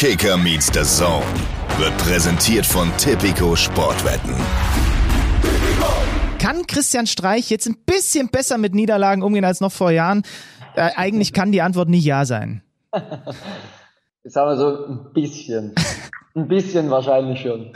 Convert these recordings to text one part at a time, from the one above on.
Kicker meets the Zone wird präsentiert von Tipico Sportwetten. Kann Christian Streich jetzt ein bisschen besser mit Niederlagen umgehen als noch vor Jahren? Äh, eigentlich kann die Antwort nicht ja sein. Jetzt haben wir so ein bisschen. Ein bisschen wahrscheinlich schon.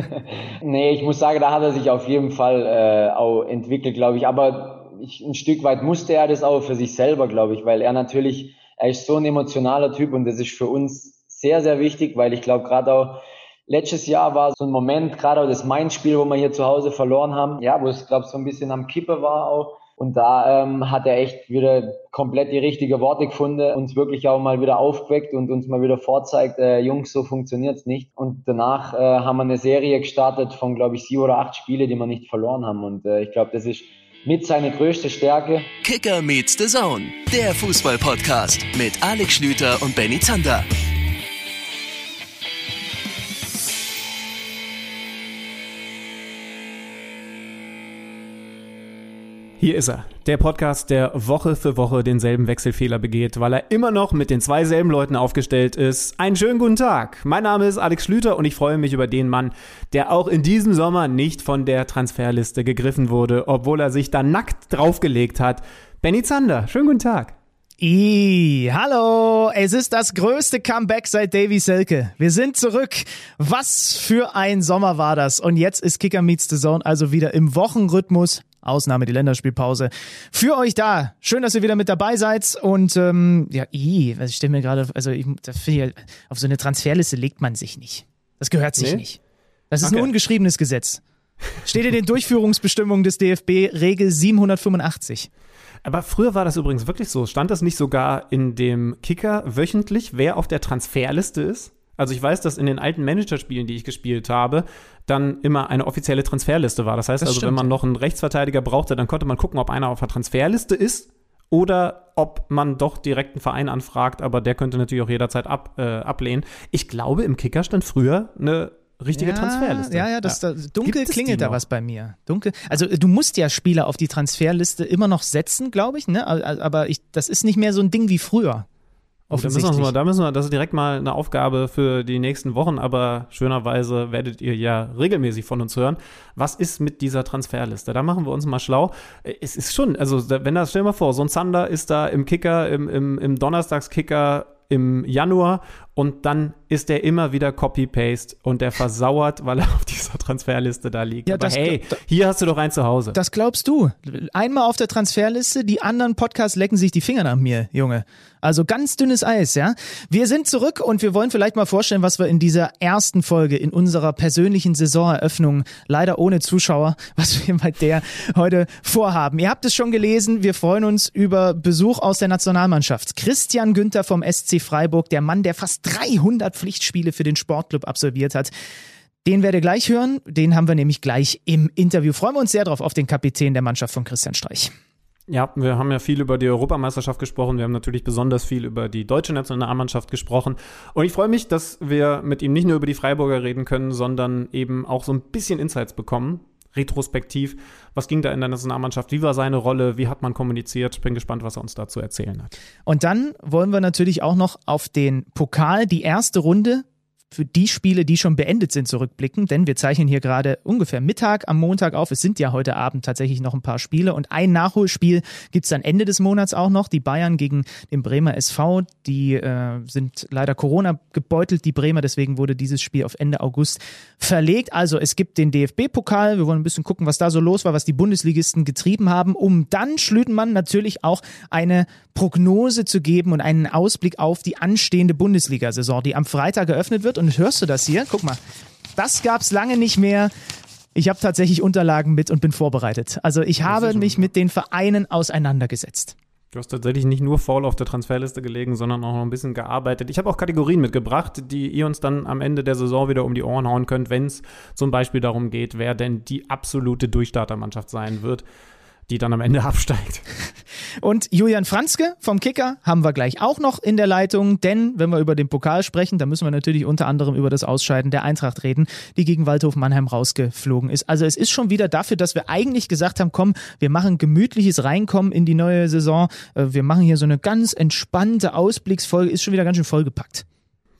nee, ich muss sagen, da hat er sich auf jeden Fall äh, auch entwickelt, glaube ich. Aber ich, ein Stück weit musste er das auch für sich selber, glaube ich, weil er natürlich, er ist so ein emotionaler Typ und das ist für uns sehr, sehr wichtig, weil ich glaube, gerade auch letztes Jahr war so ein Moment, gerade auch das Main-Spiel, wo wir hier zu Hause verloren haben, ja, wo es, glaube ich, so ein bisschen am Kippe war auch. Und da ähm, hat er echt wieder komplett die richtige Worte gefunden, uns wirklich auch mal wieder aufgeweckt und uns mal wieder vorzeigt, äh, Jungs, so funktioniert's nicht. Und danach äh, haben wir eine Serie gestartet von, glaube ich, sieben oder acht Spiele, die wir nicht verloren haben. Und äh, ich glaube, das ist mit seine größte Stärke. Kicker meets the Zone, der Fußball-Podcast mit Alex Schlüter und Benny Zander. Hier ist er, der Podcast, der Woche für Woche denselben Wechselfehler begeht, weil er immer noch mit den zwei selben Leuten aufgestellt ist. Einen schönen guten Tag. Mein Name ist Alex Schlüter und ich freue mich über den Mann, der auch in diesem Sommer nicht von der Transferliste gegriffen wurde, obwohl er sich da nackt draufgelegt hat. Benny Zander, schönen guten Tag. I, hallo, es ist das größte Comeback seit Davy Selke. Wir sind zurück. Was für ein Sommer war das? Und jetzt ist Kicker Meets the Zone also wieder im Wochenrhythmus Ausnahme die Länderspielpause, für euch da. Schön, dass ihr wieder mit dabei seid. Und ähm, ja, ich stelle mir gerade, also ich, ich, auf so eine Transferliste legt man sich nicht. Das gehört sich nee? nicht. Das ist okay. ein ungeschriebenes Gesetz. Steht in den Durchführungsbestimmungen des DFB Regel 785. Aber früher war das übrigens wirklich so. Stand das nicht sogar in dem Kicker wöchentlich, wer auf der Transferliste ist? Also ich weiß, dass in den alten Managerspielen, die ich gespielt habe, dann immer eine offizielle Transferliste war. Das heißt das also, stimmt. wenn man noch einen Rechtsverteidiger brauchte, dann konnte man gucken, ob einer auf der Transferliste ist oder ob man doch direkt einen Verein anfragt, aber der könnte natürlich auch jederzeit ab, äh, ablehnen. Ich glaube, im Kicker stand früher eine richtige ja, Transferliste. Ja, ja, das, ja. Da, dunkel klingelt da was bei mir. Dunkel. Also du musst ja Spieler auf die Transferliste immer noch setzen, glaube ich, ne? Aber ich, das ist nicht mehr so ein Ding wie früher. Da müssen, wir da müssen wir, das ist direkt mal eine Aufgabe für die nächsten Wochen, aber schönerweise werdet ihr ja regelmäßig von uns hören. Was ist mit dieser Transferliste? Da machen wir uns mal schlau. Es ist schon, also wenn das, stell dir mal vor, so ein Zander ist da im Kicker, im, im, im Donnerstagskicker im Januar und dann ist er immer wieder Copy-Paste und der versauert, weil er auf dieser Transferliste da liegt. Ja, Aber das, hey, da, hier hast du doch einen zu Hause. Das glaubst du. Einmal auf der Transferliste, die anderen Podcasts lecken sich die Finger nach mir, Junge. Also ganz dünnes Eis, ja. Wir sind zurück und wir wollen vielleicht mal vorstellen, was wir in dieser ersten Folge in unserer persönlichen Saisoneröffnung, leider ohne Zuschauer, was wir bei der heute vorhaben. Ihr habt es schon gelesen, wir freuen uns über Besuch aus der Nationalmannschaft. Christian Günther vom SC Freiburg, der Mann, der fast 300 Pflichtspiele für den Sportclub absolviert hat. Den werdet ihr gleich hören. Den haben wir nämlich gleich im Interview. Freuen wir uns sehr drauf auf den Kapitän der Mannschaft von Christian Streich. Ja, wir haben ja viel über die Europameisterschaft gesprochen. Wir haben natürlich besonders viel über die deutsche Nationalmannschaft gesprochen. Und ich freue mich, dass wir mit ihm nicht nur über die Freiburger reden können, sondern eben auch so ein bisschen Insights bekommen. Retrospektiv. Was ging da in der Nationalmannschaft? Wie war seine Rolle? Wie hat man kommuniziert? Bin gespannt, was er uns dazu erzählen hat. Und dann wollen wir natürlich auch noch auf den Pokal, die erste Runde für die Spiele, die schon beendet sind, zurückblicken, denn wir zeichnen hier gerade ungefähr Mittag am Montag auf. Es sind ja heute Abend tatsächlich noch ein paar Spiele und ein Nachholspiel gibt's dann Ende des Monats auch noch. Die Bayern gegen den Bremer SV, die äh, sind leider Corona gebeutelt, die Bremer, deswegen wurde dieses Spiel auf Ende August verlegt. Also es gibt den DFB-Pokal, wir wollen ein bisschen gucken, was da so los war, was die Bundesligisten getrieben haben, um dann Schlütenmann natürlich auch eine Prognose zu geben und einen Ausblick auf die anstehende Bundesliga-Saison, die am Freitag eröffnet wird. Und hörst du das hier? Guck mal. Das gab's lange nicht mehr. Ich habe tatsächlich Unterlagen mit und bin vorbereitet. Also ich habe mich mit den Vereinen auseinandergesetzt. Du hast tatsächlich nicht nur faul auf der Transferliste gelegen, sondern auch noch ein bisschen gearbeitet. Ich habe auch Kategorien mitgebracht, die ihr uns dann am Ende der Saison wieder um die Ohren hauen könnt, wenn es zum Beispiel darum geht, wer denn die absolute Durchstartermannschaft sein wird die dann am Ende absteigt. Und Julian Franzke vom Kicker haben wir gleich auch noch in der Leitung, denn wenn wir über den Pokal sprechen, dann müssen wir natürlich unter anderem über das Ausscheiden der Eintracht reden, die gegen Waldhof Mannheim rausgeflogen ist. Also es ist schon wieder dafür, dass wir eigentlich gesagt haben, komm, wir machen gemütliches Reinkommen in die neue Saison. Äh, wir machen hier so eine ganz entspannte Ausblicksfolge, ist schon wieder ganz schön vollgepackt.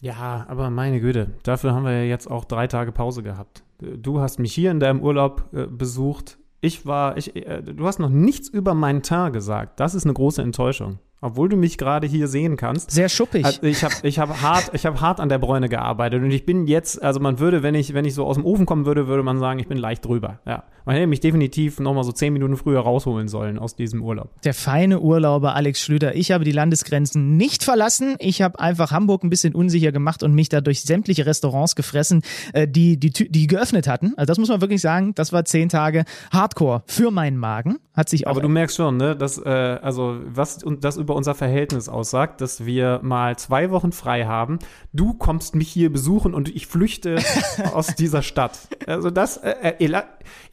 Ja, aber meine Güte, dafür haben wir ja jetzt auch drei Tage Pause gehabt. Du hast mich hier in deinem Urlaub äh, besucht. Ich war, ich, äh, du hast noch nichts über meinen Teint gesagt. Das ist eine große Enttäuschung obwohl du mich gerade hier sehen kannst. Sehr schuppig. Also ich habe ich hab hart, hab hart an der Bräune gearbeitet und ich bin jetzt, also man würde, wenn ich, wenn ich so aus dem Ofen kommen würde, würde man sagen, ich bin leicht drüber. Ja. Man hätte mich definitiv nochmal so zehn Minuten früher rausholen sollen aus diesem Urlaub. Der feine Urlauber Alex Schlüter. Ich habe die Landesgrenzen nicht verlassen. Ich habe einfach Hamburg ein bisschen unsicher gemacht und mich da durch sämtliche Restaurants gefressen, äh, die, die, die geöffnet hatten. Also das muss man wirklich sagen, das war zehn Tage Hardcore für meinen Magen. Hat sich auch. Aber du merkst schon, ne, dass, äh, also was und das über unser Verhältnis aussagt, dass wir mal zwei Wochen frei haben. Du kommst mich hier besuchen und ich flüchte aus dieser Stadt. Also das, äh, äh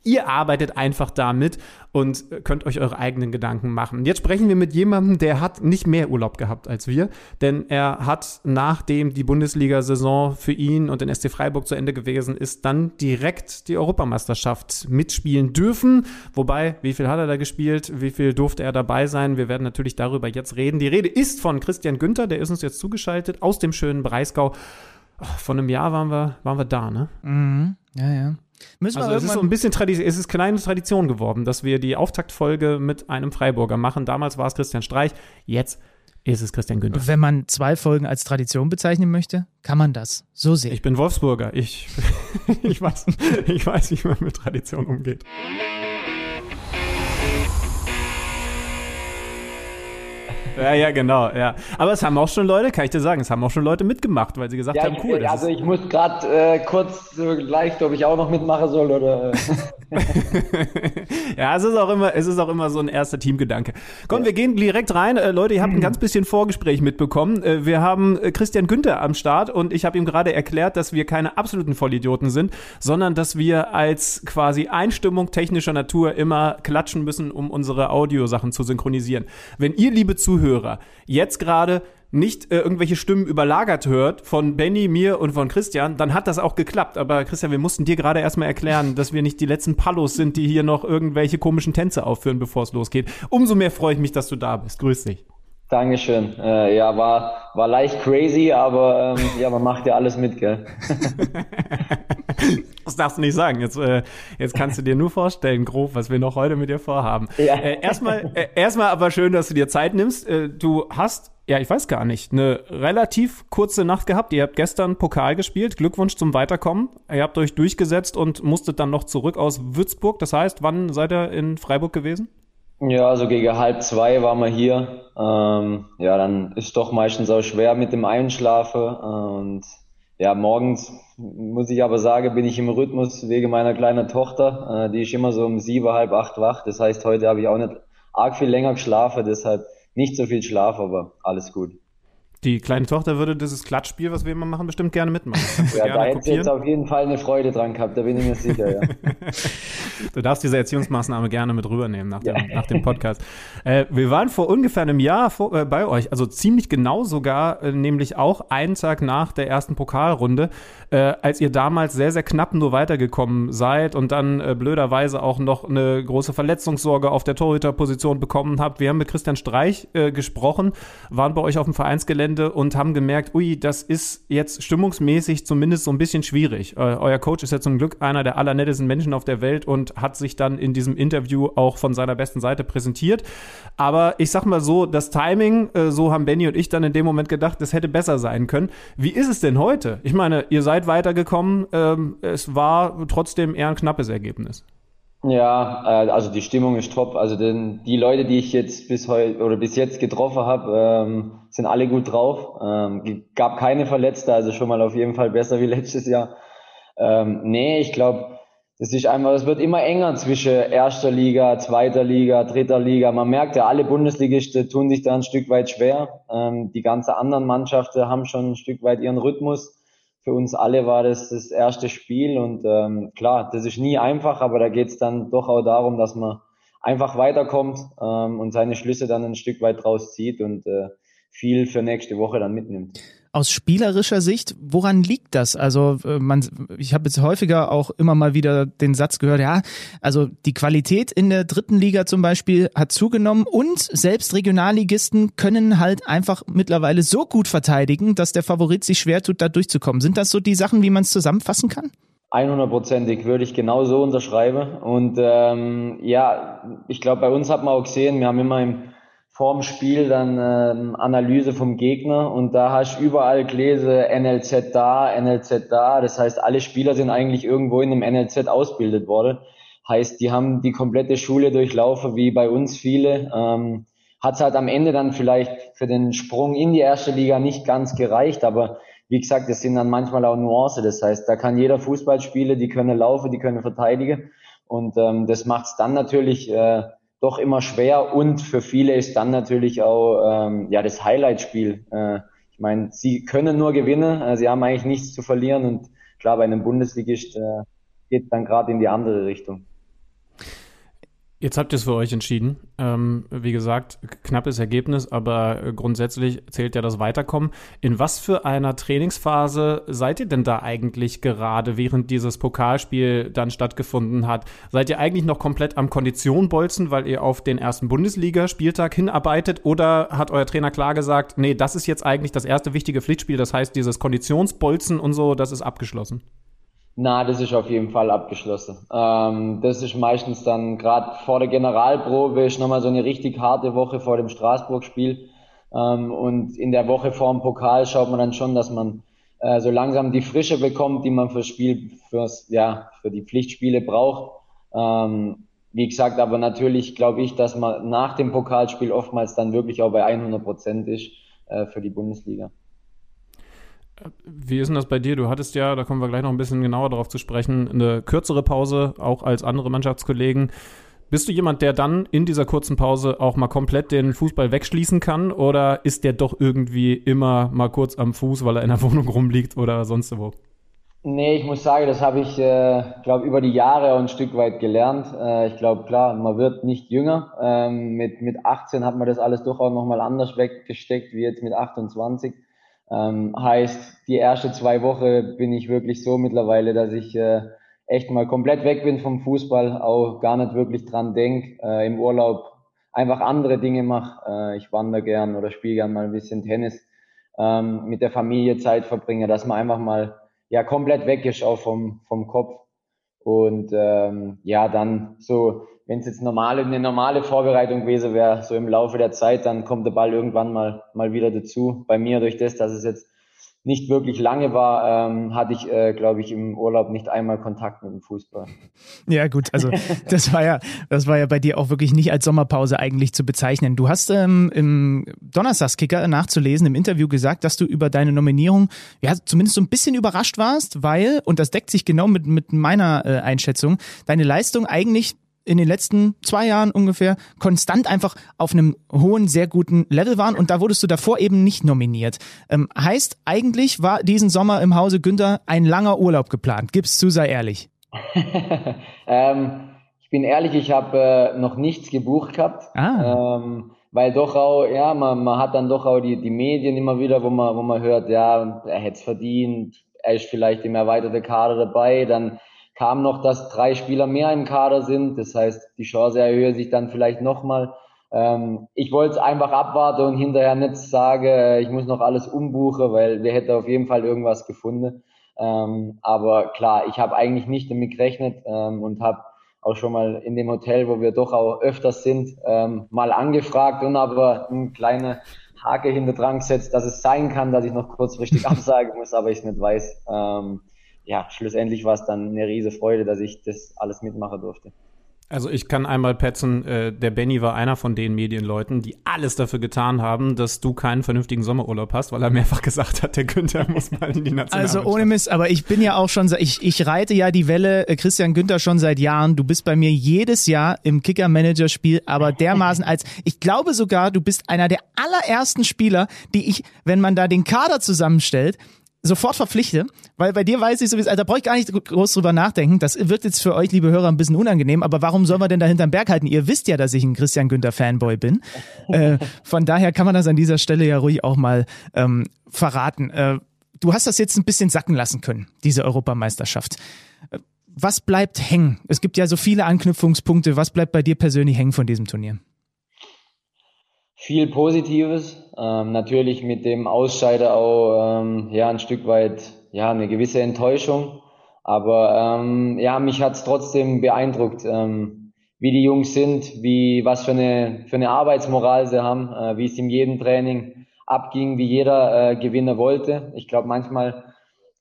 Ihr arbeitet einfach damit und könnt euch eure eigenen Gedanken machen. Jetzt sprechen wir mit jemandem, der hat nicht mehr Urlaub gehabt als wir, denn er hat, nachdem die Bundesliga-Saison für ihn und den SC Freiburg zu Ende gewesen ist, dann direkt die Europameisterschaft mitspielen dürfen. Wobei, wie viel hat er da gespielt? Wie viel durfte er dabei sein? Wir werden natürlich darüber jetzt reden. Die Rede ist von Christian Günther, der ist uns jetzt zugeschaltet aus dem schönen Breisgau. Vor einem Jahr waren wir, waren wir da, ne? Mhm. Ja, ja. Müssen also es ist so ein bisschen Tradition, es ist kleine Tradition geworden, dass wir die Auftaktfolge mit einem Freiburger machen. Damals war es Christian Streich, jetzt ist es Christian Günther. Wenn man zwei Folgen als Tradition bezeichnen möchte, kann man das so sehen. Ich bin Wolfsburger. Ich, ich, weiß, ich weiß, wie man mit Tradition umgeht. Ja, ja, genau, ja. Aber es haben auch schon Leute, kann ich dir sagen, es haben auch schon Leute mitgemacht, weil sie gesagt ja, haben, cool. Ich, also ich muss gerade äh, kurz so leicht, ob ich auch noch mitmachen soll oder. Äh. ja, es ist auch immer, es ist auch immer so ein erster Teamgedanke. Komm, ja. wir gehen direkt rein. Äh, Leute, ihr habt ein ganz bisschen Vorgespräch mitbekommen. Äh, wir haben äh, Christian Günther am Start und ich habe ihm gerade erklärt, dass wir keine absoluten Vollidioten sind, sondern dass wir als quasi Einstimmung technischer Natur immer klatschen müssen, um unsere Audiosachen zu synchronisieren. Wenn ihr, liebe Zuhörer, Zuhörer jetzt gerade nicht äh, irgendwelche Stimmen überlagert hört von Benny, mir und von Christian, dann hat das auch geklappt. Aber Christian, wir mussten dir gerade erstmal erklären, dass wir nicht die letzten Palos sind, die hier noch irgendwelche komischen Tänze aufführen, bevor es losgeht. Umso mehr freue ich mich, dass du da bist. Grüß dich. Dankeschön. Äh, ja, war, war leicht crazy, aber ähm, ja, man macht ja alles mit, gell? das darfst du nicht sagen. Jetzt, äh, jetzt kannst du dir nur vorstellen, grob, was wir noch heute mit dir vorhaben. Ja. Äh, erstmal, äh, erstmal aber schön, dass du dir Zeit nimmst. Äh, du hast, ja, ich weiß gar nicht, eine relativ kurze Nacht gehabt. Ihr habt gestern Pokal gespielt. Glückwunsch zum Weiterkommen. Ihr habt euch durchgesetzt und musstet dann noch zurück aus Würzburg. Das heißt, wann seid ihr in Freiburg gewesen? Ja, also gegen halb zwei waren wir hier. Ähm, ja, dann ist doch meistens auch schwer mit dem Einschlafen. Und ja, morgens muss ich aber sagen, bin ich im Rhythmus wegen meiner kleinen Tochter. Äh, die ist immer so um sieben, halb acht wach. Das heißt, heute habe ich auch nicht arg viel länger geschlafen, deshalb nicht so viel Schlaf, aber alles gut. Die kleine Tochter würde dieses Klatschspiel, was wir immer machen, bestimmt gerne mitmachen. Ja, gerne da hätte jetzt auf jeden Fall eine Freude dran gehabt, da bin ich mir sicher, ja. du darfst diese Erziehungsmaßnahme gerne mit rübernehmen nach dem, ja. nach dem Podcast. Äh, wir waren vor ungefähr einem Jahr vor, äh, bei euch, also ziemlich genau sogar, äh, nämlich auch einen Tag nach der ersten Pokalrunde, äh, als ihr damals sehr, sehr knapp nur weitergekommen seid und dann äh, blöderweise auch noch eine große Verletzungssorge auf der Torhüterposition bekommen habt. Wir haben mit Christian Streich äh, gesprochen, waren bei euch auf dem Vereinsgelände Wochenende und haben gemerkt, ui, das ist jetzt stimmungsmäßig zumindest so ein bisschen schwierig. Äh, euer Coach ist ja zum Glück einer der allernettesten Menschen auf der Welt und hat sich dann in diesem Interview auch von seiner besten Seite präsentiert. Aber ich sag mal so, das Timing, äh, so haben Benny und ich dann in dem Moment gedacht, das hätte besser sein können. Wie ist es denn heute? Ich meine, ihr seid weitergekommen, ähm, es war trotzdem eher ein knappes Ergebnis. Ja, äh, also die Stimmung ist top. Also den, die Leute, die ich jetzt bis heute oder bis jetzt getroffen habe, ähm, sind alle gut drauf. Ähm, gab keine Verletzte, also schon mal auf jeden Fall besser wie letztes Jahr. Ähm, nee, ich glaube, das ist einfach, es wird immer enger zwischen erster Liga, zweiter Liga, dritter Liga. Man merkt ja, alle Bundesligisten tun sich da ein Stück weit schwer. Ähm, die ganzen anderen Mannschaften haben schon ein Stück weit ihren Rhythmus für uns alle war das das erste Spiel und ähm, klar, das ist nie einfach, aber da geht es dann doch auch darum, dass man einfach weiterkommt ähm, und seine Schlüsse dann ein Stück weit draus zieht und äh, viel für nächste Woche dann mitnimmt. Aus spielerischer Sicht, woran liegt das? Also äh, man, ich habe jetzt häufiger auch immer mal wieder den Satz gehört, ja, also die Qualität in der dritten Liga zum Beispiel hat zugenommen und selbst Regionalligisten können halt einfach mittlerweile so gut verteidigen, dass der Favorit sich schwer tut, da durchzukommen. Sind das so die Sachen, wie man es zusammenfassen kann? 100%ig würde ich genau so unterschreiben. Und ähm, ja, ich glaube, bei uns hat man auch gesehen, wir haben immer im vorm Spiel dann ähm, Analyse vom Gegner und da hast du überall Gläser NLZ da, NLZ da. Das heißt, alle Spieler sind eigentlich irgendwo in einem NLZ ausgebildet worden. Heißt, die haben die komplette Schule durchlaufen, wie bei uns viele. Ähm, Hat halt am Ende dann vielleicht für den Sprung in die erste Liga nicht ganz gereicht, aber wie gesagt, das sind dann manchmal auch Nuancen. Das heißt, da kann jeder Fußball spielen, die können laufen, die können verteidigen. Und ähm, das macht es dann natürlich äh, doch immer schwer und für viele ist dann natürlich auch ähm, ja das Highlight-Spiel. Äh, ich meine, sie können nur gewinnen, äh, sie haben eigentlich nichts zu verlieren und klar, bei einem Bundesligist äh, geht dann gerade in die andere Richtung. Jetzt habt ihr es für euch entschieden. Ähm, wie gesagt, knappes Ergebnis, aber äh, grundsätzlich zählt ja das Weiterkommen. In was für einer Trainingsphase seid ihr denn da eigentlich gerade, während dieses Pokalspiel dann stattgefunden hat? Seid ihr eigentlich noch komplett am Kondition bolzen, weil ihr auf den ersten Bundesliga-Spieltag hinarbeitet? Oder hat euer Trainer klar gesagt, nee, das ist jetzt eigentlich das erste wichtige Pflichtspiel, das heißt, dieses Konditionsbolzen und so, das ist abgeschlossen? Na, das ist auf jeden Fall abgeschlossen. Ähm, das ist meistens dann gerade vor der Generalprobe ist nochmal so eine richtig harte Woche vor dem Straßburg-Spiel. Ähm, und in der Woche vor dem Pokal schaut man dann schon, dass man äh, so langsam die Frische bekommt, die man fürs Spiel, fürs, ja, für die Pflichtspiele braucht. Ähm, wie gesagt, aber natürlich glaube ich, dass man nach dem Pokalspiel oftmals dann wirklich auch bei 100 Prozent ist äh, für die Bundesliga. Wie ist denn das bei dir? Du hattest ja, da kommen wir gleich noch ein bisschen genauer darauf zu sprechen, eine kürzere Pause, auch als andere Mannschaftskollegen. Bist du jemand, der dann in dieser kurzen Pause auch mal komplett den Fußball wegschließen kann? Oder ist der doch irgendwie immer mal kurz am Fuß, weil er in der Wohnung rumliegt oder sonst wo? Nee, ich muss sagen, das habe ich, äh, glaube über die Jahre ein Stück weit gelernt. Äh, ich glaube, klar, man wird nicht jünger. Ähm, mit, mit 18 hat man das alles durchaus nochmal anders weggesteckt wie jetzt mit 28. Ähm, heißt, die erste zwei Wochen bin ich wirklich so mittlerweile, dass ich äh, echt mal komplett weg bin vom Fußball, auch gar nicht wirklich dran denk. Äh, Im Urlaub einfach andere Dinge mache. Äh, ich wandere gern oder spiele gern mal ein bisschen Tennis. Ähm, mit der Familie Zeit verbringe, dass man einfach mal ja komplett weg ist auch vom, vom Kopf. Und ähm, ja, dann so wenn es jetzt normale, eine normale Vorbereitung gewesen wäre, so im Laufe der Zeit, dann kommt der Ball irgendwann mal, mal wieder dazu. Bei mir durch das, dass es jetzt nicht wirklich lange war, ähm, hatte ich, äh, glaube ich, im Urlaub nicht einmal Kontakt mit dem Fußball. Ja, gut, also das war ja, das war ja bei dir auch wirklich nicht als Sommerpause eigentlich zu bezeichnen. Du hast ähm, im Donnerstagskicker nachzulesen im Interview gesagt, dass du über deine Nominierung ja zumindest so ein bisschen überrascht warst, weil, und das deckt sich genau mit, mit meiner äh, Einschätzung, deine Leistung eigentlich in den letzten zwei Jahren ungefähr konstant einfach auf einem hohen, sehr guten Level waren und da wurdest du davor eben nicht nominiert. Ähm, heißt, eigentlich war diesen Sommer im Hause Günther ein langer Urlaub geplant. Gib's zu, sei ehrlich. ähm, ich bin ehrlich, ich habe äh, noch nichts gebucht gehabt. Ah. Ähm, weil doch auch, ja, man, man hat dann doch auch die, die Medien immer wieder, wo man, wo man hört, ja, er hätte es verdient, er ist vielleicht im erweiterten Kader dabei, dann kam noch, dass drei Spieler mehr im Kader sind. Das heißt, die Chance erhöht sich dann vielleicht nochmal. Ähm, ich wollte es einfach abwarten und hinterher nicht sagen, äh, ich muss noch alles umbuchen, weil wir hätten auf jeden Fall irgendwas gefunden. Ähm, aber klar, ich habe eigentlich nicht damit gerechnet ähm, und habe auch schon mal in dem Hotel, wo wir doch auch öfters sind, ähm, mal angefragt und aber ein kleiner Hake hinter dran gesetzt, dass es sein kann, dass ich noch kurzfristig absagen muss, aber ich nicht weiß. Ähm, ja, schlussendlich war es dann eine riese Freude, dass ich das alles mitmachen durfte. Also ich kann einmal petzen, äh, der Benny war einer von den Medienleuten, die alles dafür getan haben, dass du keinen vernünftigen Sommerurlaub hast, weil er mehrfach gesagt hat, der Günther muss mal in die Nationalmannschaft. Also ohne Mist, aber ich bin ja auch schon, ich, ich reite ja die Welle äh, Christian Günther schon seit Jahren. Du bist bei mir jedes Jahr im Kicker-Manager-Spiel, aber dermaßen als, ich glaube sogar, du bist einer der allerersten Spieler, die ich, wenn man da den Kader zusammenstellt, sofort verpflichte, weil bei dir weiß ich sowieso, also da brauche ich gar nicht groß drüber nachdenken. Das wird jetzt für euch, liebe Hörer, ein bisschen unangenehm, aber warum soll man denn da hinterm Berg halten? Ihr wisst ja, dass ich ein Christian Günther Fanboy bin. äh, von daher kann man das an dieser Stelle ja ruhig auch mal ähm, verraten. Äh, du hast das jetzt ein bisschen sacken lassen können, diese Europameisterschaft. Äh, was bleibt hängen? Es gibt ja so viele Anknüpfungspunkte. Was bleibt bei dir persönlich hängen von diesem Turnier? Viel Positives, ähm, natürlich mit dem Ausscheider auch ähm, ja ein Stück weit ja eine gewisse Enttäuschung, aber ähm, ja mich hat es trotzdem beeindruckt, ähm, wie die Jungs sind, wie was für eine für eine Arbeitsmoral sie haben, äh, wie es in jedem Training abging, wie jeder äh, Gewinner wollte. Ich glaube manchmal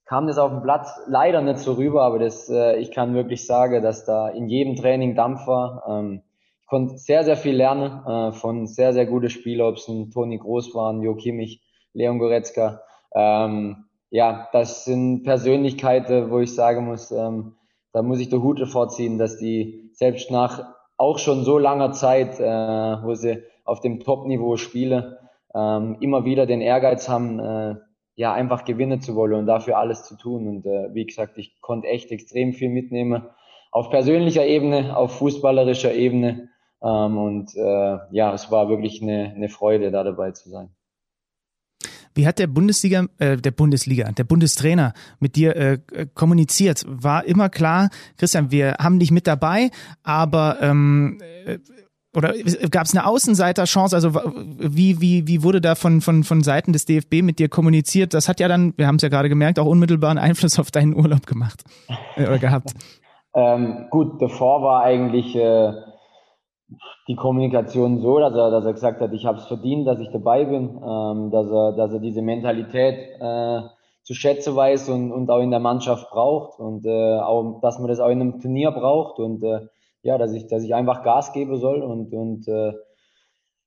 kam das auf dem Platz leider nicht so rüber, aber das äh, ich kann wirklich sagen, dass da in jedem Training Dampf war. Ähm, konnte sehr, sehr viel lernen äh, von sehr, sehr guten Spielern, ob es ein Toni Groß waren, Jo Kimmich, Leon Goretzka. Ähm, ja, das sind Persönlichkeiten, wo ich sagen muss, ähm, da muss ich der Hut vorziehen, dass die selbst nach auch schon so langer Zeit, äh, wo sie auf dem Top-Niveau spielen, ähm, immer wieder den Ehrgeiz haben, äh, ja, einfach gewinnen zu wollen und dafür alles zu tun. Und äh, wie gesagt, ich konnte echt extrem viel mitnehmen. Auf persönlicher Ebene, auf fußballerischer Ebene. Ähm, und äh, ja, es war wirklich eine, eine Freude, da dabei zu sein. Wie hat der Bundesliga, äh, der Bundesliga, der Bundestrainer mit dir äh, kommuniziert? War immer klar, Christian, wir haben dich mit dabei, aber ähm, äh, oder gab es eine Außenseiterchance? Also wie, wie, wie wurde da von, von, von Seiten des DFB mit dir kommuniziert? Das hat ja dann, wir haben es ja gerade gemerkt, auch unmittelbaren Einfluss auf deinen Urlaub gemacht äh, oder gehabt. ähm, gut, davor war eigentlich äh, die Kommunikation so, dass er, dass er gesagt hat, ich habe es verdient, dass ich dabei bin, ähm, dass, er, dass er diese Mentalität äh, zu schätzen weiß und, und auch in der Mannschaft braucht und äh, auch, dass man das auch in einem Turnier braucht und äh, ja, dass ich, dass ich einfach Gas geben soll und, und äh,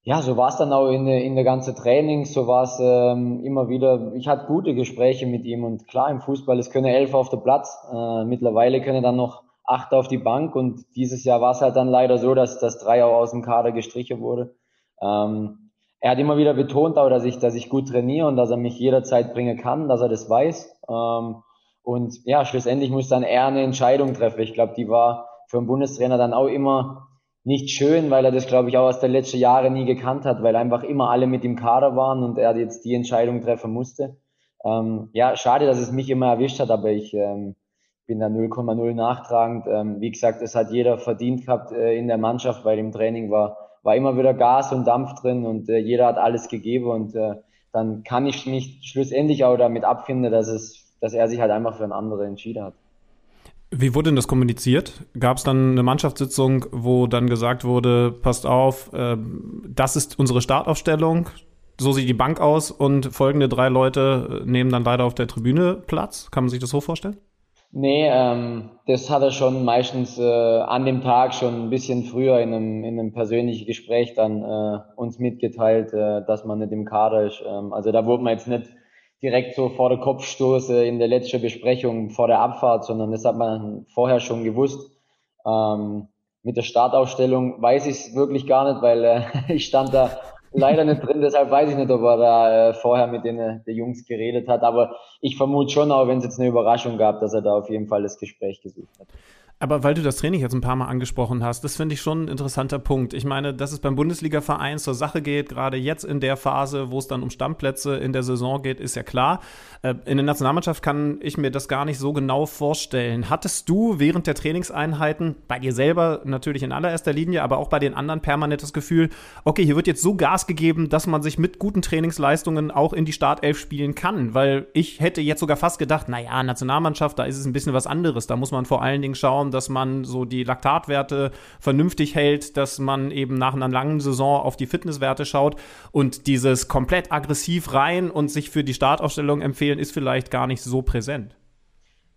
ja, so war es dann auch in, in der ganzen Training, so war es ähm, immer wieder, ich hatte gute Gespräche mit ihm und klar, im Fußball, es können elf auf der Platz, äh, mittlerweile können dann noch acht auf die Bank und dieses Jahr war es halt dann leider so, dass das drei auch aus dem Kader gestrichen wurde. Ähm, er hat immer wieder betont auch, dass ich, dass ich gut trainiere und dass er mich jederzeit bringen kann, dass er das weiß. Ähm, und ja, schlussendlich muss dann er eine Entscheidung treffen. Ich glaube, die war für einen Bundestrainer dann auch immer nicht schön, weil er das, glaube ich, auch aus den letzten Jahren nie gekannt hat, weil einfach immer alle mit im Kader waren und er jetzt die Entscheidung treffen musste. Ähm, ja, schade, dass es mich immer erwischt hat, aber ich ähm, bin da 0,0 nachtragend. Ähm, wie gesagt, es hat jeder verdient gehabt äh, in der Mannschaft, weil im Training war, war immer wieder Gas und Dampf drin und äh, jeder hat alles gegeben und äh, dann kann ich mich schlussendlich auch damit abfinden, dass es, dass er sich halt einfach für einen anderen entschieden hat. Wie wurde denn das kommuniziert? Gab es dann eine Mannschaftssitzung, wo dann gesagt wurde, passt auf, äh, das ist unsere Startaufstellung, so sieht die Bank aus und folgende drei Leute nehmen dann leider auf der Tribüne Platz? Kann man sich das so vorstellen? Nee, ähm, das hat er schon meistens äh, an dem Tag schon ein bisschen früher in einem, in einem persönlichen Gespräch dann äh, uns mitgeteilt, äh, dass man nicht im Kader ist. Ähm, also da wurde man jetzt nicht direkt so vor der Kopfstoße in der letzten Besprechung vor der Abfahrt, sondern das hat man vorher schon gewusst. Ähm, mit der Startaufstellung weiß ich es wirklich gar nicht, weil äh, ich stand da leider nicht drin, deshalb weiß ich nicht, ob er da äh, vorher mit den äh, der Jungs geredet hat. Aber ich vermute schon, auch wenn es jetzt eine Überraschung gab, dass er da auf jeden Fall das Gespräch gesucht hat. Aber weil du das Training jetzt ein paar Mal angesprochen hast, das finde ich schon ein interessanter Punkt. Ich meine, dass es beim Bundesliga-Verein zur Sache geht, gerade jetzt in der Phase, wo es dann um Stammplätze in der Saison geht, ist ja klar. Äh, in der Nationalmannschaft kann ich mir das gar nicht so genau vorstellen. Hattest du während der Trainingseinheiten bei dir selber natürlich in allererster Linie, aber auch bei den anderen permanent das Gefühl, okay, hier wird jetzt so Gas gegeben, dass man sich mit guten Trainingsleistungen auch in die Startelf spielen kann? Weil ich hätte jetzt sogar fast gedacht, naja, Nationalmannschaft, da ist es ein bisschen was anderes. Da muss man vor allen Dingen schauen, dass man so die Laktatwerte vernünftig hält, dass man eben nach einer langen Saison auf die Fitnesswerte schaut und dieses komplett aggressiv rein und sich für die Startaufstellung empfehlen, ist vielleicht gar nicht so präsent.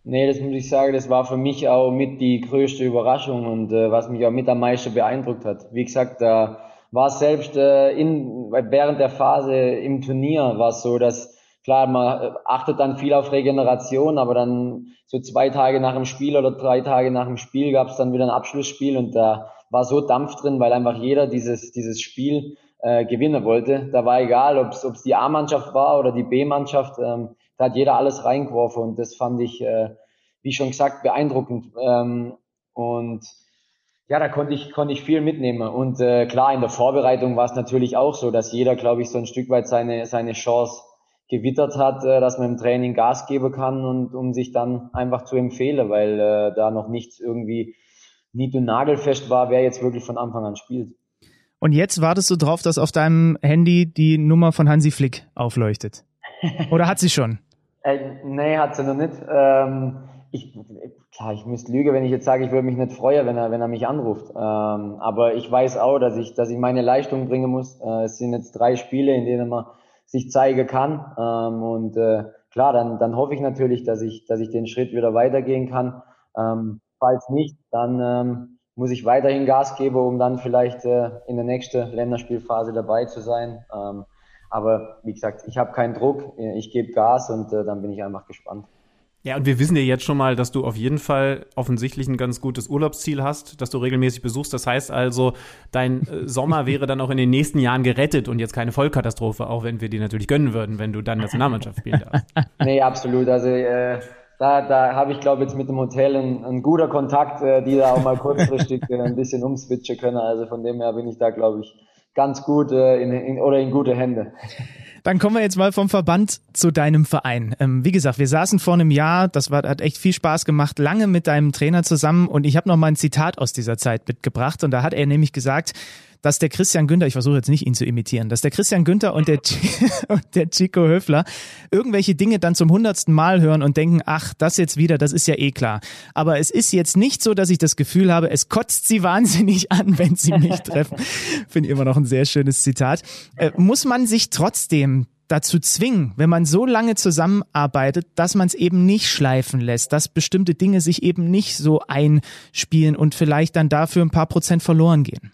Nee, das muss ich sagen, das war für mich auch mit die größte Überraschung und äh, was mich auch mit am meisten beeindruckt hat. Wie gesagt, da war es selbst äh, in, während der Phase im Turnier war es so, dass klar, man äh, achtet dann viel auf Regeneration, aber dann so zwei Tage nach dem Spiel oder drei Tage nach dem Spiel gab es dann wieder ein Abschlussspiel und da war so Dampf drin, weil einfach jeder dieses, dieses Spiel äh, gewinnen wollte. Da war egal, ob es die A-Mannschaft war oder die B-Mannschaft. Ähm, da hat jeder alles reingeworfen und das fand ich, äh, wie schon gesagt, beeindruckend. Ähm, und ja, da konnte ich, konnte ich viel mitnehmen. Und äh, klar, in der Vorbereitung war es natürlich auch so, dass jeder, glaube ich, so ein Stück weit seine, seine Chance gewittert hat, äh, dass man im Training Gas geben kann und um sich dann einfach zu empfehlen, weil äh, da noch nichts irgendwie nied- und nagelfest war, wer jetzt wirklich von Anfang an spielt. Und jetzt wartest du drauf, dass auf deinem Handy die Nummer von Hansi Flick aufleuchtet. Oder hat sie schon? Äh, nee, hat sie noch nicht. Ähm, ich, klar, ich müsste lügen, wenn ich jetzt sage, ich würde mich nicht freuen, wenn er, wenn er mich anruft. Ähm, aber ich weiß auch, dass ich, dass ich meine Leistung bringen muss. Äh, es sind jetzt drei Spiele, in denen man sich zeigen kann. Ähm, und äh, klar, dann, dann hoffe ich natürlich, dass ich, dass ich den Schritt wieder weitergehen kann. Ähm, falls nicht, dann ähm, muss ich weiterhin Gas geben, um dann vielleicht äh, in der nächsten Länderspielphase dabei zu sein. Ähm, aber wie gesagt, ich habe keinen Druck, ich gebe Gas und äh, dann bin ich einfach gespannt. Ja, und wir wissen ja jetzt schon mal, dass du auf jeden Fall offensichtlich ein ganz gutes Urlaubsziel hast, dass du regelmäßig besuchst. Das heißt also, dein äh, Sommer wäre dann auch in den nächsten Jahren gerettet und jetzt keine Vollkatastrophe, auch wenn wir dir natürlich gönnen würden, wenn du dann Nationalmannschaft spielen darfst. nee, absolut. Also äh, da, da habe ich, glaube ich, jetzt mit dem Hotel ein, guter Kontakt, äh, die da auch mal kurzfristig äh, ein bisschen umswitchen können. Also von dem her bin ich da, glaube ich, ganz gut äh, in, in, oder in gute Hände. Dann kommen wir jetzt mal vom Verband zu deinem Verein. Ähm, wie gesagt, wir saßen vor einem Jahr, das war, hat echt viel Spaß gemacht, lange mit deinem Trainer zusammen und ich habe noch mal ein Zitat aus dieser Zeit mitgebracht und da hat er nämlich gesagt, dass der Christian Günther, ich versuche jetzt nicht ihn zu imitieren, dass der Christian Günther und der, und der Chico Höfler irgendwelche Dinge dann zum hundertsten Mal hören und denken, ach, das jetzt wieder, das ist ja eh klar. Aber es ist jetzt nicht so, dass ich das Gefühl habe, es kotzt sie wahnsinnig an, wenn sie mich treffen. Finde ich immer noch ein sehr schönes Zitat. Äh, muss man sich trotzdem dazu zwingen, wenn man so lange zusammenarbeitet, dass man es eben nicht schleifen lässt, dass bestimmte Dinge sich eben nicht so einspielen und vielleicht dann dafür ein paar Prozent verloren gehen.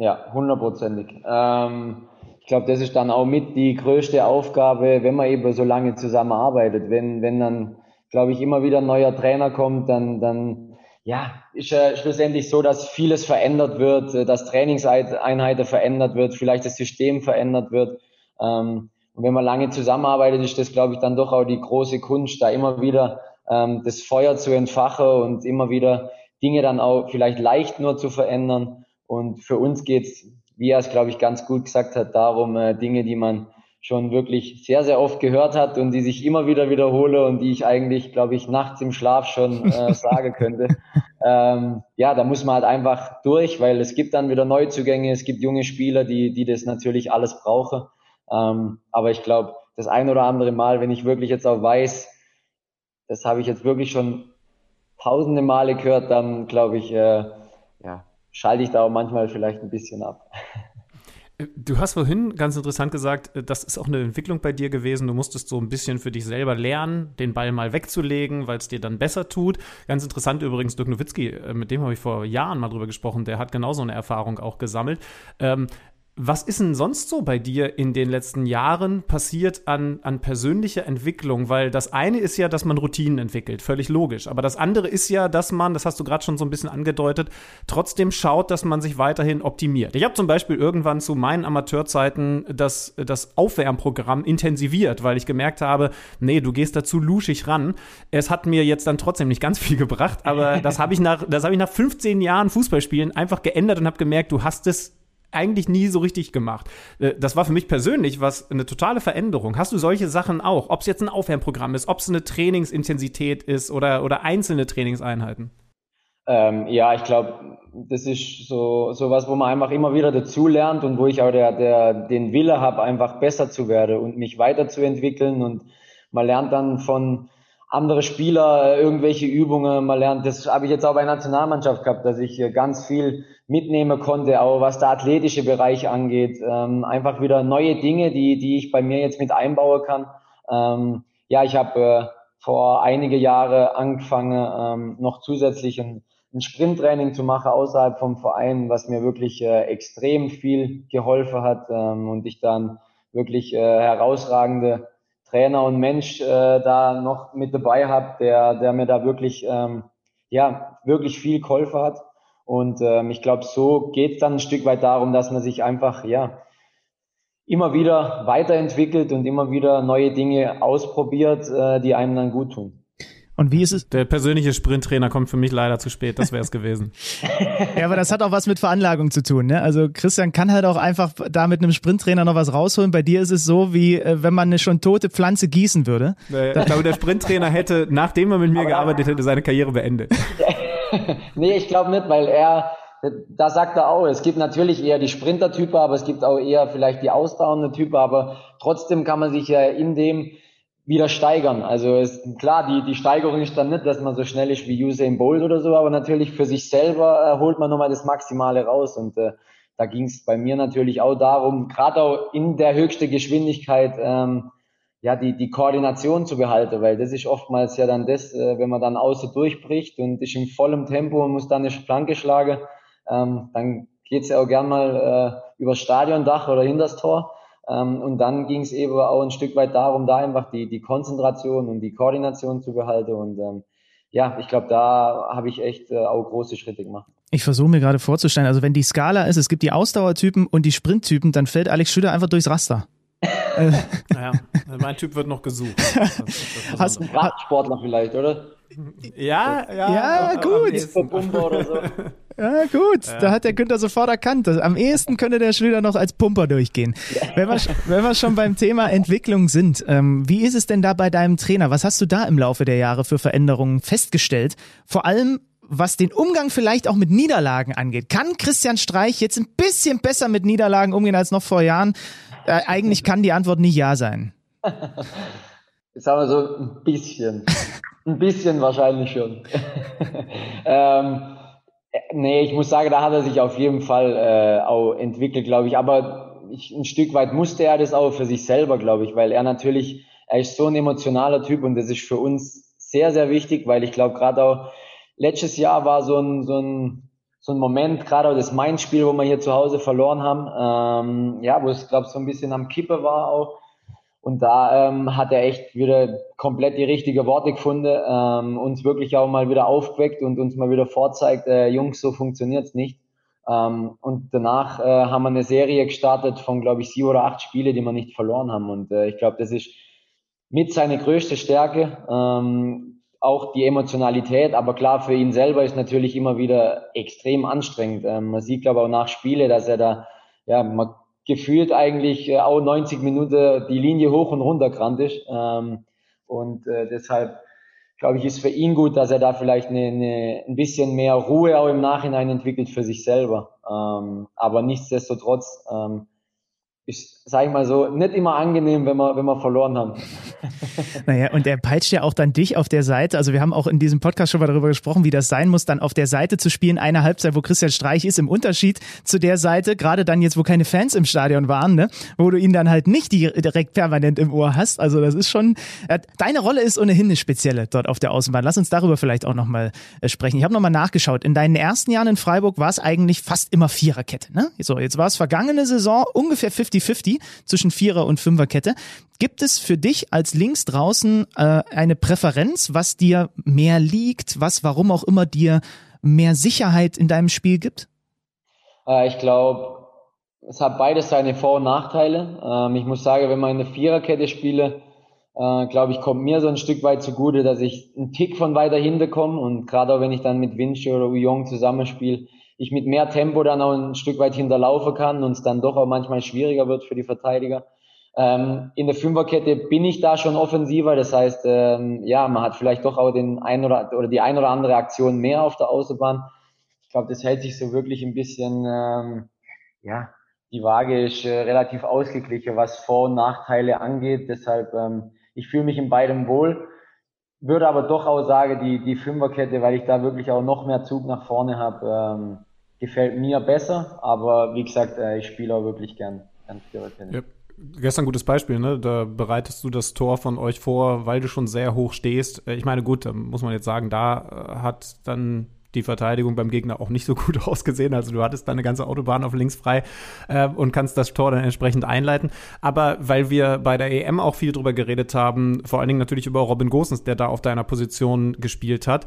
Ja, hundertprozentig. Ähm, ich glaube, das ist dann auch mit die größte Aufgabe, wenn man eben so lange zusammenarbeitet. Wenn, wenn dann, glaube ich, immer wieder ein neuer Trainer kommt, dann, dann ja, ist ja schlussendlich so, dass vieles verändert wird, dass Trainingseinheiten verändert wird, vielleicht das System verändert wird. Ähm, und wenn man lange zusammenarbeitet, ist das, glaube ich, dann doch auch die große Kunst, da immer wieder ähm, das Feuer zu entfachen und immer wieder Dinge dann auch vielleicht leicht nur zu verändern. Und für uns geht's, wie er es, glaube ich, ganz gut gesagt hat, darum, äh, Dinge, die man schon wirklich sehr, sehr oft gehört hat und die sich immer wieder wiederhole und die ich eigentlich, glaube ich, nachts im Schlaf schon äh, sagen könnte. Ähm, ja, da muss man halt einfach durch, weil es gibt dann wieder Neuzugänge, es gibt junge Spieler, die, die das natürlich alles brauchen. Ähm, aber ich glaube, das ein oder andere Mal, wenn ich wirklich jetzt auch weiß, das habe ich jetzt wirklich schon tausende Male gehört, dann glaube ich, äh, schalte ich da auch manchmal vielleicht ein bisschen ab. Du hast vorhin ganz interessant gesagt, äh, das ist auch eine Entwicklung bei dir gewesen. Du musstest so ein bisschen für dich selber lernen, den Ball mal wegzulegen, weil es dir dann besser tut. Ganz interessant übrigens, Dirk Nowitzki, äh, mit dem habe ich vor Jahren mal drüber gesprochen, der hat genauso eine Erfahrung auch gesammelt. Ähm, was ist denn sonst so bei dir in den letzten Jahren passiert an, an persönlicher Entwicklung? Weil das eine ist ja, dass man Routinen entwickelt, völlig logisch. Aber das andere ist ja, dass man, das hast du gerade schon so ein bisschen angedeutet, trotzdem schaut, dass man sich weiterhin optimiert. Ich habe zum Beispiel irgendwann zu meinen Amateurzeiten das, das Aufwärmprogramm intensiviert, weil ich gemerkt habe, nee, du gehst dazu luschig ran. Es hat mir jetzt dann trotzdem nicht ganz viel gebracht, aber das habe ich habe ich nach 15 Jahren Fußballspielen einfach geändert und habe gemerkt, du hast es eigentlich nie so richtig gemacht. Äh, das war für mich persönlich was eine totale Veränderung. Hast du solche Sachen auch? Ob es jetzt ein Aufwärmprogramm ist, ob es eine Trainingsintensität ist oder, oder einzelne Trainingseinheiten? Ähm, ja, ich glaube, das ist so, so was, wo man einfach immer wieder dazulernt und wo ich auch der, der, den Wille habe, einfach besser zu werden und mich weiterzuentwickeln. Und man lernt dann von anderen Spieler irgendwelche Übungen, man lernt, das habe ich jetzt auch bei der Nationalmannschaft gehabt, dass ich ganz viel mitnehmen konnte, auch was der athletische Bereich angeht. Ähm, einfach wieder neue Dinge, die, die ich bei mir jetzt mit einbauen kann. Ähm, ja, ich habe äh, vor einige Jahre angefangen, ähm, noch zusätzlich ein, ein Sprinttraining zu machen außerhalb vom Verein, was mir wirklich äh, extrem viel geholfen hat ähm, und ich dann wirklich äh, herausragende Trainer und Mensch äh, da noch mit dabei habe, der, der mir da wirklich, ähm, ja, wirklich viel geholfen hat. Und ähm, ich glaube, so geht es dann ein Stück weit darum, dass man sich einfach, ja, immer wieder weiterentwickelt und immer wieder neue Dinge ausprobiert, äh, die einem dann gut tun. Und wie ist es? Der persönliche Sprinttrainer kommt für mich leider zu spät, das wäre es gewesen. ja, aber das hat auch was mit Veranlagung zu tun. Ne? Also Christian kann halt auch einfach da mit einem Sprinttrainer noch was rausholen. Bei dir ist es so, wie äh, wenn man eine schon tote Pflanze gießen würde. ich glaube, der Sprinttrainer hätte, nachdem er mit mir gearbeitet hätte, seine Karriere beendet. nee, ich glaube nicht, weil er, da sagt er auch, es gibt natürlich eher die Sprinter-Typen, aber es gibt auch eher vielleicht die ausdauernde Typen, aber trotzdem kann man sich ja in dem wieder steigern. Also ist klar, die, die Steigerung ist dann nicht, dass man so schnell ist wie Usain Bolt oder so, aber natürlich für sich selber äh, holt man nochmal das Maximale raus. Und äh, da ging es bei mir natürlich auch darum, gerade auch in der höchsten Geschwindigkeit, ähm, ja, die, die Koordination zu behalten, weil das ist oftmals ja dann das, äh, wenn man dann außen durchbricht und ist in vollem Tempo und muss dann eine Flanke schlagen, ähm, dann geht's ja auch gern mal äh, über Stadiondach oder hinter das Tor. Ähm, und dann ging es eben auch ein Stück weit darum, da einfach die, die Konzentration und die Koordination zu behalten. Und ähm, ja, ich glaube, da habe ich echt äh, auch große Schritte gemacht. Ich versuche mir gerade vorzustellen, also wenn die Skala ist, es gibt die Ausdauertypen und die Sprinttypen, dann fällt Alex Schütter einfach durchs Raster. Naja, mein Typ wird noch gesucht. Das, das, das Hast, Radsportler vielleicht, oder? Ja, ja. Ja, gut. Ja, gut. Ja. Da hat der Günther sofort erkannt. Am ehesten könnte der Schlüter noch als Pumper durchgehen. Wenn wir, wenn wir schon beim Thema Entwicklung sind, ähm, wie ist es denn da bei deinem Trainer? Was hast du da im Laufe der Jahre für Veränderungen festgestellt? Vor allem, was den Umgang vielleicht auch mit Niederlagen angeht. Kann Christian Streich jetzt ein bisschen besser mit Niederlagen umgehen als noch vor Jahren? Äh, eigentlich kann die Antwort nicht ja sein. Sagen wir so ein bisschen. Ein bisschen wahrscheinlich schon. ähm, nee, ich muss sagen, da hat er sich auf jeden Fall äh, auch entwickelt, glaube ich. Aber ich, ein Stück weit musste er das auch für sich selber, glaube ich, weil er natürlich, er ist so ein emotionaler Typ und das ist für uns sehr, sehr wichtig, weil ich glaube, gerade auch letztes Jahr war so ein, so ein, so ein Moment, gerade auch das Mainz-Spiel, wo wir hier zu Hause verloren haben, ähm, ja, wo es, glaube ich, so ein bisschen am Kippe war auch und da ähm, hat er echt wieder komplett die richtige Worte gefunden, ähm, uns wirklich auch mal wieder aufgeweckt und uns mal wieder vorzeigt, äh, Jungs, so funktioniert's nicht. Ähm, und danach äh, haben wir eine Serie gestartet von, glaube ich, sieben oder acht Spiele, die wir nicht verloren haben. Und äh, ich glaube, das ist mit seine größte Stärke, ähm, auch die Emotionalität. Aber klar, für ihn selber ist natürlich immer wieder extrem anstrengend. Ähm, man sieht, glaube ich, auch nach Spiele, dass er da, ja, man gefühlt eigentlich äh, auch 90 Minuten die Linie hoch und runter gerannt ist. Ähm, und äh, deshalb glaube ich, ist für ihn gut, dass er da vielleicht eine, eine, ein bisschen mehr Ruhe auch im Nachhinein entwickelt für sich selber. Ähm, aber nichtsdestotrotz ähm, ich mal so, nicht immer angenehm, wenn wir, wenn wir verloren haben. Naja, und er peitscht ja auch dann dich auf der Seite. Also wir haben auch in diesem Podcast schon mal darüber gesprochen, wie das sein muss, dann auf der Seite zu spielen, eine Halbzeit, wo Christian Streich ist, im Unterschied zu der Seite, gerade dann jetzt, wo keine Fans im Stadion waren, ne? wo du ihn dann halt nicht direkt permanent im Ohr hast. Also das ist schon, äh, deine Rolle ist ohnehin eine spezielle dort auf der Außenbahn. Lass uns darüber vielleicht auch nochmal äh, sprechen. Ich habe nochmal nachgeschaut. In deinen ersten Jahren in Freiburg war es eigentlich fast immer Viererkette. Ne? So, jetzt war es vergangene Saison ungefähr 50-50 zwischen Vierer- und Fünferkette. Gibt es für dich als links draußen äh, eine Präferenz, was dir mehr liegt, was warum auch immer dir mehr Sicherheit in deinem Spiel gibt? Äh, ich glaube, es hat beides seine Vor- und Nachteile. Ähm, ich muss sagen, wenn man in der Viererkette spiele, äh, glaube ich, kommt mir so ein Stück weit zugute, dass ich einen Tick von weiter hinten komme und gerade auch wenn ich dann mit Vinci oder Uyong zusammenspiele, ich mit mehr Tempo dann auch ein Stück weit hinterlaufen kann und es dann doch auch manchmal schwieriger wird für die Verteidiger. Ähm, in der Fünferkette bin ich da schon offensiver, das heißt, ähm, ja, man hat vielleicht doch auch den ein oder, oder die ein oder andere Aktion mehr auf der Außenbahn. Ich glaube, das hält sich so wirklich ein bisschen, ähm, ja, die Waage ist äh, relativ ausgeglichen, was Vor- und Nachteile angeht. Deshalb, ähm, ich fühle mich in beidem wohl, würde aber doch auch sagen, die, die Fünferkette, weil ich da wirklich auch noch mehr Zug nach vorne habe, ähm, gefällt mir besser, aber wie gesagt, äh, ich spiele auch wirklich gern, gern Vierertennis. Yep. Gestern gutes Beispiel, ne? Da bereitest du das Tor von euch vor, weil du schon sehr hoch stehst. Äh, ich meine, gut, da muss man jetzt sagen, da äh, hat dann die Verteidigung beim Gegner auch nicht so gut ausgesehen. Also du hattest da eine ganze Autobahn auf links frei äh, und kannst das Tor dann entsprechend einleiten. Aber weil wir bei der EM auch viel drüber geredet haben, vor allen Dingen natürlich über Robin Gosens, der da auf deiner Position gespielt hat,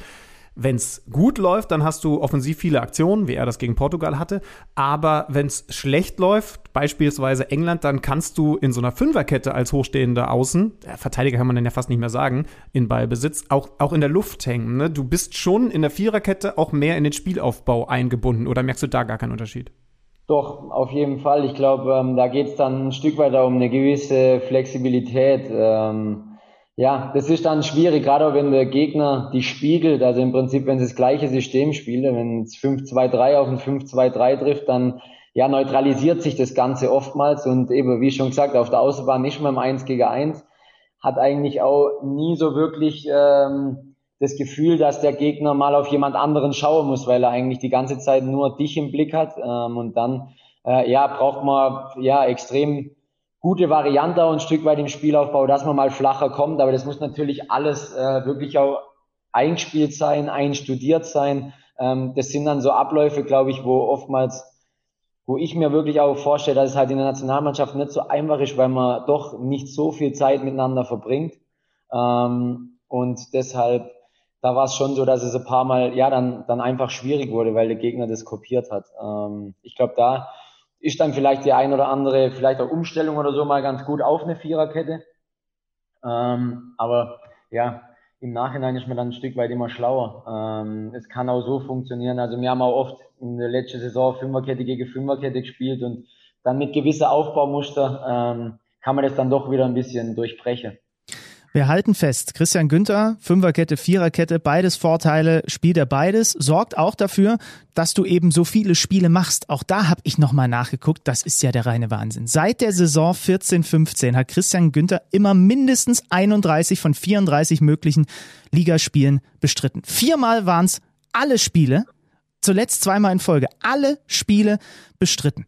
wenn es gut läuft, dann hast du offensiv viele Aktionen, wie er das gegen Portugal hatte. Aber wenn es schlecht läuft, beispielsweise England, dann kannst du in so einer Fünferkette als hochstehender Außen, Verteidiger kann man dann ja fast nicht mehr sagen, in Ballbesitz, auch, auch in der Luft hängen. Ne? Du bist schon in der Viererkette auch mehr in den Spielaufbau eingebunden. Oder merkst du da gar keinen Unterschied? Doch, auf jeden Fall. Ich glaube, ähm, da geht es dann ein Stück weiter um eine gewisse Flexibilität. Ähm, ja, das ist dann schwierig, gerade wenn der Gegner die spiegelt, also im Prinzip, wenn sie das gleiche System spielen, wenn es 5-2-3 auf ein 5-2-3 trifft, dann ja, neutralisiert sich das Ganze oftmals und eben, wie schon gesagt, auf der Außenbahn nicht mehr im 1 gegen 1, hat eigentlich auch nie so wirklich ähm, das Gefühl, dass der Gegner mal auf jemand anderen schauen muss, weil er eigentlich die ganze Zeit nur dich im Blick hat ähm, und dann äh, ja, braucht man ja extrem gute Variante und ein Stück weit im Spielaufbau, dass man mal flacher kommt. Aber das muss natürlich alles äh, wirklich auch eingespielt sein, einstudiert sein. Ähm, das sind dann so Abläufe, glaube ich, wo oftmals, wo ich mir wirklich auch vorstelle, dass es halt in der Nationalmannschaft nicht so einfach ist, weil man doch nicht so viel Zeit miteinander verbringt. Ähm, und deshalb, da war es schon so, dass es ein paar Mal, ja, dann, dann einfach schwierig wurde, weil der Gegner das kopiert hat. Ähm, ich glaube, da ist dann vielleicht die ein oder andere, vielleicht auch Umstellung oder so mal ganz gut auf eine Viererkette. Ähm, aber ja, im Nachhinein ist man dann ein Stück weit immer schlauer. Ähm, es kann auch so funktionieren. Also wir haben auch oft in der letzten Saison Fünferkette gegen Fünferkette gespielt und dann mit gewisser Aufbaumuster ähm, kann man das dann doch wieder ein bisschen durchbrechen. Wir halten fest, Christian Günther, Fünferkette, Viererkette, beides Vorteile, spielt er beides, sorgt auch dafür, dass du eben so viele Spiele machst. Auch da habe ich nochmal nachgeguckt, das ist ja der reine Wahnsinn. Seit der Saison 14-15 hat Christian Günther immer mindestens 31 von 34 möglichen Ligaspielen bestritten. Viermal waren es alle Spiele, zuletzt zweimal in Folge, alle Spiele bestritten.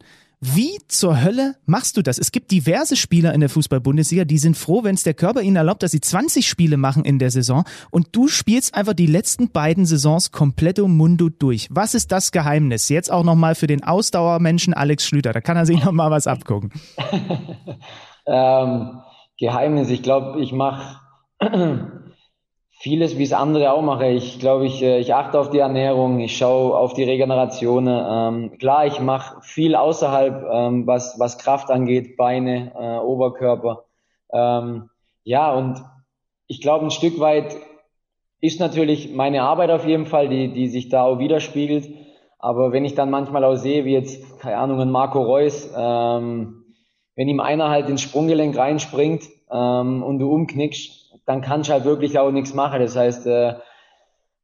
Wie zur Hölle machst du das? Es gibt diverse Spieler in der Fußball-Bundesliga, die sind froh, wenn es der Körper ihnen erlaubt, dass sie 20 Spiele machen in der Saison und du spielst einfach die letzten beiden Saisons kompletto mundo durch. Was ist das Geheimnis? Jetzt auch nochmal für den Ausdauermenschen Alex Schlüter, da kann er sich nochmal was abgucken. ähm, Geheimnis, ich glaube, ich mache vieles, wie es andere auch mache. Ich glaube, ich, äh, ich achte auf die Ernährung, ich schaue auf die Regeneration. Ähm, klar, ich mache viel außerhalb, ähm, was, was Kraft angeht, Beine, äh, Oberkörper. Ähm, ja, und ich glaube, ein Stück weit ist natürlich meine Arbeit auf jeden Fall, die, die sich da auch widerspiegelt. Aber wenn ich dann manchmal auch sehe, wie jetzt, keine Ahnung, ein Marco Reus, ähm, wenn ihm einer halt ins Sprunggelenk reinspringt ähm, und du umknickst, dann kannst du halt wirklich auch nichts machen. Das heißt, äh,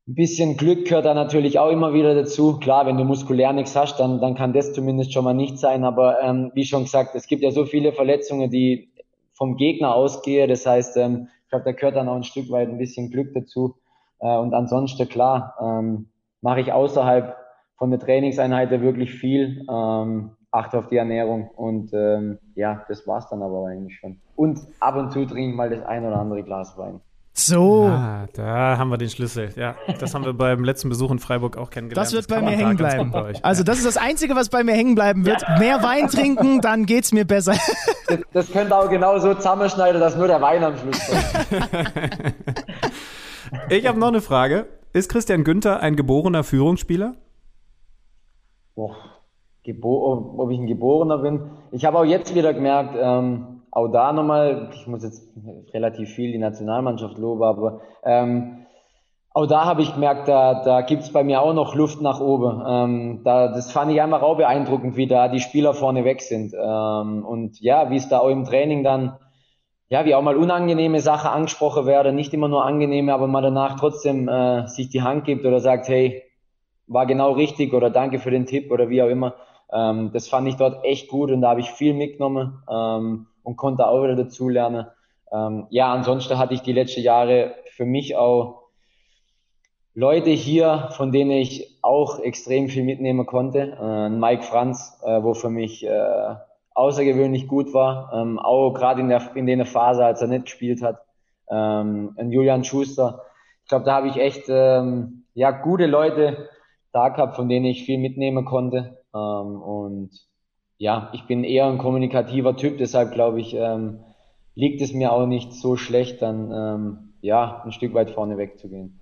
ein bisschen Glück gehört da natürlich auch immer wieder dazu. Klar, wenn du muskulär nichts hast, dann, dann kann das zumindest schon mal nicht sein. Aber ähm, wie schon gesagt, es gibt ja so viele Verletzungen, die vom Gegner ausgehen. Das heißt, ähm, ich glaube, da gehört dann auch ein Stück weit ein bisschen Glück dazu. Äh, und ansonsten, klar, ähm, mache ich außerhalb von der Trainingseinheit wirklich viel. Ähm, achte auf die Ernährung und ähm, ja, das war's dann aber eigentlich schon. Und ab und zu trinke ich mal das ein oder andere Glas Wein. So. Ah, da haben wir den Schlüssel. Ja, das haben wir beim letzten Besuch in Freiburg auch kennengelernt. Das wird das bei mir hängen bleiben. Also das ist das Einzige, was bei mir hängen bleiben wird. Ja. Mehr Wein trinken, dann geht's mir besser. Das, das könnte auch genau so zusammenschneiden, dass nur der Wein am Schluss kommt. ich habe noch eine Frage. Ist Christian Günther ein geborener Führungsspieler? Boah, Gebo ob ich ein Geborener bin. Ich habe auch jetzt wieder gemerkt, ähm, auch da nochmal, ich muss jetzt relativ viel die Nationalmannschaft loben, aber ähm, auch da habe ich gemerkt, da, da gibt es bei mir auch noch Luft nach oben. Ähm, da, das fand ich einfach auch beeindruckend, wie da die Spieler vorne weg sind. Ähm, und ja, wie es da auch im Training dann, ja, wie auch mal unangenehme Sachen angesprochen werden, nicht immer nur angenehme, aber man danach trotzdem äh, sich die Hand gibt oder sagt, hey, war genau richtig oder danke für den Tipp oder wie auch immer. Ähm, das fand ich dort echt gut und da habe ich viel mitgenommen ähm, und konnte auch wieder dazulernen. Ähm, ja, ansonsten hatte ich die letzten Jahre für mich auch Leute hier, von denen ich auch extrem viel mitnehmen konnte. Äh, Mike Franz, äh, wo für mich äh, außergewöhnlich gut war, ähm, auch gerade in der in der Phase, als er nicht gespielt hat. Ähm, Julian Schuster. Ich glaube, da habe ich echt ähm, ja gute Leute da gehabt, von denen ich viel mitnehmen konnte. Ähm, und ja, ich bin eher ein kommunikativer Typ, deshalb glaube ich, ähm, liegt es mir auch nicht so schlecht, dann ähm, ja, ein Stück weit vorne wegzugehen.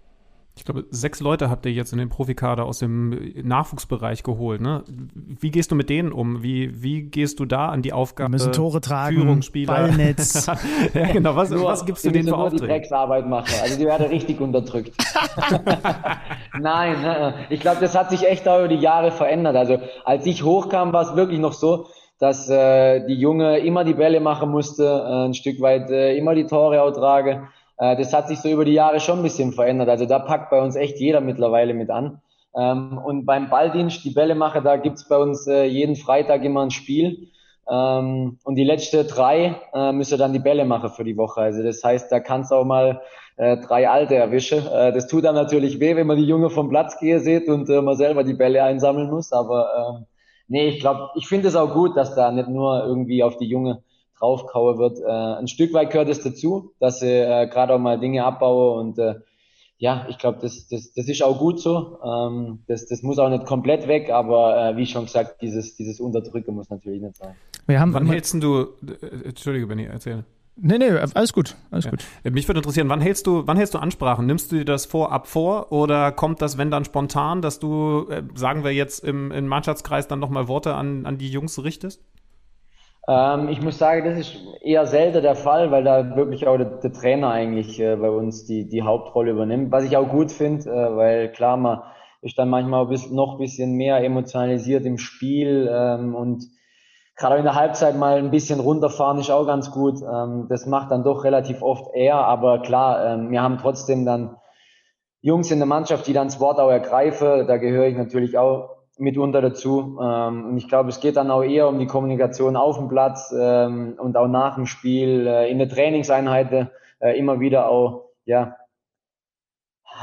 Ich glaube, sechs Leute habt ihr jetzt in den Profikader aus dem Nachwuchsbereich geholt. Ne? Wie gehst du mit denen um? Wie, wie gehst du da an die Aufgabe? Wir müssen Tore tragen, Führungsspieler. Ballnetz. ja, genau. Was, Nur, was gibst du denen für nur die Aufträge? Drecksarbeit machen. Also die werden richtig unterdrückt. Nein, äh, ich glaube, das hat sich echt auch über die Jahre verändert. Also als ich hochkam, war es wirklich noch so, dass äh, die Junge immer die Bälle machen musste, äh, ein Stück weit äh, immer die Tore auch trage. Äh, das hat sich so über die Jahre schon ein bisschen verändert. Also da packt bei uns echt jeder mittlerweile mit an. Ähm, und beim Balldienst, die Bälle mache, da gibt's bei uns äh, jeden Freitag immer ein Spiel. Ähm, und die letzte drei äh, müssen dann die Bälle machen für die Woche. Also das heißt, da kannst auch mal äh, drei Alte erwischen. Äh, das tut dann natürlich weh, wenn man die Junge vom Platz gehen sieht und äh, man selber die Bälle einsammeln muss. Aber ähm, nee, ich glaube, ich finde es auch gut, dass da nicht nur irgendwie auf die Junge draufkaue wird. Äh, ein Stück weit gehört es dazu, dass sie äh, gerade auch mal Dinge abbaue und äh, ja, ich glaube, das, das, das ist auch gut so. Ähm, das, das muss auch nicht komplett weg, aber äh, wie schon gesagt, dieses, dieses Unterdrücken muss natürlich nicht sein. Wir haben Wann hältst du, äh, Entschuldige, Benni, erzähl. Nee, nee, alles gut, alles Ja. gut. Äh, Mich würde interessieren, wann hältst du, wann hältst du Ansprachen? Nimmst du dir das vorab vor oder kommt das, wenn dann spontan, dass du, äh, sagen wir jetzt im, im Mannschaftskreis dann nochmal Worte an, an die Jungs richtest? Ähm, ich muss sagen, das ist eher selten der Fall, weil da wirklich auch der, der Trainer eigentlich äh, bei uns die, die Hauptrolle übernimmt. Was ich auch gut finde, äh, weil klar, man ist dann manchmal bisschen, noch ein bisschen mehr emotionalisiert im Spiel ähm, und gerade in der Halbzeit mal ein bisschen runterfahren ist auch ganz gut. Ähm, das macht dann doch relativ oft er, aber klar, ähm, wir haben trotzdem dann Jungs in der Mannschaft, die dann das Wort auch ergreifen. Da gehöre ich natürlich auch mitunter dazu. Ähm, und ich glaube, es geht dann auch eher um die Kommunikation auf dem Platz ähm, und auch nach dem Spiel, äh, in der Trainingseinheit äh, immer wieder auch, ja,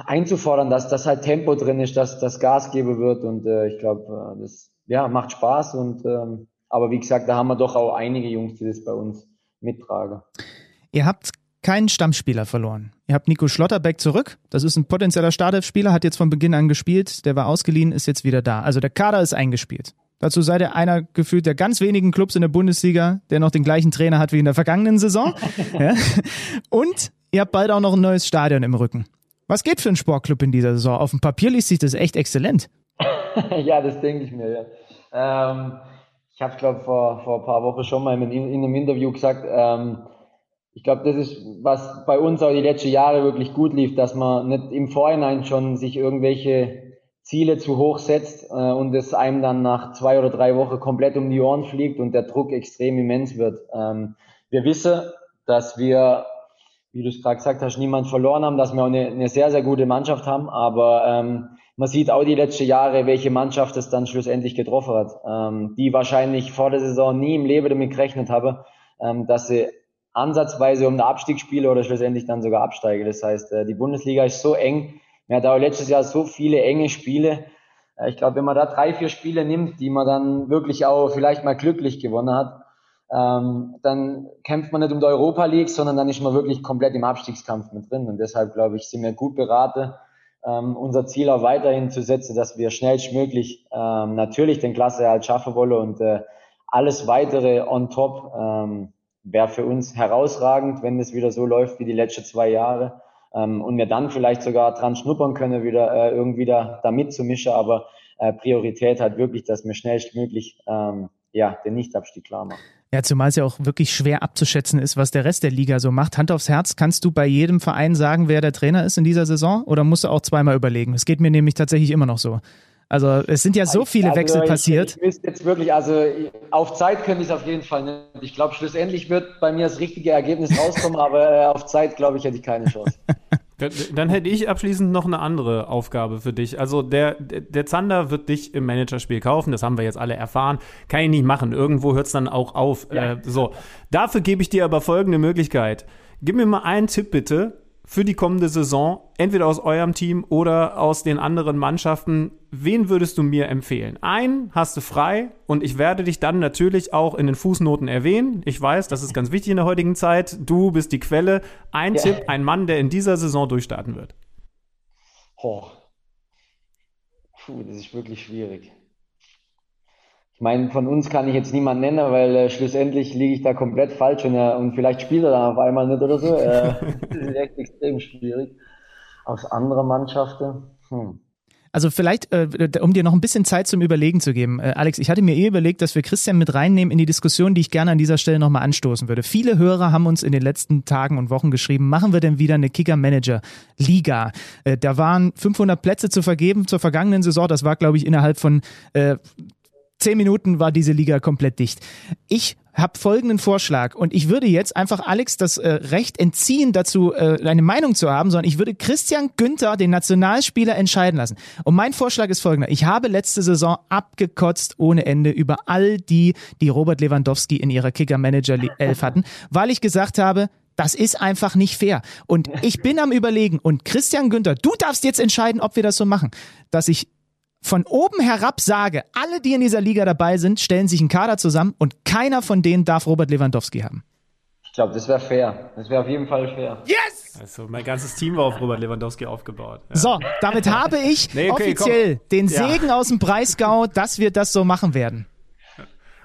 einzufordern, dass das halt Tempo drin ist, dass das Gas geben wird und äh, ich glaube, äh, das ja, macht Spaß und ähm, aber wie gesagt, da haben wir doch auch einige Jungs, die das bei uns mittragen. Ihr habt keinen Stammspieler verloren. Ihr habt Nico Schlotterbeck zurück. Das ist ein potenzieller Startelf-Spieler, hat jetzt von Beginn an gespielt. Der war ausgeliehen, ist jetzt wieder da. Also der Kader ist eingespielt. Dazu seid ihr einer gefühlt der ganz wenigen Clubs in der Bundesliga, der noch den gleichen Trainer hat wie in der vergangenen Saison. ja. Und ihr habt bald auch noch ein neues Stadion im Rücken. Was geht für einen Sportclub in dieser Saison? Auf dem Papier liest sich das echt exzellent. ja, das denke ich mir, ja. Ähm, ich habe, glaube vor, vor ein paar Wochen schon mal in, in einem Interview gesagt, ähm, ich glaube, das ist, was bei uns auch die letzten Jahre wirklich gut lief, dass man nicht im Vorhinein schon sich irgendwelche Ziele zu hoch setzt äh, und es einem dann nach zwei oder drei Wochen komplett um die Ohren fliegt und der Druck extrem immens wird. Ähm, wir wissen, dass wir, wie du es gerade gesagt hast, niemand verloren haben, dass wir auch eine, eine sehr, sehr gute Mannschaft haben, aber ähm, man sieht auch die letzten Jahre, welche Mannschaft es dann schlussendlich getroffen hat, ähm, die wahrscheinlich vor der Saison nie im Leben damit gerechnet habe, ähm, dass sie ansatzweise um den Abstieg spielen oder schlussendlich dann sogar absteigen. Das heißt, äh, die Bundesliga ist so eng. Wir hatten auch letztes Jahr so viele enge Spiele. Äh, Ich glaube, wenn man da drei, vier Spiele nimmt, die man dann wirklich auch vielleicht mal glücklich gewonnen hat, ähm, dann kämpft man nicht um die Europa League, sondern dann ist man wirklich komplett im Abstiegskampf mit drin. Und deshalb, glaube ich, sind wir gut beraten, ähm, unser Ziel auch weiterhin zu setzen, dass wir schnellstmöglich ähm, natürlich den Klasseerhalt schaffen wollen und äh, alles weitere on top ähm, wäre für uns herausragend, wenn es wieder so läuft wie die letzten zwei Jahre ähm, und wir dann vielleicht sogar dran schnuppern können, wieder äh, irgendwie da, da mitzumischen, aber äh, Priorität hat wirklich, dass wir schnellstmöglich ähm, ja, den Nichtabstieg klar machen. Ja, zumal es ja auch wirklich schwer abzuschätzen ist, was der Rest der Liga so macht. Hand aufs Herz, kannst du bei jedem Verein sagen, wer der Trainer ist in dieser Saison? Oder musst du auch zweimal überlegen? Es geht mir nämlich tatsächlich immer noch so. Also es sind ja so viele Also, Wechsel ich, passiert. Ich wüsste jetzt wirklich, also auf Zeit könnte ich es auf jeden Fall nicht. Ich glaube, schlussendlich wird bei mir das richtige Ergebnis rauskommen, aber äh, auf Zeit, glaube ich, hätte ich keine Chance. Dann- Dann hätte ich abschließend noch eine andere Aufgabe für dich. Also der, der, der Zander wird dich im Managerspiel kaufen, das haben wir jetzt alle erfahren. Kann ich nicht machen. Irgendwo hört es dann auch auf. Ja. Äh, so. Dafür gebe ich dir aber folgende Möglichkeit. Gib mir mal einen Tipp bitte für die kommende Saison, entweder aus eurem Team oder aus den anderen Mannschaften. Wen würdest du mir empfehlen? Einen hast du frei und ich werde dich dann natürlich auch in den Fußnoten erwähnen. Ich weiß, das ist ganz wichtig in der heutigen Zeit. Du bist die Quelle. Ein Ja. Tipp, ein Mann, der in dieser Saison durchstarten wird. Oh. Puh, das ist wirklich schwierig. Ich meine, von uns kann ich jetzt niemanden nennen, weil äh, schlussendlich liege ich da komplett falsch und, äh, und vielleicht spielt er dann auf einmal nicht oder so. Äh, das ist echt extrem schwierig. Aus anderen Mannschaften? Hm. Also vielleicht, äh, um dir noch ein bisschen Zeit zum Überlegen zu geben, äh, Alex, ich hatte mir eh überlegt, dass wir Christian mit reinnehmen in die Diskussion, die ich gerne an dieser Stelle nochmal anstoßen würde. Viele Hörer haben uns in den letzten Tagen und Wochen geschrieben, machen wir denn wieder eine Kicker-Manager-Liga? Äh, da waren 500 Plätze zu vergeben zur vergangenen Saison. Das war, glaube ich, innerhalb von äh, zehn Minuten war diese Liga komplett dicht. Ich habe folgenden Vorschlag und ich würde jetzt einfach Alex das äh, Recht entziehen, dazu äh, eine Meinung zu haben, sondern ich würde Christian Günther, den Nationalspieler, entscheiden lassen. Und mein Vorschlag ist folgender. Ich habe letzte Saison abgekotzt ohne Ende über all die, die Robert Lewandowski in ihrer Kicker-Manager-Elf hatten, weil ich gesagt habe, das ist einfach nicht fair. Und ich bin am Überlegen und Christian Günther, du darfst jetzt entscheiden, ob wir das so machen, dass ich von oben herab sage, alle, die in dieser Liga dabei sind, stellen sich einen Kader zusammen und keiner von denen darf Robert Lewandowski haben. Ich glaube, das wäre fair. Das wäre auf jeden Fall fair. Yes! Also mein ganzes Team war auf Robert Lewandowski aufgebaut. Ja. So, damit habe ich nee, okay, offiziell komm. den Segen ja. aus dem Breisgau, dass wir das so machen werden.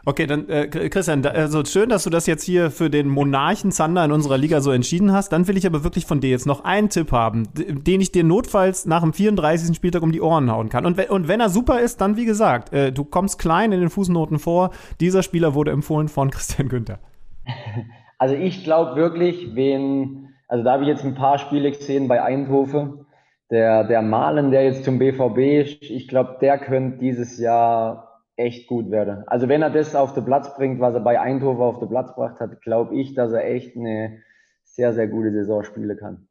Okay, dann äh, Christian, also schön, dass du das jetzt hier für den Monarchen Zander in unserer Liga so entschieden hast. Dann will ich aber wirklich von dir jetzt noch einen Tipp haben, den ich dir notfalls nach dem 34. Spieltag um die Ohren hauen kann. Und, und wenn er super ist, dann wie gesagt, äh, du kommst klein in den Fußnoten vor. Dieser Spieler wurde empfohlen von Christian Günther. Also ich glaube wirklich, wen, also da habe ich jetzt ein paar Spiele gesehen bei Eindhoven. Der, der Malen, der jetzt zum BVB, ich glaube, der könnte dieses Jahr echt gut werde. Also wenn er das auf den Platz bringt, was er bei Eindhoven auf den Platz gebracht hat, glaube ich, dass er echt eine sehr, sehr gute Saison spielen kann.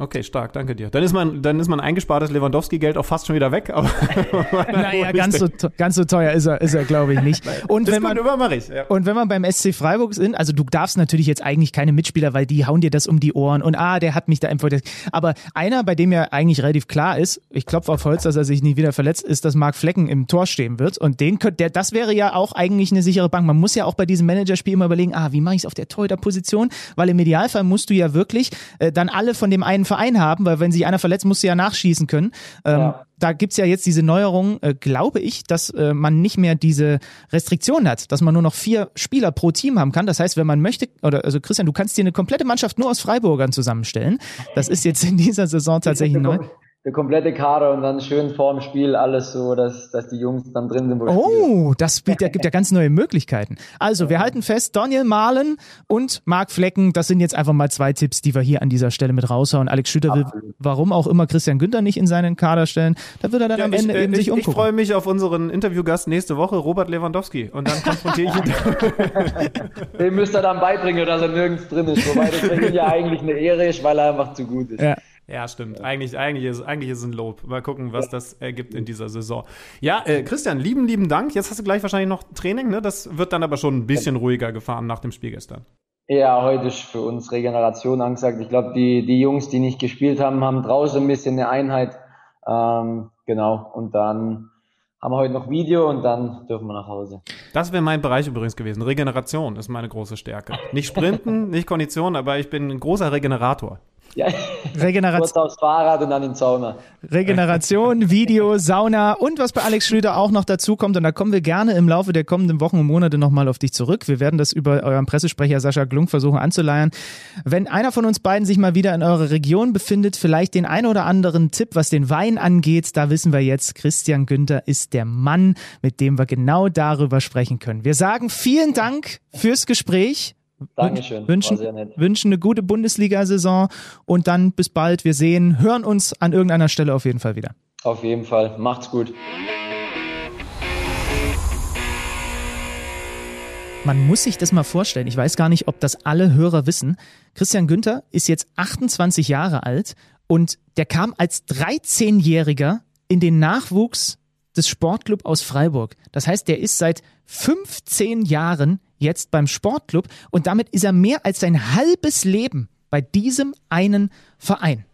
Okay, stark, danke dir. Dann ist man, dann ist mein eingespartes Lewandowski-Geld auch fast schon wieder weg. Aber naja, ganz so, ganz so teuer ist er, ist er, glaube ich, nicht. Und wenn, man, ich, ja. und wenn man beim SC Freiburg sind, also du darfst natürlich jetzt eigentlich keine Mitspieler, weil die hauen dir das um die Ohren und ah, der hat mich da empfohlen. Aber einer, bei dem ja eigentlich relativ klar ist, ich klopfe auf Holz, dass er sich nie wieder verletzt, ist, dass Marc Flecken im Tor stehen wird. Und den der, das wäre ja auch eigentlich eine sichere Bank. Man muss ja auch bei diesem Managerspiel immer überlegen, ah, wie mache ich es auf der Torhüterposition? Weil im Idealfall musst du ja wirklich äh, dann alle von dem einen Verein haben, weil wenn sich einer verletzt, musst du ja nachschießen können. Ähm, ja. Da gibt's ja jetzt diese Neuerung, äh, glaube ich, dass äh, man nicht mehr diese Restriktion hat, dass man nur noch vier Spieler pro Team haben kann. Das heißt, wenn man möchte, oder also Christian, du kannst dir eine komplette Mannschaft nur aus Freiburgern zusammenstellen. Das ist jetzt in dieser Saison tatsächlich neu der komplette Kader und dann schön vorm Spiel alles so, dass, dass die Jungs dann drin sind. oh, das gibt ja, gibt ja ganz neue Möglichkeiten. Also, wir halten fest, Daniel Mahlen und Marc Flecken, das sind jetzt einfach mal zwei Tipps, die wir hier an dieser Stelle mit raushauen. Alex Schütter will, warum auch immer Christian Günther nicht in seinen Kader stellen, da wird er dann ja, am Ende ich, eben ich, sich umgucken. Ich freue mich auf unseren Interviewgast nächste Woche, Robert Lewandowski. Und dann konfrontiere ich ihn. Den müsst ihr dann beibringen, dass er nirgends drin ist. Wobei das für ihn ja eigentlich eine Ehre ist, weil er einfach zu gut ist. Ja. Ja, stimmt. Eigentlich, eigentlich, ist, eigentlich ist es ein Lob. Mal gucken, was das ergibt in dieser Saison. Ja, äh, Christian, lieben, lieben Dank. Jetzt hast du gleich wahrscheinlich noch Training, ne? Das wird dann aber schon ein bisschen ruhiger gefahren nach dem Spiel gestern. Ja, heute ist für uns Regeneration angesagt. Ich glaube, die, die Jungs, die nicht gespielt haben, haben draußen ein bisschen eine Einheit. Ähm, genau. Und dann haben wir heute noch Video und dann dürfen wir nach Hause. Das wäre mein Bereich übrigens gewesen. Regeneration ist meine große Stärke. Nicht Sprinten, nicht Kondition, aber ich bin ein großer Regenerator. Ja. Regeneration. Kurz aufs Fahrrad und dann in Sauna. Regeneration, Video, Sauna und was bei Alex Schlüter auch noch dazu kommt, und da kommen wir gerne im Laufe der kommenden Wochen und Monate nochmal auf dich zurück. Wir werden das über euren Pressesprecher Sascha Glunk versuchen anzuleiern. Wenn einer von uns beiden sich mal wieder in eurer Region befindet, vielleicht den ein oder anderen Tipp, was den Wein angeht, da wissen wir jetzt, Christian Günther ist der Mann, mit dem wir genau darüber sprechen können. Wir sagen vielen Dank fürs Gespräch. Dankeschön. Wünschen, wünschen eine gute Bundesliga-Saison und dann bis bald. Wir sehen, hören uns an irgendeiner Stelle auf jeden Fall wieder. Auf jeden Fall. Macht's gut. Man muss sich das mal vorstellen. Ich weiß gar nicht, ob das alle Hörer wissen. Christian Günther ist jetzt 28 Jahre alt und der kam als 13-Jähriger in den Nachwuchs des Sportclub aus Freiburg. Das heißt, der ist seit 15 Jahren jetzt beim Sportclub und damit ist er mehr als sein halbes Leben bei diesem einen Verein.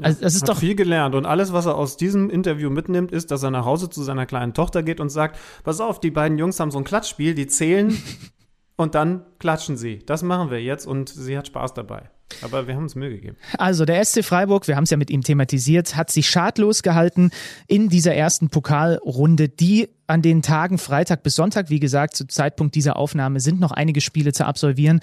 Also das ist hat doch viel gelernt und alles, was er aus diesem Interview mitnimmt, ist, dass er nach Hause zu seiner kleinen Tochter geht und sagt: Pass auf, die beiden Jungs haben so ein Klatschspiel, die zählen und dann klatschen sie. Das machen wir jetzt und sie hat Spaß dabei. Aber wir haben uns Mühe gegeben. Also der SC Freiburg, wir haben es ja mit ihm thematisiert, hat sich schadlos gehalten in dieser ersten Pokalrunde, die an den Tagen Freitag bis Sonntag, wie gesagt, zu Zeitpunkt dieser Aufnahme sind noch einige Spiele zu absolvieren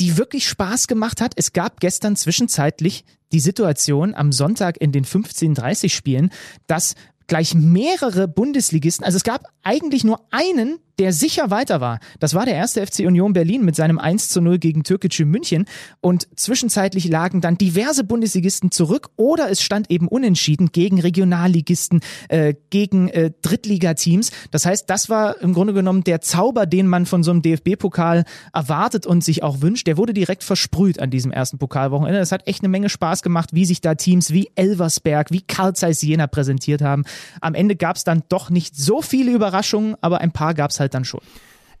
die wirklich Spaß gemacht hat. Es gab gestern zwischenzeitlich die Situation am Sonntag in den 15:30 Spielen, dass gleich mehrere Bundesligisten, also es gab eigentlich nur einen, der sicher weiter war. Das war der erste FC Union Berlin mit seinem 1 zu 0 gegen Türkgücü München und zwischenzeitlich lagen dann diverse Bundesligisten zurück oder es stand eben unentschieden gegen Regionalligisten, äh, gegen äh, Drittligateams. Das heißt, das war im Grunde genommen der Zauber, den man von so einem DFB-Pokal erwartet und sich auch wünscht. Der wurde direkt versprüht an diesem ersten Pokalwochenende. Das hat echt eine Menge Spaß gemacht, wie sich da Teams wie Elversberg, wie Karl Zeiss Jena präsentiert haben. Am Ende gab es dann doch nicht so viele Überraschungen, aber ein paar gab es halt dann schon.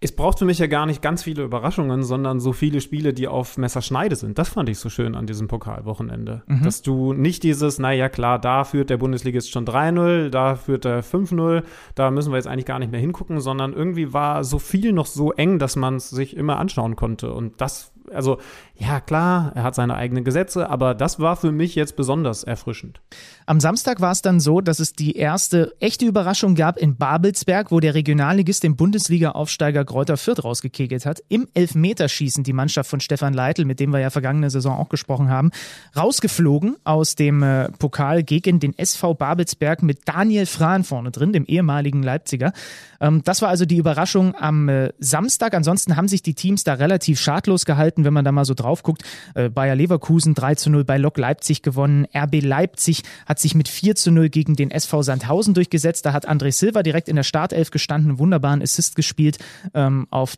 Es braucht für mich ja gar nicht ganz viele Überraschungen, sondern so viele Spiele, die auf Messerschneide sind. Das fand ich so schön an diesem Pokalwochenende. Mhm. Dass du nicht dieses, naja klar, da führt der Bundesligist schon 3-0, da führt er 5-0, da müssen wir jetzt eigentlich gar nicht mehr hingucken, sondern irgendwie war so viel noch so eng, dass man es sich immer anschauen konnte. Und das also ja klar, er hat seine eigenen Gesetze, aber das war für mich jetzt besonders erfrischend. Am Samstag war es dann so, dass es die erste echte Überraschung gab in Babelsberg, wo der Regionalligist den Bundesliga-Aufsteiger Kräuter Fürth rausgekegelt hat. Im Elfmeterschießen die Mannschaft von Stefan Leitl, mit dem wir ja vergangene Saison auch gesprochen haben, rausgeflogen aus dem äh, Pokal gegen den SV Babelsberg mit Daniel Frahn vorne drin, dem ehemaligen Leipziger. Ähm, das war also die Überraschung am äh, Samstag. Ansonsten haben sich die Teams da relativ schadlos gehalten, wenn man da mal so drauf guckt. Äh, Bayer Leverkusen 3 zu 0 bei Lok Leipzig gewonnen. RB Leipzig hat sich mit 4 zu 0 gegen den SV Sandhausen durchgesetzt. Da hat André Silva direkt in der Startelf gestanden, wunderbaren Assist gespielt ähm, auf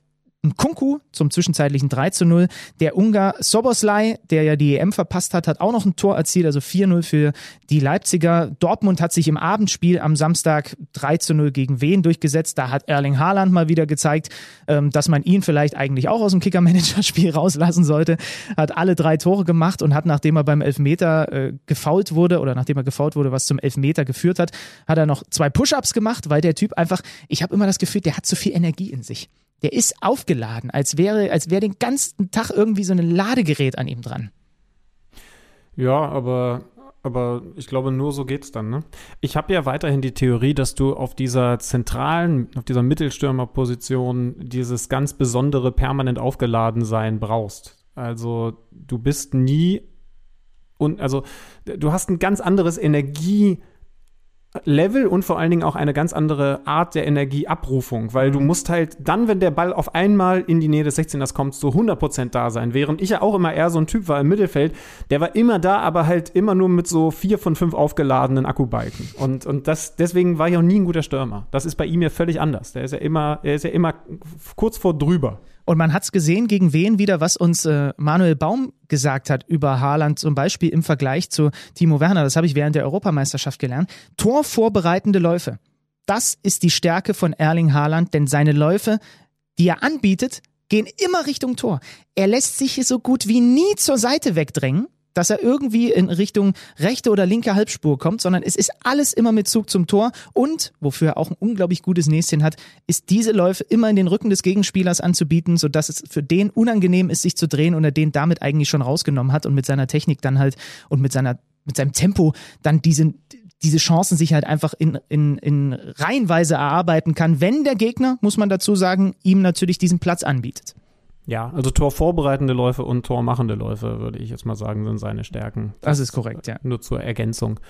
Kunku zum zwischenzeitlichen 3 zu 0. Der Ungar Soboslai, der ja die EM verpasst hat, hat auch noch ein Tor erzielt, also 4-0 für die Leipziger. Dortmund hat sich im Abendspiel am Samstag 3 zu 0 gegen Wien durchgesetzt. Da hat Erling Haaland mal wieder gezeigt, ähm, dass man ihn vielleicht eigentlich auch aus dem Kicker-Manager-Spiel rauslassen sollte. Hat alle drei Tore gemacht und hat, nachdem er beim Elfmeter äh, gefault wurde oder nachdem er gefault wurde, was zum Elfmeter geführt hat, hat er noch zwei Push-Ups gemacht, weil der Typ einfach, ich habe immer das Gefühl, der hat zu viel Energie in sich der ist aufgeladen, als wäre, als wäre den ganzen Tag irgendwie so ein Ladegerät an ihm dran. Ja, aber, aber ich glaube, nur so geht's dann, ne? Ich habe ja weiterhin die Theorie, dass du auf dieser zentralen, auf dieser Mittelstürmerposition dieses ganz besondere permanent aufgeladen sein brauchst. Also du bist nie und also du hast ein ganz anderes Energie Level und vor allen Dingen auch eine ganz andere Art der Energieabrufung, weil du mhm. musst halt dann, wenn der Ball auf einmal in die Nähe des 16ers kommt, so 100% da sein. Während ich ja auch immer eher so ein Typ war im Mittelfeld, der war immer da, aber halt immer nur mit so vier von fünf aufgeladenen Akkubalken. Und, und das, deswegen war ich auch nie ein guter Stürmer. Das ist bei ihm ja völlig anders. Der ist ja immer, er ist ja immer kurz vor drüber. Und man hat es gesehen, gegen wen wieder, was uns äh, Manuel Baum gesagt hat über Haaland, zum Beispiel im Vergleich zu Timo Werner. Das habe ich während der Europameisterschaft gelernt. Torvorbereitende Läufe. Das ist die Stärke von Erling Haaland, denn seine Läufe, die er anbietet, gehen immer Richtung Tor. Er lässt sich so gut wie nie zur Seite wegdrängen, dass er irgendwie in Richtung rechte oder linke Halbspur kommt, sondern es ist alles immer mit Zug zum Tor und, wofür er auch ein unglaublich gutes Näschen hat, ist diese Läufe immer in den Rücken des Gegenspielers anzubieten, sodass es für den unangenehm ist, sich zu drehen und er den damit eigentlich schon rausgenommen hat und mit seiner Technik dann halt und mit seiner mit seinem Tempo dann diese, diese Chancen sich halt einfach in, in, in Reihenweise erarbeiten kann, wenn der Gegner, muss man dazu sagen, ihm natürlich diesen Platz anbietet. Ja, also torvorbereitende Läufe und tormachende Läufe, würde ich jetzt mal sagen, sind seine Stärken. Das, das ist korrekt, ja. Nur zur Ergänzung.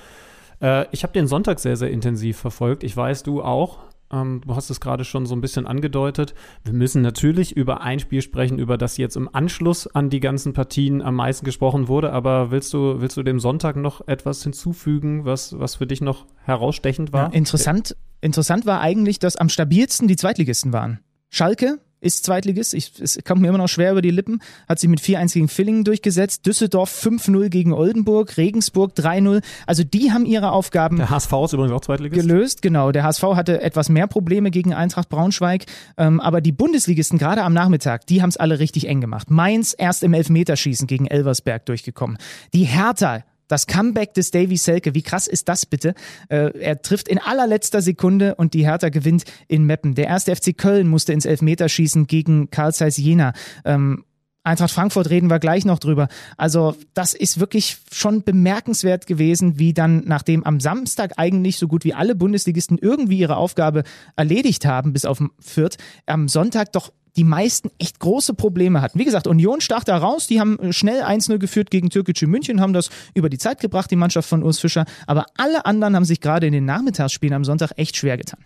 Äh, ich habe den Sonntag sehr, sehr intensiv verfolgt. Ich weiß, du auch. Ähm, du hast es gerade schon so ein bisschen angedeutet. Wir müssen natürlich über ein Spiel sprechen, über das jetzt im Anschluss an die ganzen Partien am meisten gesprochen wurde. Aber willst du, willst du dem Sonntag noch etwas hinzufügen, was, was für dich noch herausstechend war? Ja, interessant, interessant war eigentlich, dass am stabilsten die Zweitligisten waren. Schalke ist Zweitligist. Ich, es kommt mir immer noch schwer über die Lippen. Hat sich mit 4-1 gegen Villingen durchgesetzt. Düsseldorf 5-0 gegen Oldenburg. Regensburg 3-0. Also die haben ihre Aufgaben. Der HSV ist übrigens auch Zweitligist. Gelöst, genau. Der HSV hatte etwas mehr Probleme gegen Eintracht Braunschweig. Ähm, aber die Bundesligisten gerade am Nachmittag, die haben es alle richtig eng gemacht. Mainz erst im Elfmeterschießen gegen Elversberg durchgekommen. Die Hertha das Comeback des Davy Selke, wie krass ist das bitte? Äh, er trifft in allerletzter Sekunde und die Hertha gewinnt in Meppen. Der erste FC Köln musste ins Elfmeterschießen gegen Karl Zeiss Jena. Ähm, Eintracht Frankfurt reden wir gleich noch drüber. Also das ist wirklich schon bemerkenswert gewesen, wie dann, nachdem am Samstag eigentlich so gut wie alle Bundesligisten irgendwie ihre Aufgabe erledigt haben, bis auf Fürth, am Sonntag doch die meisten echt große Probleme hatten. Wie gesagt, Union stach da raus, die haben äh, schnell 1-0 geführt gegen Türkische München, haben das über die Zeit gebracht, die Mannschaft von Urs Fischer, aber alle anderen haben sich gerade in den Nachmittagsspielen am Sonntag echt schwer getan.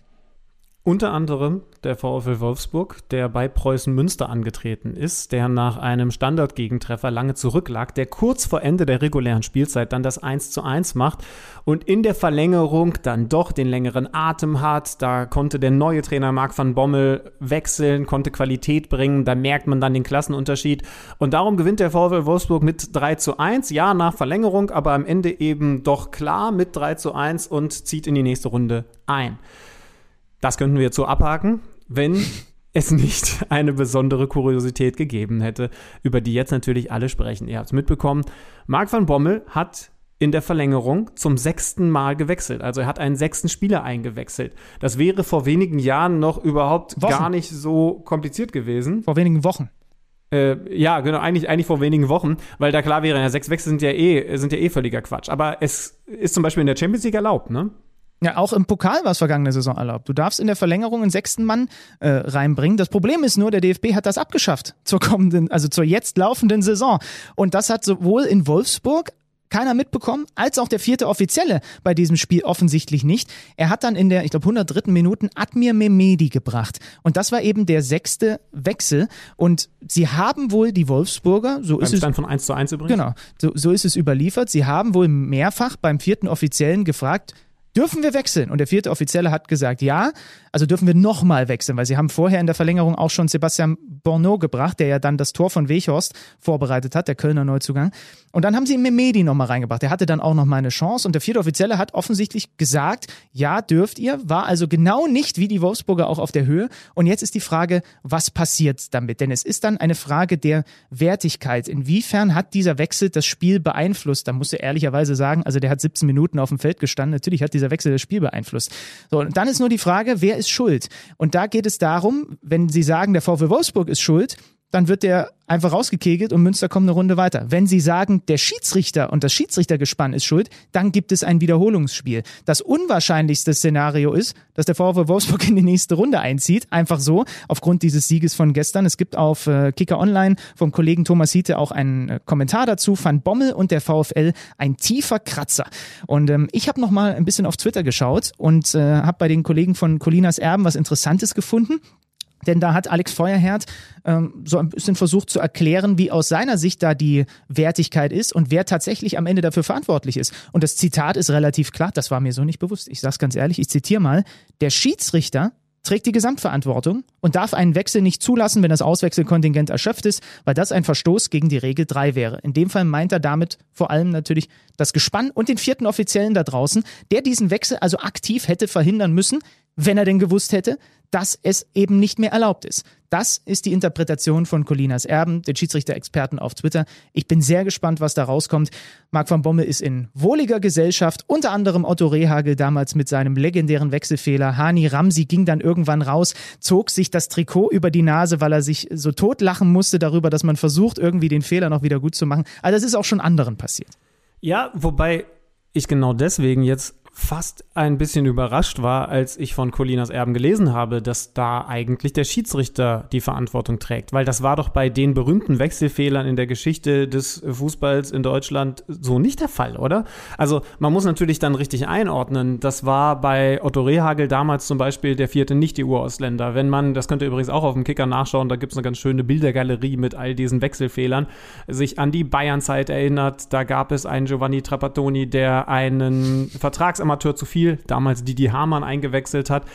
Unter anderem der VfL Wolfsburg, der bei Preußen Münster angetreten ist, der nach einem Standardgegentreffer lange zurücklag, der kurz vor Ende der regulären Spielzeit dann das 1 zu 1 macht und in der Verlängerung dann doch den längeren Atem hat. Da konnte der neue Trainer Marc van Bommel wechseln, konnte Qualität bringen, da merkt man dann den Klassenunterschied. Und darum gewinnt der VfL Wolfsburg mit 3 zu 1, ja, nach Verlängerung, aber am Ende eben doch klar mit 3 zu 1 und zieht in die nächste Runde ein. Das könnten wir jetzt so abhaken, wenn es nicht eine besondere Kuriosität gegeben hätte, über die jetzt natürlich alle sprechen. Ihr habt es mitbekommen. Marc van Bommel hat in der Verlängerung zum sechsten Mal gewechselt. Also er hat einen sechsten Spieler eingewechselt. Das wäre vor wenigen Jahren noch überhaupt Wochen. gar nicht so kompliziert gewesen. Vor wenigen Wochen. Äh, ja, genau, eigentlich, eigentlich vor wenigen Wochen, weil da klar wäre, ja, sechs Wechsel sind ja eh, sind ja eh völliger Quatsch. Aber es ist zum Beispiel in der Champions League erlaubt, ne? Ja, auch im Pokal war es vergangene Saison erlaubt. Du darfst in der Verlängerung einen sechsten Mann äh, reinbringen. Das Problem ist nur, der DFB hat das abgeschafft zur kommenden, also zur jetzt laufenden Saison. Und das hat sowohl in Wolfsburg keiner mitbekommen, als auch der vierte Offizielle bei diesem Spiel offensichtlich nicht. Er hat dann in der, ich glaube, 103. Minuten Admir Mehmedi gebracht. Und das war eben der sechste Wechsel. Und sie haben wohl die Wolfsburger, so beim ist Stand es. von 1 zu 1 übrigens. Genau, so, so ist es überliefert. Sie haben wohl mehrfach beim vierten Offiziellen gefragt, Dürfen wir wechseln? Und der vierte Offizielle hat gesagt, ja. Also dürfen wir nochmal wechseln, weil sie haben vorher in der Verlängerung auch schon Sebastian Borneau gebracht, der ja dann das Tor von Wechhorst vorbereitet hat, der Kölner Neuzugang. Und dann haben sie Memedi nochmal reingebracht. Der hatte dann auch nochmal eine Chance. Und der vierte Offizielle hat offensichtlich gesagt, ja, dürft ihr. War also genau nicht wie die Wolfsburger auch auf der Höhe. Und jetzt ist die Frage, was passiert damit? Denn es ist dann eine Frage der Wertigkeit. Inwiefern hat dieser Wechsel das Spiel beeinflusst? Da musst du ehrlicherweise sagen, also der hat 17 Minuten auf dem Feld gestanden. Natürlich hat dieser Wechsel das Spiel beeinflusst. So, und dann ist nur die Frage, wer ist schuld? Und da geht es darum, wenn Sie sagen, der VfL Wolfsburg ist schuld, dann wird der einfach rausgekegelt und Münster kommt eine Runde weiter. Wenn Sie sagen, der Schiedsrichter und das Schiedsrichtergespann ist schuld, dann gibt es ein Wiederholungsspiel. Das unwahrscheinlichste Szenario ist, dass der VfL Wolfsburg in die nächste Runde einzieht. Einfach so, aufgrund dieses Sieges von gestern. Es gibt auf äh, Kicker Online vom Kollegen Thomas Hiete auch einen äh, Kommentar dazu. Van Bommel und der VfL ein tiefer Kratzer. Und ähm, ich habe noch mal ein bisschen auf Twitter geschaut und äh, habe bei den Kollegen von Colinas Erben was Interessantes gefunden. Denn da hat Alex Feuerherd ähm, so ein bisschen versucht zu erklären, wie aus seiner Sicht da die Wertigkeit ist und wer tatsächlich am Ende dafür verantwortlich ist. Und das Zitat ist relativ klar, das war mir so nicht bewusst. Ich sag's ganz ehrlich, ich zitiere mal, der Schiedsrichter trägt die Gesamtverantwortung und darf einen Wechsel nicht zulassen, wenn das Auswechselkontingent erschöpft ist, weil das ein Verstoß gegen die Regel 3 wäre. In dem Fall meint er damit vor allem natürlich das Gespann und den vierten Offiziellen da draußen, der diesen Wechsel also aktiv hätte verhindern müssen, wenn er denn gewusst hätte, dass es eben nicht mehr erlaubt ist. Das ist die Interpretation von Colinas Erben, den Schiedsrichter-Experten auf Twitter. Ich bin sehr gespannt, was da rauskommt. Marc van Bommel ist in wohliger Gesellschaft, unter anderem Otto Rehagel damals mit seinem legendären Wechselfehler. Hani Ramsi ging dann irgendwann raus, zog sich das Trikot über die Nase, weil er sich so totlachen musste darüber, dass man versucht, irgendwie den Fehler noch wieder gut zu machen. Also das ist auch schon anderen passiert. Ja, wobei ich genau deswegen jetzt fast ein bisschen überrascht war, als ich von Colinas Erben gelesen habe, dass da eigentlich der Schiedsrichter die Verantwortung trägt. Weil das war doch bei den berühmten Wechselfehlern in der Geschichte des Fußballs in Deutschland so nicht der Fall, oder? Also man muss natürlich dann richtig einordnen. Das war bei Otto Rehagel damals zum Beispiel der vierte Nicht-EU-Ausländer. Wenn man, das könnt ihr übrigens auch auf dem Kicker nachschauen, da gibt es eine ganz schöne Bildergalerie mit all diesen Wechselfehlern, sich an die Bayern-Zeit erinnert, da gab es einen Giovanni Trapattoni, der einen Vertrags Amateur zu viel, damals Didi Hamann eingewechselt hat.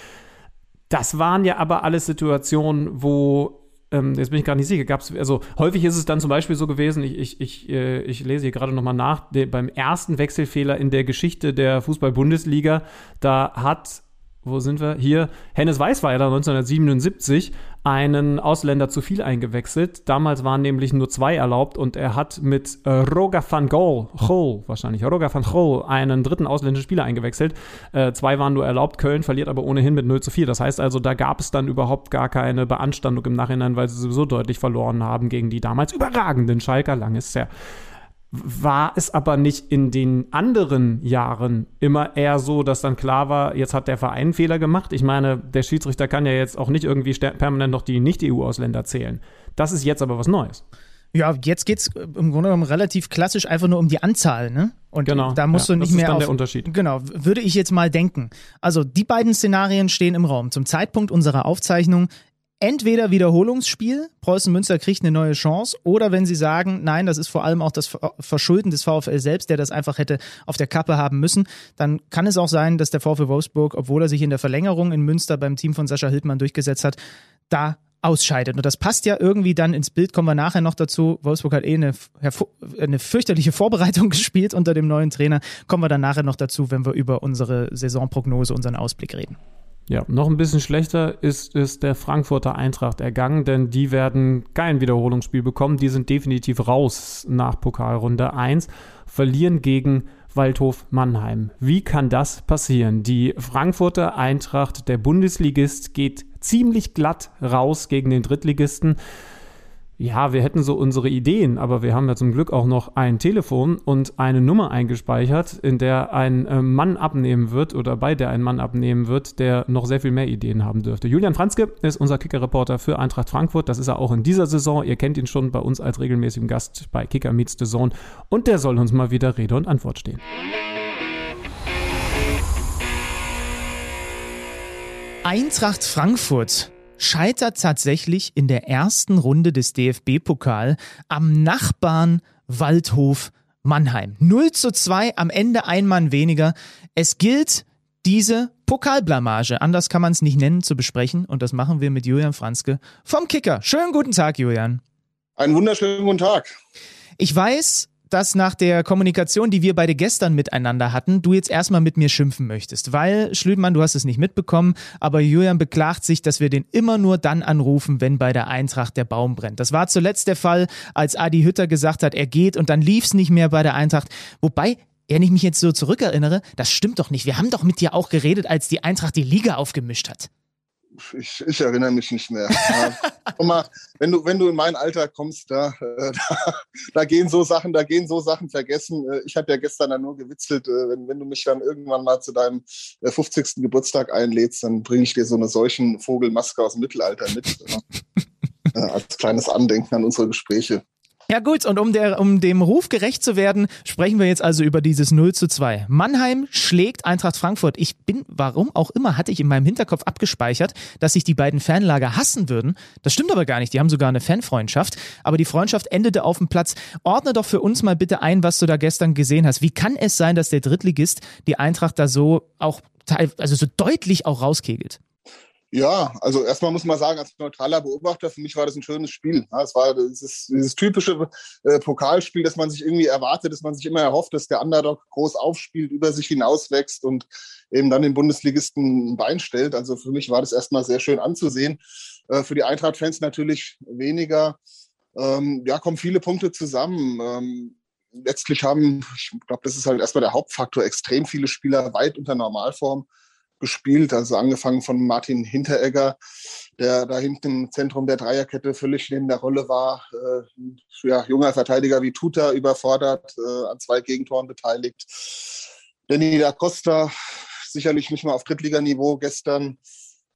Das waren ja aber alles Situationen, wo ähm, jetzt bin ich gar nicht sicher, gab es, also häufig ist es dann zum Beispiel so gewesen, ich, ich, ich, äh, ich lese hier gerade nochmal nach, der, beim ersten Wechselfehler in der Geschichte der Fußball-Bundesliga, da hat wo sind wir? Hier, Hennes Weißweiler 1977 einen Ausländer zu viel eingewechselt. Damals waren nämlich nur zwei erlaubt und er hat mit äh, Roger van Gol, Gol wahrscheinlich, Roger van Gol, einen dritten ausländischen Spieler eingewechselt. Äh, zwei waren nur erlaubt, Köln verliert aber ohnehin mit 0 zu 4. Das heißt also, da gab es dann überhaupt gar keine Beanstandung im Nachhinein, weil sie sowieso deutlich verloren haben gegen die damals überragenden Schalker, lang ist. War es aber nicht in den anderen Jahren immer eher so, dass dann klar war, jetzt hat der Verein einen Fehler gemacht? Ich meine, der Schiedsrichter kann ja jetzt auch nicht irgendwie permanent noch die Nicht-EU-Ausländer zählen. Das ist jetzt aber was Neues. Ja, jetzt geht es im Grunde genommen relativ klassisch einfach nur um die Anzahl, ne? Und genau, da musst ja, du nicht das mehr. Ist dann auf, der Unterschied. Genau, würde ich jetzt mal denken. Also die beiden Szenarien stehen im Raum. Zum Zeitpunkt unserer Aufzeichnung entweder Wiederholungsspiel, Preußen Münster kriegt eine neue Chance, oder wenn sie sagen, nein, das ist vor allem auch das Verschulden des VfL selbst, der das einfach hätte auf der Kappe haben müssen, dann kann es auch sein, dass der VfL Wolfsburg, obwohl er sich in der Verlängerung in Münster beim Team von Sascha Hildmann durchgesetzt hat, da ausscheidet. Und das passt ja irgendwie dann ins Bild, kommen wir nachher noch dazu. Wolfsburg hat eh eine, eine fürchterliche Vorbereitung gespielt unter dem neuen Trainer. Kommen wir dann nachher noch dazu, wenn wir über unsere Saisonprognose, unseren Ausblick reden. Ja, noch ein bisschen schlechter ist es der Frankfurter Eintracht ergangen, denn die werden kein Wiederholungsspiel bekommen. Die sind definitiv raus nach Pokalrunde 1, verlieren gegen Waldhof Mannheim. Wie kann das passieren? Die Frankfurter Eintracht, der Bundesligist, geht ziemlich glatt raus gegen den Drittligisten ja, wir hätten so unsere Ideen, aber wir haben ja zum Glück auch noch ein Telefon und eine Nummer eingespeichert, in der ein äh, Mann abnehmen wird oder bei der ein Mann abnehmen wird, der noch sehr viel mehr Ideen haben dürfte. Julian Franzke ist unser Kicker-Reporter für Eintracht Frankfurt. Das ist er auch in dieser Saison. Ihr kennt ihn schon bei uns als regelmäßigen Gast bei Kicker Meets the Zone und der soll uns mal wieder Rede und Antwort stehen. Eintracht Frankfurt scheitert tatsächlich in der ersten Runde des DFB-Pokal am Nachbarn Waldhof Mannheim. 0 zu 2, am Ende ein Mann weniger. Es gilt, diese Pokalblamage, anders kann man es nicht nennen, zu besprechen. Und das machen wir mit Julian Franzke vom Kicker. Schönen guten Tag, Julian. Einen wunderschönen guten Tag. Ich weiß, dass nach der Kommunikation, die wir beide gestern miteinander hatten, du jetzt erstmal mit mir schimpfen möchtest. Weil, Schlüdmann, du hast es nicht mitbekommen, aber Julian beklagt sich, dass wir den immer nur dann anrufen, wenn bei der Eintracht der Baum brennt. Das war zuletzt der Fall, als Adi Hütter gesagt hat, er geht und dann lief es nicht mehr bei der Eintracht. Wobei, wenn ich mich jetzt so zurückerinnere, das stimmt doch nicht. Wir haben doch mit dir auch geredet, als die Eintracht die Liga aufgemischt hat ich, ich erinnere mich nicht mehr. ja. mal, wenn du, wenn du in mein Alter kommst, da, äh, da, da, gehen so Sachen, da gehen so Sachen vergessen. Äh, ich habe ja gestern dann nur gewitzelt, äh, wenn, wenn du mich dann irgendwann mal zu deinem 50. Geburtstag einlädst, dann bringe ich dir so eine solchen Vogelmaske aus dem Mittelalter mit. als kleines Andenken an unsere Gespräche. Ja gut, und um, der, um dem Ruf gerecht zu werden, sprechen wir jetzt also über dieses 0 zu 2. Mannheim schlägt Eintracht Frankfurt. Ich bin, warum auch immer, hatte ich in meinem Hinterkopf abgespeichert, dass sich die beiden Fanlager hassen würden. Das stimmt aber gar nicht. Die haben sogar eine Fanfreundschaft. Aber die Freundschaft endete auf dem Platz. Ordne doch für uns mal bitte ein, was du da gestern gesehen hast. Wie kann es sein, dass der Drittligist die Eintracht da so auch, also so deutlich auch rauskegelt? Ja, also erstmal muss man sagen, als neutraler Beobachter, für mich war das ein schönes Spiel. Es war dieses, dieses typische äh, Pokalspiel, dass man sich irgendwie erwartet, dass man sich immer erhofft, dass der Underdog groß aufspielt, über sich hinauswächst und eben dann den Bundesligisten ein Bein stellt. Also für mich war das erstmal sehr schön anzusehen. Äh, für die Eintracht-Fans natürlich weniger. Ähm, ja, kommen viele Punkte zusammen. Ähm, letztlich haben, ich glaube, das ist halt erstmal der Hauptfaktor, extrem viele Spieler weit unter Normalform gespielt. Also angefangen von Martin Hinteregger, der da hinten im Zentrum der Dreierkette völlig neben der Rolle war. Äh, ja, junger Verteidiger wie Tuta überfordert, äh, an zwei Gegentoren beteiligt. Danny da Costa, sicherlich nicht mal auf Drittliganiveau gestern.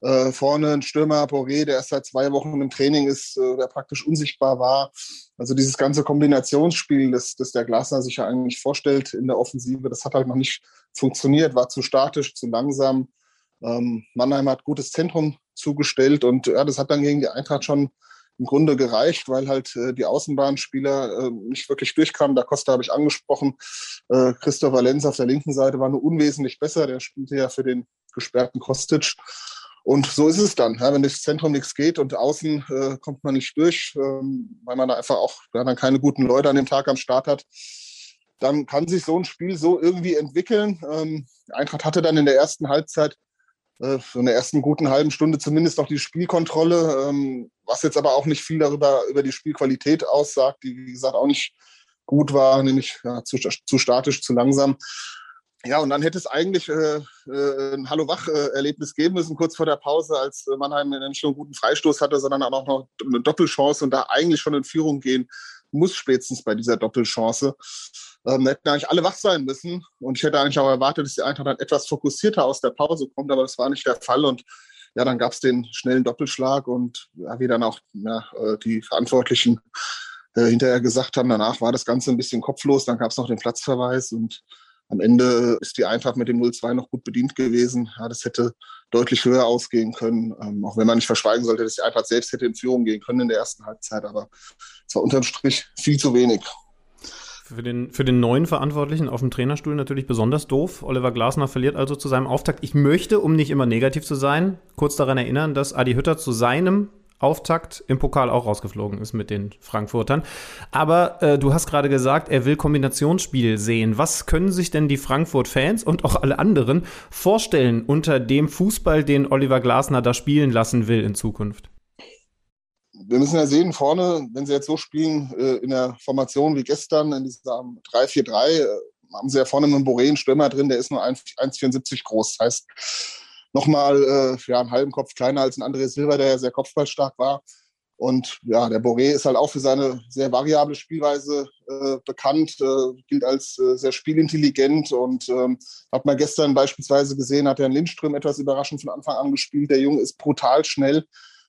Äh, vorne ein Stürmer, Boré, der erst seit zwei Wochen im Training ist, äh, der praktisch unsichtbar war. Also dieses ganze Kombinationsspiel, das, das der Glasner sich ja eigentlich vorstellt in der Offensive, das hat halt noch nicht funktioniert, war zu statisch, zu langsam. Ähm, Mannheim hat gutes Zentrum zugestellt und ja, das hat dann gegen die Eintracht schon im Grunde gereicht, weil halt äh, die Außenbahnspieler äh, nicht wirklich durchkamen. Da Costa habe ich angesprochen. Äh, Christoph Valenz auf der linken Seite war nur unwesentlich besser. Der spielte ja für den gesperrten Kostic. Und so ist es dann. Ja, wenn das Zentrum nichts geht und außen äh, kommt man nicht durch, ähm, weil man da einfach auch ja, dann keine guten Leute an dem Tag am Start hat, dann kann sich so ein Spiel so irgendwie entwickeln. Ähm, Eintracht hatte dann in der ersten Halbzeit äh, in der ersten guten halben Stunde zumindest noch die Spielkontrolle, ähm, was jetzt aber auch nicht viel darüber über die Spielqualität aussagt, die wie gesagt auch nicht gut war, nämlich ja, zu, zu statisch, zu langsam. Ja, und dann hätte es eigentlich äh, äh, ein Hallo-Wach-Erlebnis geben müssen, kurz vor der Pause, als Mannheim nicht nur einen guten Freistoß hatte, sondern auch noch eine Doppelchance und da eigentlich schon in Führung gehen muss spätestens bei dieser Doppelchance. Ähm, hätten eigentlich alle wach sein müssen. Und ich hätte eigentlich auch erwartet, dass die Eintracht dann etwas fokussierter aus der Pause kommt, aber das war nicht der Fall. Und ja, dann gab es den schnellen Doppelschlag und ja, wie dann auch ja, äh, die Verantwortlichen äh, hinterher gesagt haben, danach war das Ganze ein bisschen kopflos, dann gab es noch den Platzverweis und am Ende ist die Eintracht mit dem 0-2 noch gut bedient gewesen. Ja, das hätte deutlich höher ausgehen können, ähm, auch wenn man nicht verschweigen sollte, dass die Eintracht selbst hätte in Führung gehen können in der ersten Halbzeit, aber es war unterm Strich viel zu wenig. Für den, für den neuen Verantwortlichen auf dem Trainerstuhl natürlich besonders doof. Oliver Glasner verliert also zu seinem Auftakt. Ich möchte, um nicht immer negativ zu sein, kurz daran erinnern, dass Adi Hütter zu seinem Auftakt im Pokal auch rausgeflogen ist mit den Frankfurtern. Aber äh, du hast gerade gesagt, er will Kombinationsspiel sehen. Was können sich denn die Frankfurt-Fans und auch alle anderen vorstellen unter dem Fußball, den Oliver Glasner da spielen lassen will in Zukunft? Wir müssen ja sehen, vorne, wenn sie jetzt so spielen, äh, in der Formation wie gestern, in dieser 3-4-3, äh, haben sie ja vorne einen Boré, einen Stürmer drin, der ist nur 1,74 groß. Das heißt, nochmal äh, ja, einen halben Kopf kleiner als ein André Silva, der ja sehr kopfballstark war. Und ja, der Boré ist halt auch für seine sehr variable Spielweise äh, bekannt, äh, gilt als äh, sehr spielintelligent und ähm, hat man gestern beispielsweise gesehen, hat er Lindström etwas überraschend von Anfang an gespielt. Der Junge ist brutal schnell,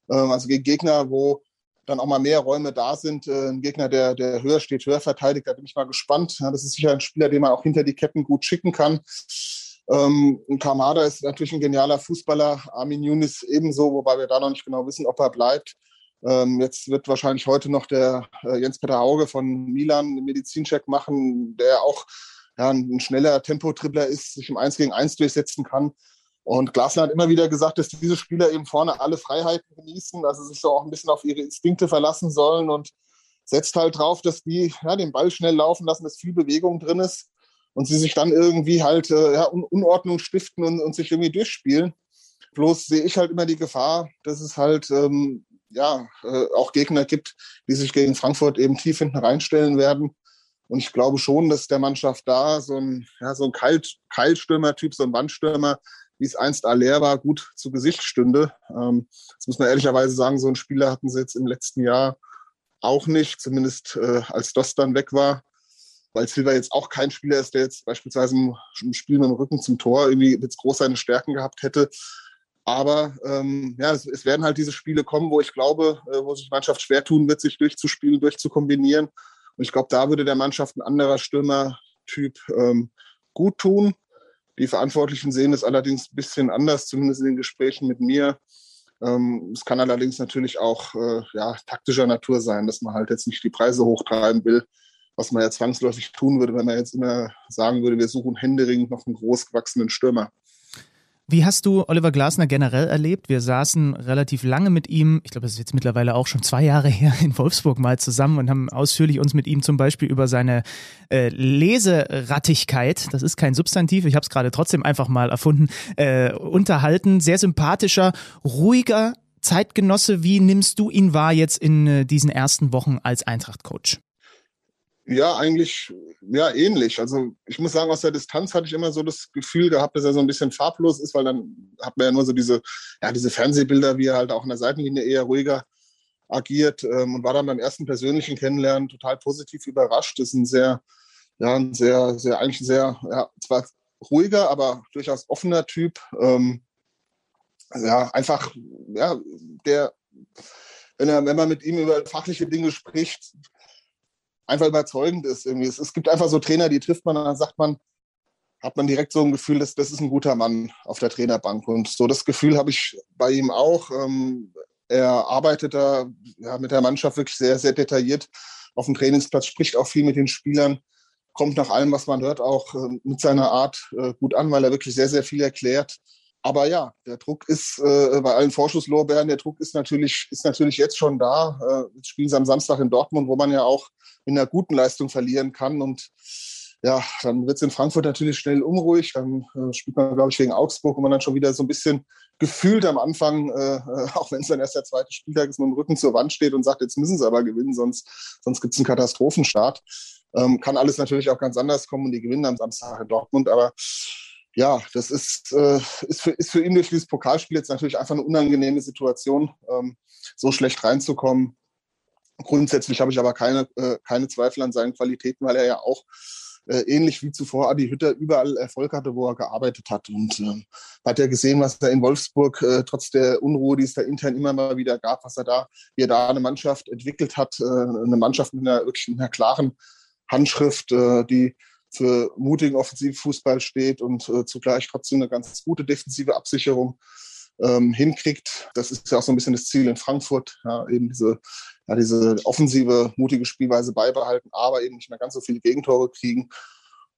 ähm, also gegen Gegner, wo dann auch mal mehr Räume da sind. Äh, ein Gegner, der, der höher steht, höher verteidigt, da bin ich mal gespannt. Ja, das ist sicher ein Spieler, den man auch hinter die Ketten gut schicken kann. Ähm, Kamada ist natürlich ein genialer Fußballer, Armin Yunis ebenso, wobei wir da noch nicht genau wissen, ob er bleibt. Ähm, jetzt wird wahrscheinlich heute noch der äh, Jens-Peter Hauge von Milan einen Medizincheck machen, der auch ja, ein schneller Tempotribbler ist, sich im 1 gegen 1 durchsetzen kann. Und Glasner hat immer wieder gesagt, dass diese Spieler eben vorne alle Freiheiten genießen, also sich so auch ein bisschen auf ihre Instinkte verlassen sollen und setzt halt drauf, dass die ja, den Ball schnell laufen lassen, dass viel Bewegung drin ist und sie sich dann irgendwie halt äh, ja, Unordnung stiften und, und sich irgendwie durchspielen. Bloß sehe ich halt immer die Gefahr, dass es halt ähm, ja äh, auch Gegner gibt, die sich gegen Frankfurt eben tief hinten reinstellen werden. Und ich glaube schon, dass der Mannschaft da so ein, ja, so ein Kalt, Keilstürmer-Typ, so ein Wandstürmer, wie es einst Aller war, gut zu Gesicht stünde. Ähm, das muss man ehrlicherweise sagen, so einen Spieler hatten sie jetzt im letzten Jahr auch nicht, zumindest äh, als das dann weg war weil Silva jetzt auch kein Spieler ist, der jetzt beispielsweise im Spiel mit dem Rücken zum Tor irgendwie jetzt groß seine Stärken gehabt hätte. Aber ähm, ja, es, es, werden halt diese Spiele kommen, wo ich glaube, äh, wo sich die Mannschaft schwer tun wird, sich durchzuspielen, durchzukombinieren. Und ich glaube, da würde der Mannschaft ein anderer Stürmertyp ähm, gut tun. Die Verantwortlichen sehen es allerdings ein bisschen anders, zumindest in den Gesprächen mit mir. Ähm, es kann allerdings natürlich auch äh, ja, taktischer Natur sein, dass man halt jetzt nicht die Preise hochtreiben will, was man ja zwangsläufig tun würde, wenn man jetzt immer sagen würde, wir suchen händeringend noch einen großgewachsenen Stürmer. Wie hast du Oliver Glasner generell erlebt? Wir saßen relativ lange mit ihm, ich glaube, das ist jetzt mittlerweile auch schon zwei Jahre her, in Wolfsburg mal zusammen und haben ausführlich uns mit ihm zum Beispiel über seine äh, Leserattigkeit, das ist kein Substantiv, ich habe es gerade trotzdem einfach mal erfunden, äh, unterhalten. Sehr sympathischer, ruhiger Zeitgenosse. Wie nimmst du ihn wahr jetzt in äh, diesen ersten Wochen als Eintracht-Coach? Ja, eigentlich ja ähnlich. Also ich muss sagen, aus der Distanz hatte ich immer so das Gefühl gehabt, dass er so ein bisschen farblos ist, weil dann hat man ja nur so diese, ja, diese Fernsehbilder, wie er halt auch in der Seitenlinie eher ruhiger agiert ähm, und war dann beim ersten persönlichen Kennenlernen total positiv überrascht. Das ist ein sehr, ja, ein sehr, sehr, eigentlich ein sehr, ja, zwar ruhiger, aber durchaus offener Typ. Ähm, ja, einfach, ja, der, wenn er, wenn man mit ihm über fachliche Dinge spricht, einfach überzeugend ist. Irgendwie. Es, es gibt einfach so Trainer, die trifft man und dann sagt man, hat man direkt so ein Gefühl, dass das ist ein guter Mann auf der Trainerbank. Und so das Gefühl habe ich bei ihm auch. Ähm, er arbeitet da ja, mit der Mannschaft wirklich sehr, sehr detailliert auf dem Trainingsplatz, spricht auch viel mit den Spielern, kommt nach allem, was man hört, auch äh, mit seiner Art äh, gut an, weil er wirklich sehr, sehr viel erklärt. Aber ja, der Druck ist äh, bei allen Vorschusslorbeeren, der Druck ist natürlich, ist natürlich jetzt schon da. Äh, jetzt spielen sie am Samstag in Dortmund, wo man ja auch in einer guten Leistung verlieren kann. Und ja, dann wird es in Frankfurt natürlich schnell unruhig. Dann äh, spielt man, glaube ich, gegen Augsburg, wo man dann schon wieder so ein bisschen gefühlt am Anfang, äh, äh auch wenn es dann erst der zweite Spieltag ist, mit dem Rücken zur Wand steht und sagt, jetzt müssen sie aber gewinnen, sonst, sonst gibt es einen Katastrophenstart. Ähm, kann alles natürlich auch ganz anders kommen und die gewinnen am Samstag in Dortmund. Aber ja, das ist, äh, ist, für, ist für ihn durch dieses Pokalspiel jetzt natürlich einfach eine unangenehme Situation, ähm, so schlecht reinzukommen Grundsätzlich habe ich aber keine, äh, keine Zweifel an seinen Qualitäten, weil er ja auch äh, ähnlich wie zuvor Adi Hütter überall Erfolg hatte, wo er gearbeitet hat. Und äh, hat ja gesehen, was er in Wolfsburg äh, trotz der Unruhe, die es da intern immer mal wieder gab, was er da, wie er da eine Mannschaft entwickelt hat, äh, eine Mannschaft mit einer wirklich einer klaren Handschrift, äh, die für mutigen Offensivfußball steht und äh, zugleich trotzdem eine ganz gute defensive Absicherung ähm, hinkriegt. Das ist ja auch so ein bisschen das Ziel in Frankfurt, ja, eben diese, ja, diese offensive, mutige Spielweise beibehalten, aber eben nicht mehr ganz so viele Gegentore kriegen.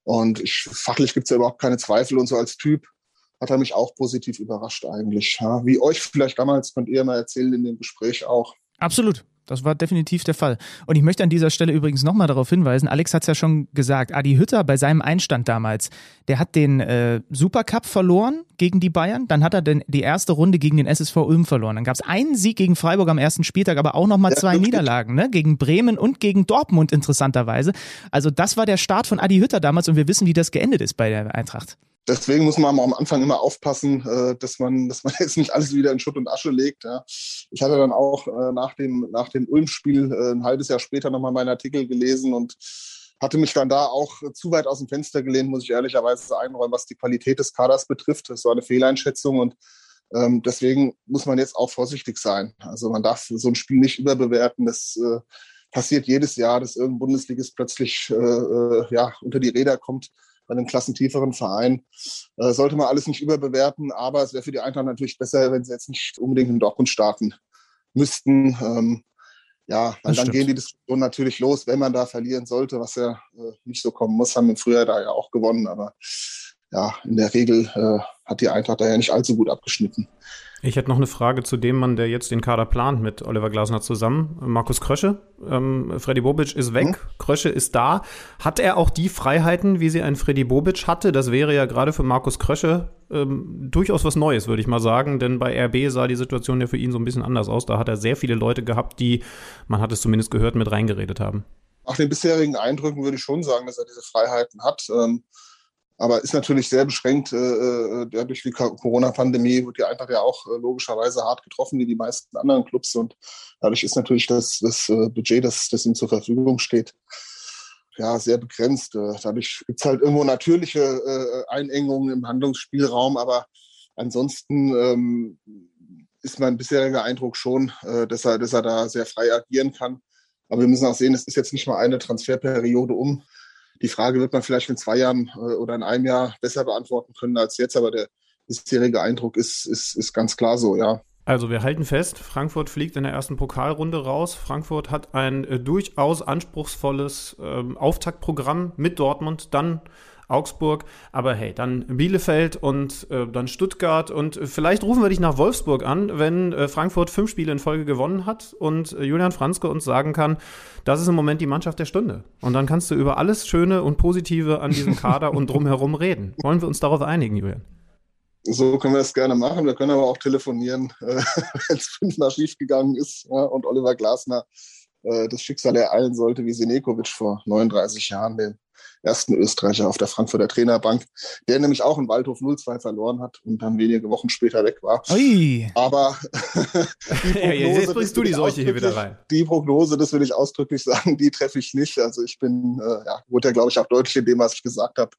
Und ich, fachlich gibt es ja überhaupt keine Zweifel und so als Typ hat er mich auch positiv überrascht eigentlich. Ja. Wie euch vielleicht damals, könnt ihr mal erzählen in dem Gespräch auch. Absolut. Das war definitiv der Fall. Und ich möchte an dieser Stelle übrigens nochmal darauf hinweisen, Alex hat es ja schon gesagt, Adi Hütter bei seinem Einstand damals, der hat den äh, Supercup verloren gegen die Bayern, dann hat er den, die erste Runde gegen den SSV Ulm verloren. Dann gab es einen Sieg gegen Freiburg am ersten Spieltag, aber auch nochmal zwei ja, Niederlagen, ne? gegen Bremen und gegen Dortmund interessanterweise. Also das war der Start von Adi Hütter damals und wir wissen, wie das geendet ist bei der Eintracht deswegen muss man am Anfang immer aufpassen, äh, dass man, dass man jetzt nicht alles wieder in Schutt und Asche legt. Ja. Ich hatte dann auch äh, nach dem, nach dem Ulm-Spiel äh, ein halbes Jahr später nochmal meinen Artikel gelesen und hatte mich dann da auch zu weit aus dem Fenster gelehnt, muss ich ehrlicherweise einräumen, was die Qualität des Kaders betrifft. Das war eine Fehleinschätzung und ähm, deswegen muss man jetzt auch vorsichtig sein. Also man darf so ein Spiel nicht überbewerten. Das äh, passiert jedes Jahr, dass irgendein Bundesligist plötzlich äh, ja, unter die Räder kommt bei einem klassentieferen Verein. Äh, sollte man alles nicht überbewerten, aber es wäre für die Eintracht natürlich besser, wenn sie jetzt nicht unbedingt in Dortmund starten müssten. Ähm, ja, dann, dann gehen die Diskussionen natürlich los, wenn man da verlieren sollte, was ja äh, nicht so kommen muss, haben wir früher da ja auch gewonnen, aber ja, in der Regel äh, hat die Eintracht da ja nicht allzu gut abgeschnitten. Ich hätte noch eine Frage zu dem Mann, der jetzt den Kader plant mit Oliver Glasner zusammen. Markus Krösche. Ähm, Freddy Bobic ist weg, mhm. Krösche ist da. Hat er auch die Freiheiten, wie sie ein Freddy Bobic hatte? Das wäre ja gerade für Markus Krösche ähm, durchaus was Neues, würde ich mal sagen. Denn bei RB sah die Situation ja für ihn so ein bisschen anders aus. Da hat er sehr viele Leute gehabt, die, man hat es zumindest gehört, mit reingeredet haben. Nach den bisherigen Eindrücken würde ich schon sagen, dass er diese Freiheiten hat. Ähm aber ist natürlich sehr beschränkt. Äh, äh durch die Corona-Pandemie wird die Eintracht ja auch äh, logischerweise hart getroffen, wie die meisten anderen Clubs. Und dadurch ist natürlich das, das äh, Budget, das, das ihm zur Verfügung steht, ja, sehr begrenzt. Äh, dadurch gibt es halt irgendwo natürliche äh, Einengungen im Handlungsspielraum, aber ansonsten ähm, ist mein bisheriger Eindruck schon, äh, dass, er, dass er da sehr frei agieren kann. Aber wir müssen auch sehen, es ist jetzt nicht mal eine Transferperiode um. Die Frage wird man vielleicht in zwei Jahren äh, oder in einem Jahr besser beantworten können als jetzt, aber der bisherige Eindruck ist, ist, ist ganz klar so, ja. Also wir halten fest, Frankfurt fliegt in der ersten Pokalrunde raus. Frankfurt hat ein äh, durchaus anspruchsvolles äh, Auftaktprogramm mit Dortmund, dann Augsburg, aber hey, dann Bielefeld und äh, dann Stuttgart und vielleicht rufen wir dich nach Wolfsburg an, wenn äh, Frankfurt fünf Spiele in Folge gewonnen hat und äh, Julian Franzke uns sagen kann, das ist im Moment die Mannschaft der Stunde. Und dann kannst du über alles Schöne und Positive an diesem Kader und drumherum reden. Wollen wir uns darauf einigen, Julian? So können wir das gerne machen. Wir können aber auch telefonieren, äh, wenn es fünfmal schiefgegangen ist ja, und Oliver Glasner äh, das Schicksal ereilen sollte, wie Sinekovic vor 39 Jahren, den ersten Österreicher auf der Frankfurter Trainerbank, der nämlich auch in Waldhof 0-2 verloren hat und dann wenige Wochen später weg war. Ui. Aber die Prognose, jetzt bringst du die Seuche hier wieder rein. Die Prognose, das will ich ausdrücklich sagen, die treffe ich nicht. Also ich bin, äh, ja, wurde ja, glaube ich, auch deutlich in dem, was ich gesagt habe,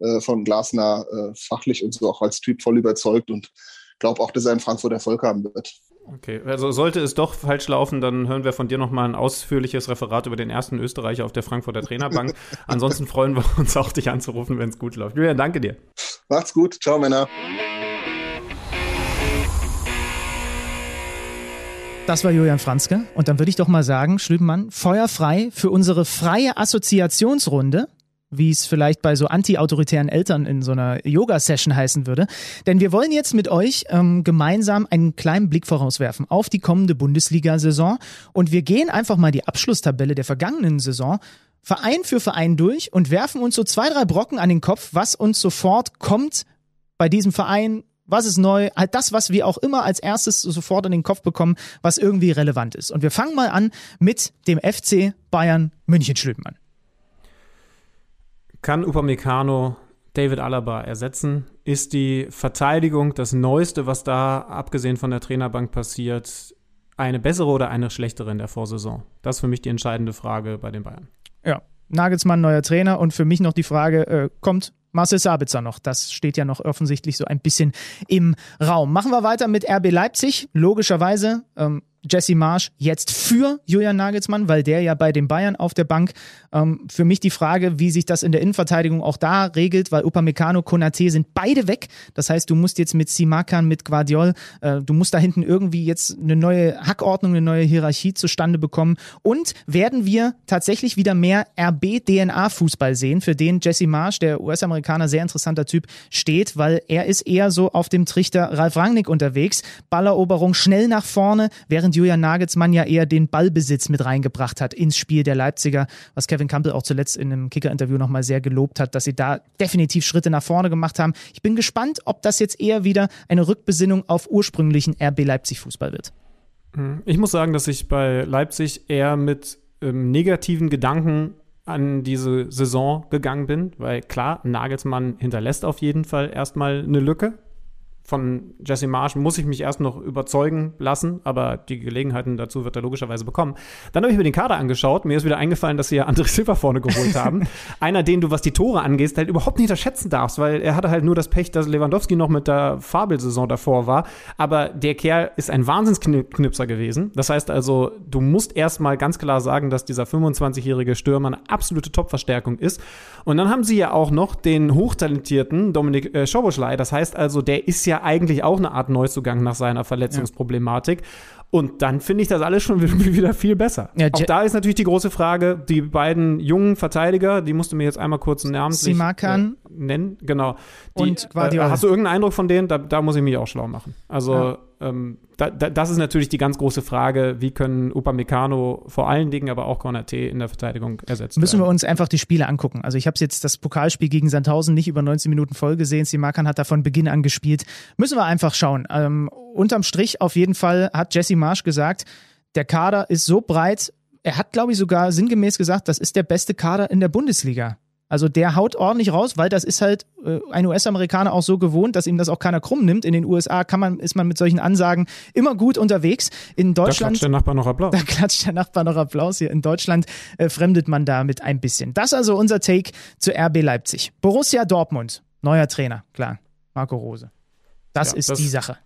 äh, von Glasner äh, fachlich und so auch als Typ voll überzeugt und glaube auch, dass er in Frankfurt Erfolg haben wird. Okay, also sollte es doch falsch laufen, dann hören wir von dir nochmal ein ausführliches Referat über den ersten Österreicher auf der Frankfurter Trainerbank. Ansonsten freuen wir uns auch, dich anzurufen, wenn es gut läuft. Julian, danke dir. Macht's gut. Ciao, Männer. Das war Julian Franzke. Und dann würde ich doch mal sagen, Schlübenmann, feuerfrei für unsere freie Assoziationsrunde wie es vielleicht bei so anti-autoritären Eltern in so einer Yoga-Session heißen würde. Denn wir wollen jetzt mit euch ähm, gemeinsam einen kleinen Blick vorauswerfen auf die kommende Bundesliga-Saison. Und wir gehen einfach mal die Abschlusstabelle der vergangenen Saison Verein für Verein durch und werfen uns so zwei, drei Brocken an den Kopf, was uns sofort kommt bei diesem Verein, was ist neu, halt das, was wir auch immer als erstes sofort in den Kopf bekommen, was irgendwie relevant ist. Und wir fangen mal an mit dem FC Bayern München Schlüppmann. Kann Upamecano David Alaba ersetzen? Ist die Verteidigung das Neueste, was da abgesehen von der Trainerbank passiert? eine bessere oder eine schlechtere in der Vorsaison? Das ist für mich die entscheidende Frage bei den Bayern. Ja, Nagelsmann neuer Trainer und für mich noch die Frage, äh, kommt Marcel Sabitzer noch. Das steht ja noch offensichtlich so ein bisschen im Raum. Machen wir weiter mit RB Leipzig. Logischerweise ähm, Jesse Marsch jetzt für Julian Nagelsmann, weil der ja bei den Bayern auf der Bank. Ähm, für mich die Frage, wie sich das in der Innenverteidigung auch da regelt, weil Upamecano, Konate sind beide weg. Das heißt, du musst jetzt mit Simakan, mit Guardiol, äh, du musst da hinten irgendwie jetzt eine neue Hackordnung, eine neue Hierarchie zustande bekommen. Und werden wir tatsächlich wieder mehr RB-DNA-Fußball sehen, für den Jesse Marsch, der US-Amerikaner, sehr interessanter Typ, steht, weil er ist eher so auf dem Trichter Ralf Rangnick unterwegs. Balleroberung schnell nach vorne, während während Julian Nagelsmann ja eher den Ballbesitz mit reingebracht hat ins Spiel der Leipziger, was Kevin Campbell auch zuletzt in einem Kicker-Interview nochmal sehr gelobt hat, dass sie da definitiv Schritte nach vorne gemacht haben. Ich bin gespannt, ob das jetzt eher wieder eine Rückbesinnung auf ursprünglichen RB Leipzig-Fußball wird. Hm. Ich muss sagen, dass ich bei Leipzig eher mit ähm, negativen Gedanken an diese Saison gegangen bin, weil klar, Nagelsmann hinterlässt auf jeden Fall erstmal eine Lücke von Jesse Marsh muss ich mich erst noch überzeugen lassen, aber die Gelegenheiten dazu wird er logischerweise bekommen. Dann habe ich mir den Kader angeschaut. Mir ist wieder eingefallen, dass sie ja André Silva vorne geholt haben. Einer, den du, was die Tore angeht, halt überhaupt nicht unterschätzen darfst, weil er hatte halt nur das Pech, dass Lewandowski noch mit der Fabelsaison davor war. Aber der Kerl ist ein Wahnsinnsknipser gewesen. Das heißt also, du musst erstmal ganz klar sagen, dass dieser 25-jährige Stürmer eine absolute Top-Verstärkung ist. Und dann haben sie ja auch noch den hochtalentierten Dominik äh, Schoboschlei. Das heißt also, der ist ja eigentlich auch eine Art Neuzugang nach seiner Verletzungsproblematik. Ja. Und dann finde ich das alles schon wieder viel besser. Ja, auch da ist natürlich die große Frage, die beiden jungen Verteidiger, die musst du mir jetzt einmal kurz namentlich Simakan. Äh, nennen. Genau. Die, und Guardiola. Äh, hast du irgendeinen Eindruck von denen? Da, da muss ich mich auch schlau machen. Also ja. ähm, da, da, das ist natürlich die ganz große Frage, wie können Upamecano vor allen Dingen, aber auch Konate in der Verteidigung ersetzen. Müssen werden. wir uns einfach die Spiele angucken. Also ich habe jetzt das Pokalspiel gegen Sandhausen nicht über 19 Minuten voll gesehen. Simakan hat da von Beginn an gespielt. Müssen wir einfach schauen. Ähm, unterm Strich auf jeden Fall hat Jesse Marsch gesagt, der Kader ist so breit. Er hat, glaube ich, sogar sinngemäß gesagt, das ist der beste Kader in der Bundesliga. Also der haut ordentlich raus, weil das ist halt äh, ein US-Amerikaner auch so gewohnt, dass ihm das auch keiner krumm nimmt. In den USA kann man, ist man mit solchen Ansagen immer gut unterwegs. In Deutschland. Da klatscht der Nachbar noch Applaus. Da klatscht der Nachbar noch Applaus. Hier in Deutschland äh, fremdet man damit ein bisschen. Das also unser Take zu RB Leipzig. Borussia Dortmund. Neuer Trainer, klar. Marco Rose. Das ja, ist das, die Sache.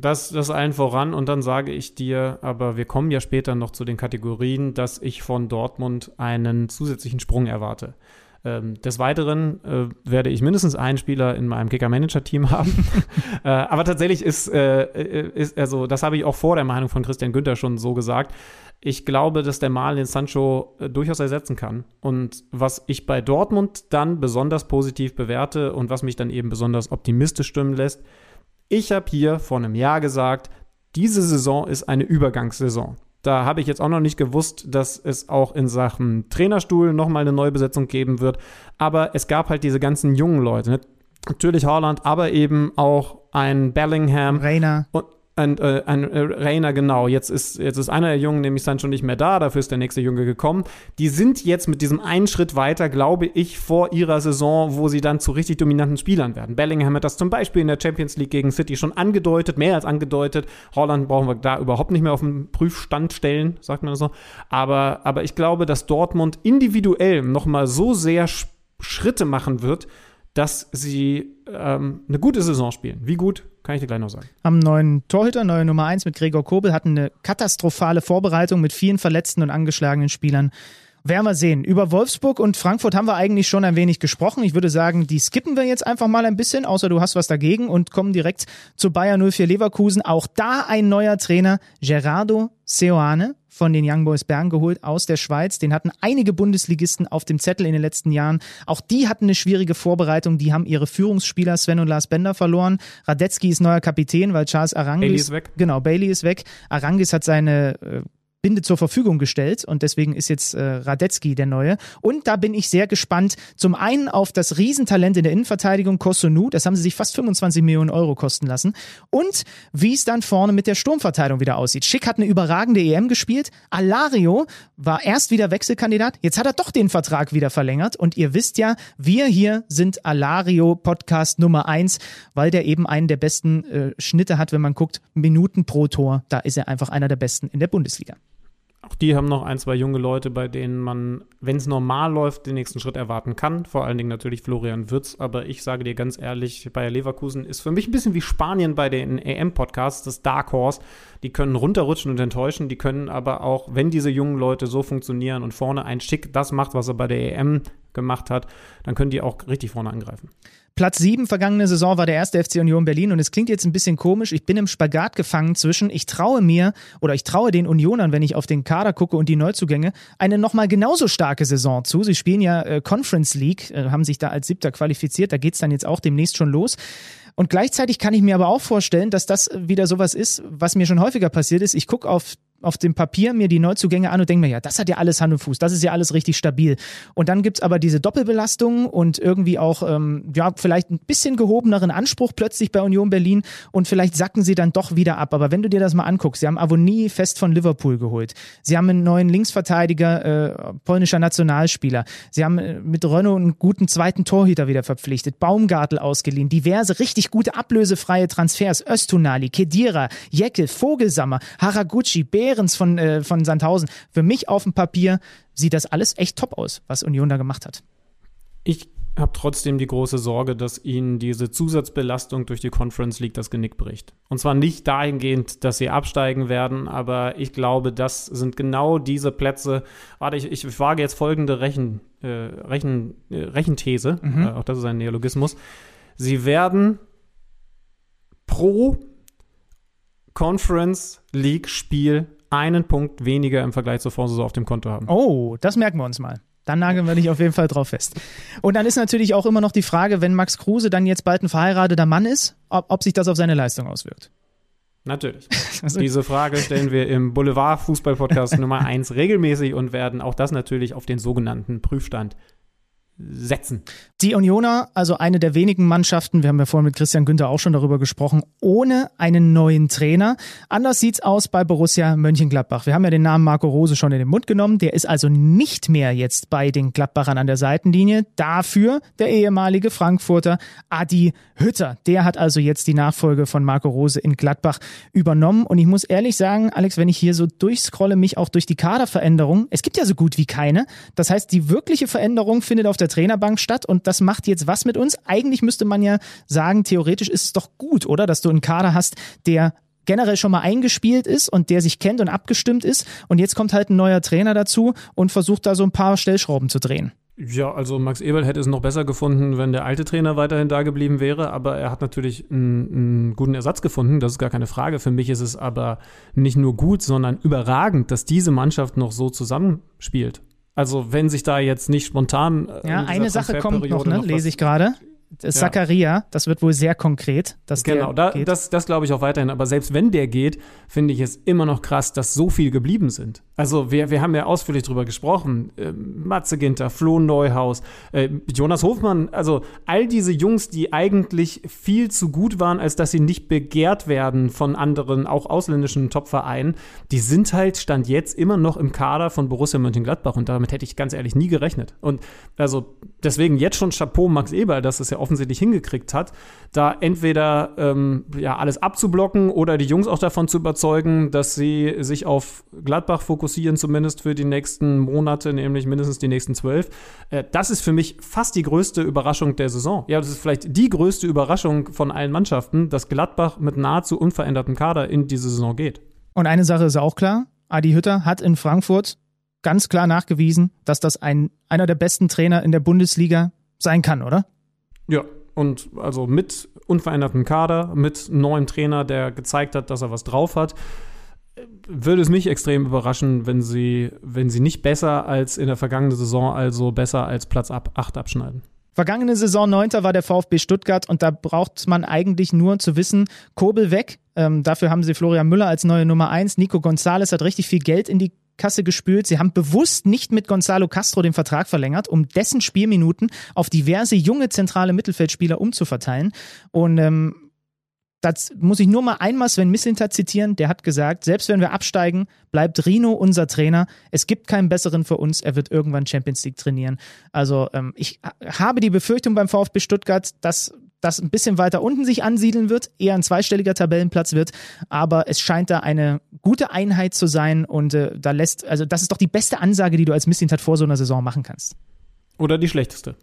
Das, das allen voran und dann sage ich dir, aber wir kommen ja später noch zu den Kategorien, dass ich von Dortmund einen zusätzlichen Sprung erwarte. Ähm, des Weiteren äh, werde ich mindestens einen Spieler in meinem Kicker-Manager-Team haben. äh, aber tatsächlich ist, äh, äh, ist, also das habe ich auch vor der Meinung von Christian Günther schon so gesagt. Ich glaube, dass der Mal den Sancho äh, durchaus ersetzen kann. Und was ich bei Dortmund dann besonders positiv bewerte und was mich dann eben besonders optimistisch stimmen lässt, ich habe hier vor einem Jahr gesagt, diese Saison ist eine Übergangssaison. Da habe ich jetzt auch noch nicht gewusst, dass es auch in Sachen Trainerstuhl nochmal eine Neubesetzung geben wird. Aber es gab halt diese ganzen jungen Leute. Ne? Natürlich Holland, aber eben auch ein Bellingham. Rainer. Und, ein, äh, ein äh, Rainer, genau. Jetzt ist, jetzt ist einer der Jungen nämlich dann schon nicht mehr da, dafür ist der nächste Junge gekommen. Die sind jetzt mit diesem einen Schritt weiter, glaube ich, vor ihrer Saison, wo sie dann zu richtig dominanten Spielern werden. Bellingham hat das zum Beispiel in der Champions League gegen City schon angedeutet, mehr als angedeutet. Holland brauchen wir da überhaupt nicht mehr auf den Prüfstand stellen, sagt man so. Aber, aber ich glaube, dass Dortmund individuell nochmal so sehr Schritte machen wird, dass sie ähm, eine gute Saison spielen. Wie gut, kann ich dir gleich noch sagen. Am neuen Torhüter, neue Nummer 1 mit Gregor Kobel, hatten eine katastrophale Vorbereitung mit vielen verletzten und angeschlagenen Spielern. Werden wir sehen. Über Wolfsburg und Frankfurt haben wir eigentlich schon ein wenig gesprochen. Ich würde sagen, die skippen wir jetzt einfach mal ein bisschen, außer du hast was dagegen und kommen direkt zu Bayer 04 Leverkusen. Auch da ein neuer Trainer, Gerardo Seoane von den Young Boys Bern geholt aus der Schweiz. Den hatten einige Bundesligisten auf dem Zettel in den letzten Jahren. Auch die hatten eine schwierige Vorbereitung. Die haben ihre Führungsspieler Sven und Lars Bender verloren. Radetzky ist neuer Kapitän, weil Charles Arangis. Bailey ist weg. Genau, Bailey ist weg. Arangis hat seine äh, Binde zur Verfügung gestellt und deswegen ist jetzt äh, Radetzky der Neue. Und da bin ich sehr gespannt. Zum einen auf das Riesentalent in der Innenverteidigung Kosunu, das haben sie sich fast 25 Millionen Euro kosten lassen. Und wie es dann vorne mit der Sturmverteidigung wieder aussieht. Schick hat eine überragende EM gespielt. Alario war erst wieder Wechselkandidat, jetzt hat er doch den Vertrag wieder verlängert. Und ihr wisst ja, wir hier sind Alario Podcast Nummer eins, weil der eben einen der besten äh, Schnitte hat, wenn man guckt, Minuten pro Tor. Da ist er einfach einer der besten in der Bundesliga. Auch die haben noch ein, zwei junge Leute, bei denen man, wenn es normal läuft, den nächsten Schritt erwarten kann. Vor allen Dingen natürlich Florian Würz. Aber ich sage dir ganz ehrlich, Bayer Leverkusen ist für mich ein bisschen wie Spanien bei den EM-Podcasts, das Dark Horse. Die können runterrutschen und enttäuschen. Die können aber auch, wenn diese jungen Leute so funktionieren und vorne ein Schick das macht, was er bei der EM gemacht hat, dann können die auch richtig vorne angreifen. Platz 7 vergangene Saison war der erste FC Union Berlin und es klingt jetzt ein bisschen komisch. Ich bin im Spagat gefangen zwischen, ich traue mir oder ich traue den Unionern, wenn ich auf den Kader gucke und die Neuzugänge, eine nochmal genauso starke Saison zu. Sie spielen ja äh, Conference League, äh, haben sich da als Siebter qualifiziert. Da geht's dann jetzt auch demnächst schon los. Und gleichzeitig kann ich mir aber auch vorstellen, dass das wieder sowas ist, was mir schon häufiger passiert ist. Ich gucke auf auf dem Papier mir die Neuzugänge an und denke mir, ja, das hat ja alles Hand und Fuß, das ist ja alles richtig stabil. Und dann gibt's aber diese Doppelbelastung und irgendwie auch, ähm, ja, vielleicht ein bisschen gehobeneren Anspruch plötzlich bei Union Berlin und vielleicht sacken sie dann doch wieder ab. Aber wenn du dir das mal anguckst, sie haben Avonie fest von Liverpool geholt. Sie haben einen neuen Linksverteidiger, äh, polnischer Nationalspieler. Sie haben äh, mit Renault einen guten zweiten Torhüter wieder verpflichtet, Baumgartel ausgeliehen, diverse richtig gute ablösefreie Transfers, Östunali, Kedira, Jeckel, Vogelsammer, Haraguchi, Bär Behrens von, äh, von Sandhausen. Für mich auf dem Papier sieht das alles echt top aus, was Union da gemacht hat. Ich habe trotzdem die große Sorge, dass ihnen diese Zusatzbelastung durch die Conference League das Genick bricht. Und zwar nicht dahingehend, dass sie absteigen werden, aber ich glaube, das sind genau diese Plätze. Warte, ich, ich wage jetzt folgende Rechen, äh, Rechen, äh, Rechenthese, mhm. äh, auch das ist ein Neologismus. Sie werden pro Conference League Spiel einen Punkt weniger im Vergleich zur Vorsaison auf dem Konto haben. Oh, das merken wir uns mal. Dann nageln wir dich auf jeden Fall drauf fest. Und dann ist natürlich auch immer noch die Frage, wenn Max Kruse dann jetzt bald ein verheirateter Mann ist, ob, ob sich das auf seine Leistung auswirkt. Natürlich. Diese Frage stellen wir im Boulevard Fußball Podcast Nummer 1 regelmäßig und werden auch das natürlich auf den sogenannten Prüfstand setzen. Die Unioner, also eine der wenigen Mannschaften, wir haben ja vorhin mit Christian Günther auch schon darüber gesprochen, ohne einen neuen Trainer. Anders sieht's aus bei Borussia Mönchengladbach. Wir haben ja den Namen Marco Rose schon in den Mund genommen. Der ist also nicht mehr jetzt bei den Gladbachern an der Seitenlinie. Dafür der ehemalige Frankfurter Adi Hütter. Der hat also jetzt die Nachfolge von Marco Rose in Gladbach übernommen. Und ich muss ehrlich sagen, Alex, wenn ich hier so durchscrolle, mich auch durch die Kaderveränderung, es gibt ja so gut wie keine. Das heißt, die wirkliche Veränderung findet auf der der Trainerbank statt und das macht jetzt was mit uns. Eigentlich müsste man ja sagen, theoretisch ist es doch gut, oder? Dass du einen Kader hast, der generell schon mal eingespielt ist und der sich kennt und abgestimmt ist. Und jetzt kommt halt ein neuer Trainer dazu und versucht da so ein paar Stellschrauben zu drehen. Ja, also Max Eberl hätte es noch besser gefunden, wenn der alte Trainer weiterhin da geblieben wäre, aber er hat natürlich einen, einen, guten Ersatz gefunden, das ist gar keine Frage. Für mich ist es aber nicht nur gut, sondern überragend, dass diese Mannschaft noch so zusammenspielt. Also wenn sich da jetzt nicht spontan. Äh, ja, eine Sache kommt noch, ne? Noch lese ich gerade. Zakaria, das wird wohl sehr konkret. Dass genau, da, das, das glaube ich auch weiterhin. Aber selbst wenn der geht, finde ich es immer noch krass, dass so viel geblieben sind. Also wir, wir haben ja ausführlich drüber gesprochen. Äh, Matze Ginter, Flo Neuhaus, äh, Jonas Hofmann, also all diese Jungs, die eigentlich viel zu gut waren, als dass sie nicht begehrt werden von anderen, auch ausländischen Topvereinen, die sind halt, stand jetzt immer noch im Kader von Borussia Mönchengladbach. Und damit hätte ich ganz ehrlich nie gerechnet. Und also deswegen jetzt schon Chapeau Max Eber, dass es ja offensichtlich hingekriegt hat, da entweder ähm, ja, alles abzublocken oder die Jungs auch davon zu überzeugen, dass sie sich auf Gladbach fokussieren, zumindest für die nächsten Monate, nämlich mindestens die nächsten zwölf. Äh, das ist für mich fast die größte Überraschung der Saison. Ja, das ist vielleicht die größte Überraschung von allen Mannschaften, dass Gladbach mit nahezu unverändertem Kader in diese Saison geht. Und eine Sache ist auch klar, Adi Hütter hat in Frankfurt ganz klar nachgewiesen, dass das ein, einer der besten Trainer in der Bundesliga sein kann, oder? Ja, und also mit unverändertem Kader, mit neuem Trainer, der gezeigt hat, dass er was drauf hat, würde es mich extrem überraschen, wenn sie, wenn sie nicht besser als in der vergangenen Saison, also besser als Platz ab 8 abschneiden. Vergangene Saison 9. war der VfB Stuttgart und da braucht man eigentlich nur zu wissen, Kobel weg, Ähm, dafür haben sie Florian Müller als neue Nummer eins. Nico Gonzalez hat richtig viel Geld in die Kasse gespült. Sie haben bewusst nicht mit Gonzalo Castro den Vertrag verlängert, um dessen Spielminuten auf diverse junge zentrale Mittelfeldspieler umzuverteilen. Und ähm, das muss ich nur mal einmal Sven Mislintat zitieren, der hat gesagt, selbst wenn wir absteigen, bleibt Rino unser Trainer. Es gibt keinen besseren für uns, er wird irgendwann Champions League trainieren. Also ähm, ich habe die Befürchtung beim VfB Stuttgart, dass das ein bisschen weiter unten sich ansiedeln wird, eher ein zweistelliger Tabellenplatz wird, aber es scheint da eine gute Einheit zu sein und äh, da lässt, also das ist doch die beste Ansage, die du als Mislintat vor so einer Saison machen kannst. Oder die schlechteste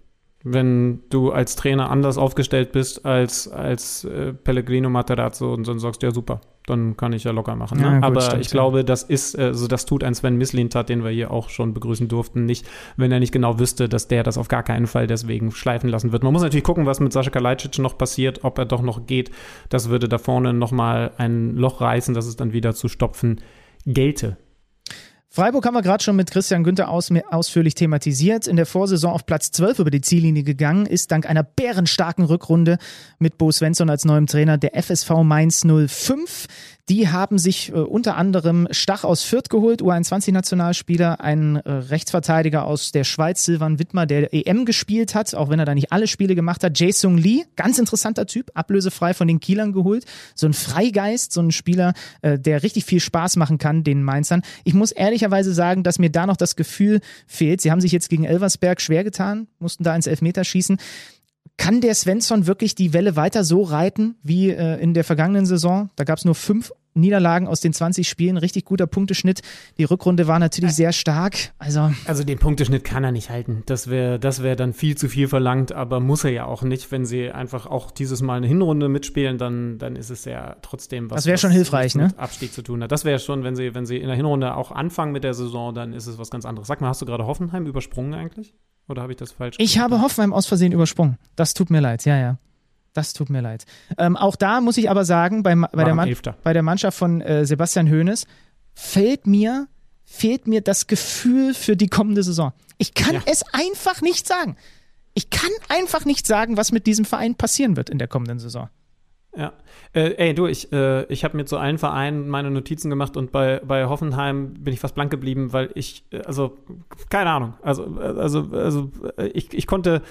wenn du als Trainer anders aufgestellt bist als, als äh, Pellegrino Materazzo und dann sagst, ja super, dann kann ich ja locker machen. Ne? Ja, gut, Aber stimmt, ich glaube, das ist, also das tut ein Sven Mislintat, den wir hier auch schon begrüßen durften, nicht, wenn er nicht genau wüsste, dass der das auf gar keinen Fall deswegen schleifen lassen wird. Man muss natürlich gucken, was mit Sascha Kalajdzic noch passiert, ob er doch noch geht. Das würde da vorne nochmal ein Loch reißen, dass es dann wieder zu stopfen gelte. Freiburg haben wir gerade schon mit Christian Günther aus, ausführlich thematisiert. In der Vorsaison auf Platz 12 über die Ziellinie gegangen, ist dank einer bärenstarken Rückrunde mit Bo Svensson als neuem Trainer der FSV Mainz 05. Die haben sich äh, unter anderem Stach aus Fürth geholt, U21-Nationalspieler, einen äh, Rechtsverteidiger aus der Schweiz, Silvan Wittmer, der EM gespielt hat, auch wenn er da nicht alle Spiele gemacht hat. Jae-Sung Lee, ganz interessanter Typ, ablösefrei von den Kielern geholt. So ein Freigeist, so ein Spieler, äh, der richtig viel Spaß machen kann, den Mainzern. Ich muss ehrlicherweise sagen, dass mir da noch das Gefühl fehlt. Sie haben sich jetzt gegen Elversberg schwer getan, mussten da ins Elfmeterschießen. Kann der Svensson wirklich die Welle weiter so reiten wie äh, in der vergangenen Saison? Da gab es nur fünf Niederlagen aus den 20 Spielen, richtig guter Punkteschnitt. Die Rückrunde war natürlich sehr stark. Also, also den Punkteschnitt kann er nicht halten. Das wäre das wär dann viel zu viel verlangt, aber muss er ja auch nicht. Wenn sie einfach auch dieses Mal eine Hinrunde mitspielen, dann, dann ist es ja trotzdem was. Das wäre schon hilfreich, ne? Abstieg zu tun hat. Das wäre schon, wenn sie, wenn sie in der Hinrunde auch anfangen mit der Saison, dann ist es was ganz anderes. Sag mal, hast du gerade Hoffenheim übersprungen eigentlich? Oder habe ich das falsch Ich habe Hoffenheim aus Versehen übersprungen. Das tut mir leid, ja, ja. Das tut mir leid. Ähm, auch da muss ich aber sagen, bei, bei, der, Man bei der, Mannschaft von äh, Sebastian Hoeneß fällt mir, fehlt mir das Gefühl für die kommende Saison. Ich kann ja. es einfach nicht sagen. Ich kann einfach nicht sagen, was mit diesem Verein passieren wird in der kommenden Saison. Ja. Äh, ey, du, ich, äh, ich habe mir zu allen Vereinen meine Notizen gemacht und bei, bei Hoffenheim bin ich fast blank geblieben, weil ich, äh, also, keine Ahnung. Also, äh, also, also äh, ich, ich konnte,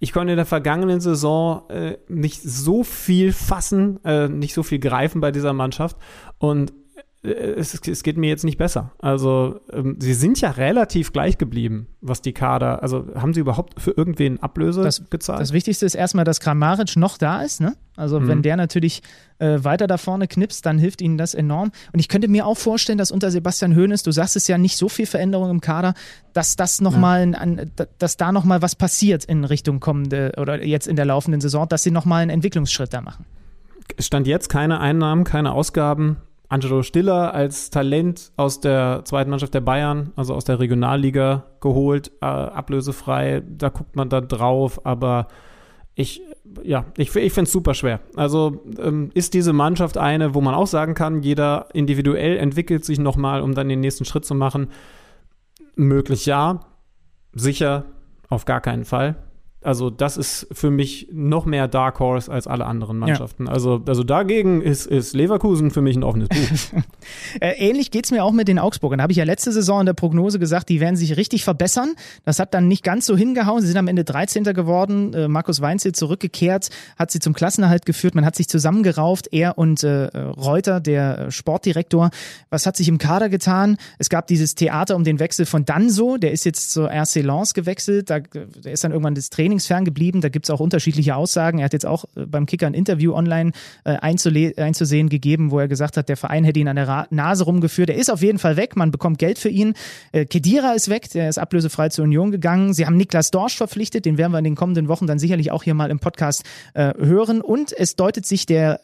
ich konnte in der vergangenen Saison äh, nicht so viel fassen, nicht so viel greifen bei dieser Mannschaft. Und es, es, geht mir jetzt nicht besser. Also, ähm, sie sind ja relativ gleich geblieben, was die Kader. Also, haben sie überhaupt für irgendwen Ablöse das, gezahlt? Das Wichtigste ist erstmal, dass Kramaric noch da ist. Ne? Also, mhm. wenn der natürlich äh, weiter da vorne knipst, dann hilft ihnen das enorm. Und ich könnte mir auch vorstellen, dass unter Sebastian Hoeneß, du sagst es ja nicht so viel Veränderung im Kader, dass das noch ja. mal, dass da nochmal was passiert in Richtung kommende oder jetzt in der laufenden Saison, dass sie nochmal einen Entwicklungsschritt da machen. Stand jetzt keine Einnahmen, keine Ausgaben Angelo Stiller als Talent aus der zweiten Mannschaft der Bayern, also aus der Regionalliga geholt, äh, ablösefrei. Da guckt man da drauf, aber ich, ja, ich, ich finde es super schwer. Also ähm, ist diese Mannschaft eine, wo man auch sagen kann, jeder individuell entwickelt sich nochmal, um dann den nächsten Schritt zu machen? Möglich ja, sicher auf gar keinen Fall. Also das ist für mich noch mehr Dark Horse als alle anderen Mannschaften. Ja. Also, also dagegen ist, ist Leverkusen für mich ein offenes Buch. Äh, ähnlich geht es mir auch mit den Augsburgern. Da habe ich ja letzte Saison in der Prognose gesagt, die werden sich richtig verbessern. Das hat dann nicht ganz so hingehauen. Sie sind am Ende 13. geworden. Äh, Markus Weinzel zurückgekehrt, hat sie zum Klassenerhalt geführt. Man hat sich zusammengerauft, er und äh, Reuter, der Sportdirektor. Was hat sich im Kader getan? Es gab dieses Theater um den Wechsel von Danso, der ist jetzt zur RC Lens gewechselt. Da, der ist dann irgendwann das Training trainingsfern geblieben. Da gibt es auch unterschiedliche Aussagen. Er hat jetzt auch äh, beim Kicker ein Interview online äh, einzusehen gegeben, wo er gesagt hat, der Verein hätte ihn an der Ra Nase rumgeführt. Er ist auf jeden Fall weg. Man bekommt Geld für ihn. Äh, Kedira ist weg. Der ist ablösefrei zur Union gegangen. Sie haben Niklas Dorsch verpflichtet. Den werden wir in den kommenden Wochen dann sicherlich auch hier mal im Podcast äh, hören. Und es deutet sich der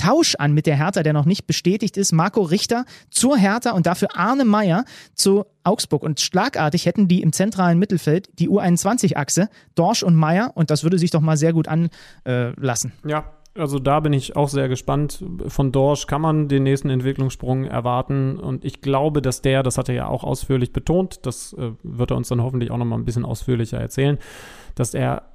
Tausch an mit der Hertha, der noch nicht bestätigt ist. Marco Richter zur Hertha und dafür Arne Meyer zu Augsburg. Und schlagartig hätten die im zentralen Mittelfeld die U21-Achse, Dorsch und Meyer. Und das würde sich doch mal sehr gut anlassen. ja, also da bin ich auch sehr gespannt. Von Dorsch kann man den nächsten Entwicklungssprung erwarten. Und ich glaube, dass der, das hat er ja auch ausführlich betont, das äh, wird er uns dann hoffentlich auch nochmal ein bisschen ausführlicher erzählen, dass er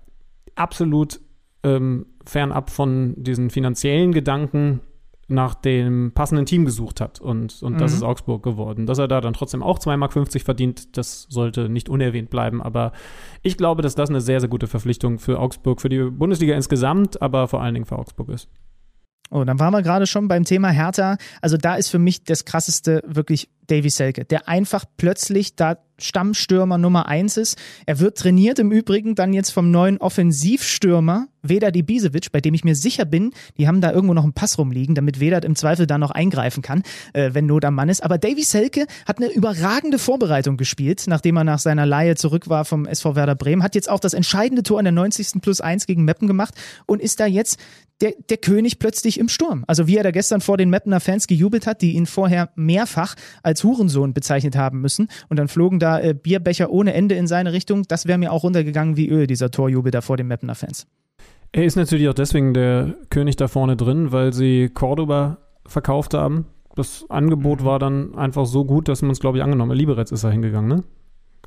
absolut ähm, fernab von diesen finanziellen Gedanken nach dem passenden Team gesucht hat. Und, und mhm. das ist Augsburg geworden. Dass er da dann trotzdem auch 2,50 Mark verdient, das sollte nicht unerwähnt bleiben. Aber ich glaube, dass das eine sehr, sehr gute Verpflichtung für Augsburg, für die Bundesliga insgesamt, aber vor allen Dingen für Augsburg ist. Oh, dann waren wir gerade schon beim Thema Hertha. Also da ist für mich das krasseste wirklich Davy Selke, der einfach plötzlich da Stammstürmer Nummer eins ist. Er wird trainiert im Übrigen dann jetzt vom neuen Offensivstürmer Vedat Ibisevic, bei dem ich mir sicher bin, die haben da irgendwo noch einen Pass rumliegen, damit Vedat im Zweifel da noch eingreifen kann, äh, wenn Not am Mann ist. Aber Davy Selke hat eine überragende Vorbereitung gespielt, nachdem er nach seiner Laie zurück war vom SV Werder Bremen, hat jetzt auch das entscheidende Tor in der 90. plus 1 gegen Meppen gemacht und ist da jetzt der, der König plötzlich im Sturm. Also wie er da gestern vor den Meppener Fans gejubelt hat, die ihn vorher mehrfach als Hurensohn bezeichnet haben müssen und dann flogen da äh, Bierbecher ohne Ende in seine Richtung. Das wäre mir auch runtergegangen wie Öl, dieser Torjubel da vor den Mappener Fans. Er ist natürlich auch deswegen der König da vorne drin, weil sie Cordoba verkauft haben. Das Angebot mhm. war dann einfach so gut, dass man es, glaube ich, angenommen hat. Liberec ist da hingegangen, ne?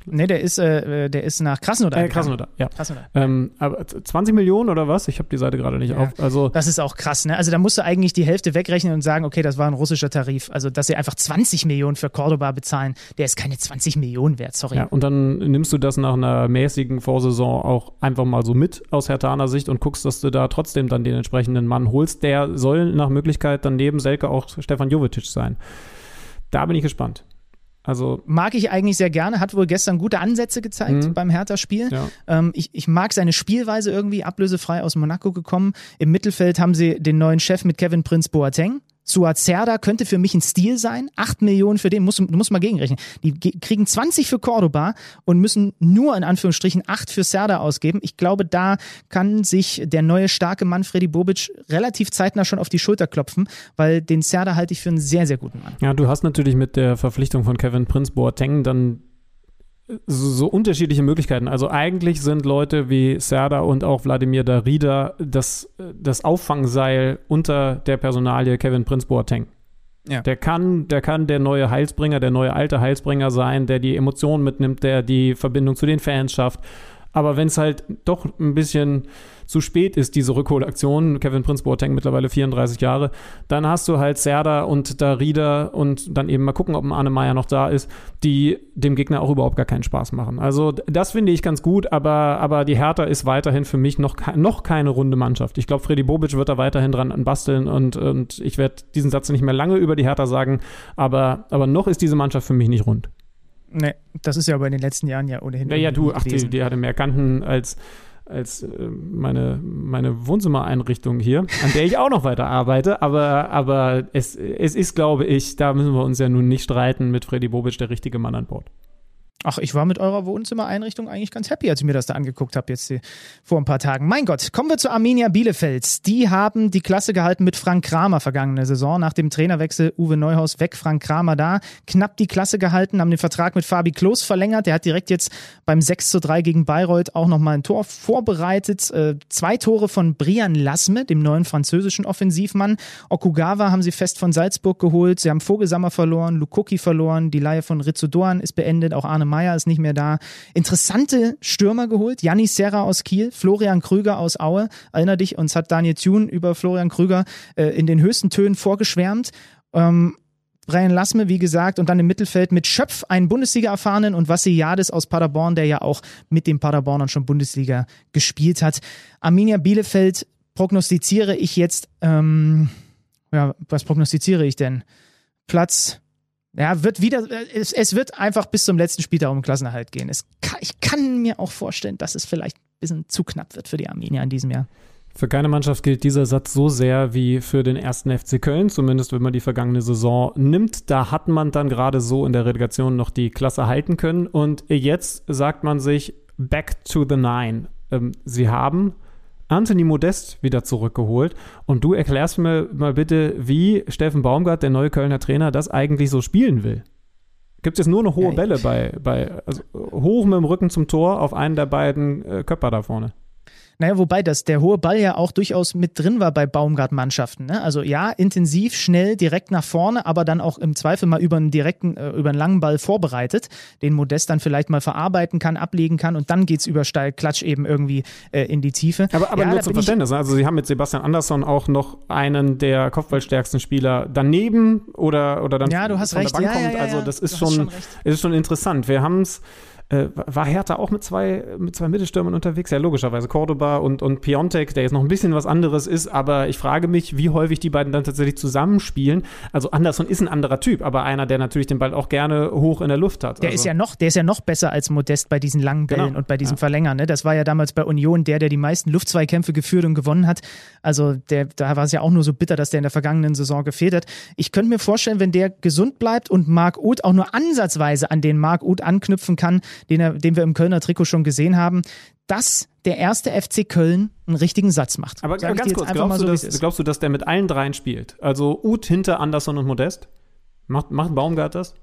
Nee, der ist, äh, der ist nach Krasnodar. Äh, Krasnodar, ja. Krasnodar. Ähm, aber 20 Millionen oder was? Ich habe die Seite gerade nicht ja. auf. Also das ist auch krass, ne? Also da musst du eigentlich die Hälfte wegrechnen und sagen, okay, das war ein russischer Tarif. Also dass sie einfach 20 Millionen für Cordoba bezahlen, der ist keine 20 Millionen wert, sorry. Ja, und dann nimmst du das nach einer mäßigen Vorsaison auch einfach mal so mit aus Hertaner Sicht und guckst, dass du da trotzdem dann den entsprechenden Mann holst. Der soll nach Möglichkeit dann neben Selke auch Stefan Jovetic sein. Da bin ich gespannt. Also mag ich eigentlich sehr gerne, hat wohl gestern gute Ansätze gezeigt mhm. beim Hertha-Spiel. Ja. Ähm, ich, ich mag seine Spielweise irgendwie, ablösefrei aus Monaco gekommen. Im Mittelfeld haben sie den neuen Chef mit Kevin Prince Boateng. Suazerda könnte für mich ein Stil sein. Acht Millionen für den, muss, du musst mal gegenrechnen. Die kriegen 20 für Cordoba und müssen nur in Anführungsstrichen acht für Serda ausgeben. Ich glaube, da kann sich der neue starke Mann Freddy Bobic relativ zeitnah schon auf die Schulter klopfen, weil den Serda halte ich für einen sehr, sehr guten Mann. Ja, du hast natürlich mit der Verpflichtung von Kevin Prince Boateng dann so, so, unterschiedliche Möglichkeiten. Also eigentlich sind Leute wie Serda und auch Wladimir Darida das, das Auffangseil unter der Personalie Kevin Prince Boateng. Ja. Der kann, der kann der neue Heilsbringer, der neue alte Heilsbringer sein, der die Emotionen mitnimmt, der die Verbindung zu den Fans schafft. Aber wenn es halt doch ein bisschen zu spät ist, diese Rückholaktion, Kevin Prince Boateng mittlerweile 34 Jahre, dann hast du halt Serda und Darida und dann eben mal gucken, ob ein Arne Meyer noch da ist, die dem Gegner auch überhaupt gar keinen Spaß machen. Also das finde ich ganz gut, aber, aber die Hertha ist weiterhin für mich noch, noch keine runde Mannschaft. Ich glaube, Freddy Bobic wird da weiterhin dran basteln und, und ich werde diesen Satz nicht mehr lange über die Hertha sagen, aber, aber noch ist diese Mannschaft für mich nicht rund. Nee, das ist ja aber in den letzten Jahren ja ohnehin. Ja, ja, du, ach, die, die hatte mehr Kanten als, als äh, meine, meine Wohnzimmereinrichtung hier, an der ich auch noch weiter arbeite. Aber, aber es, es ist, glaube ich, da müssen wir uns ja nun nicht streiten mit Freddy Bobic, der richtige Mann an Bord. Ach, ich war mit eurer Wohnzimmereinrichtung eigentlich ganz happy, als ich mir das da angeguckt habe, jetzt vor ein paar Tagen. Mein Gott, kommen wir zu Arminia Bielefeld. Die haben die Klasse gehalten mit Frank Kramer vergangene Saison. Nach dem Trainerwechsel Uwe Neuhaus weg, Frank Kramer da. Knapp die Klasse gehalten, haben den Vertrag mit Fabi Klos verlängert. Der hat direkt jetzt beim 6 zu 3 gegen Bayreuth auch nochmal ein Tor vorbereitet. Äh, zwei Tore von Brian Lasme, dem neuen französischen Offensivmann. Okugawa haben sie fest von Salzburg geholt. Sie haben Vogelsammer verloren, Lukoki verloren. Die Leihe von Rizzudoan ist beendet. Auch Arne Meyer ist nicht mehr da. Interessante Stürmer geholt. Janni Serra aus Kiel, Florian Krüger aus Aue. Erinner dich, uns hat Daniel Thune über Florian Krüger äh, in den höchsten Tönen vorgeschwärmt. Ähm, Brian Lassme, wie gesagt, und dann im Mittelfeld mit Schöpf, einen Bundesliga-Erfahrenen und Vassiliades aus Paderborn, der ja auch mit den Paderbornern schon Bundesliga gespielt hat. Arminia Bielefeld prognostiziere ich jetzt, ähm, ja, was prognostiziere ich denn? Platz ja, wird wieder, es, es wird einfach bis zum letzten Spieltag um Klassenerhalt gehen. Es ich kann mir auch vorstellen, dass es vielleicht ein bisschen zu knapp wird für die Armenier in diesem Jahr. Für keine Mannschaft gilt dieser Satz so sehr wie für den ersten FC Köln, zumindest wenn man die vergangene Saison nimmt. Da hat man dann gerade so in der Relegation noch die Klasse halten können. Und jetzt sagt man sich, back to the nine. Ähm, sie haben Anthony Modest wieder zurückgeholt. Und du erklärst mir mal bitte, wie Steffen Baumgart, der neue Kölner Trainer, das eigentlich so spielen will. Gibt es nur noch hohe ja, Bälle bei, bei also hoch mit dem Rücken zum Tor auf einen der beiden äh, Köpfer da vorne? Naja, wobei das der hohe Ball ja auch durchaus mit drin war bei Baumgart-Mannschaften. Ne? Also ja, intensiv, schnell, direkt nach vorne, aber dann auch im Zweifel mal über einen direkten, äh, über einen langen Ball vorbereitet, den Modest dann vielleicht mal verarbeiten kann, ablegen kann und dann geht's über steil Klatsch eben irgendwie äh, in die Tiefe. Aber, aber ja, nur zum Verständnis, also Sie haben mit Sebastian Andersson auch noch einen der kopfballstärksten Spieler daneben oder, oder dann ja, du hast von recht. der Bank ja, kommt. Ja, also das ist schon, schon, ist schon interessant. Wir haben es äh, war Hertha auch mit zwei, mit zwei Mittelstürmern unterwegs? Ja, logischerweise. Cordoba und, und Piontek, der jetzt noch ein bisschen was anderes ist, aber ich frage mich, wie häufig die beiden dann tatsächlich zusammenspielen. Also Anderson ist ein anderer Typ, aber einer, der natürlich den Ball auch gerne hoch in der Luft hat. Der also. ist ja noch, der ist ja noch besser als Modest bei diesen langen Bällen Genau. und bei diesem Ja. Verlängern. Ne? Das war ja damals bei Union der, der die meisten Luftzweikämpfe geführt und gewonnen hat. Also der, da war es ja auch nur so bitter, dass der in der vergangenen Saison gefehlt hat. Ich könnte mir vorstellen, wenn der gesund bleibt und Marc Uth auch nur ansatzweise an den Marc Uth anknüpfen kann, den, er, den wir im Kölner Trikot schon gesehen haben, dass der erste FC Köln einen richtigen Satz macht. Aber Sag ganz kurz, glaubst, du, so, wie dass, glaubst du, dass der mit allen dreien spielt? Also Uth hinter Anderson und Modest? Macht, macht Baumgart das?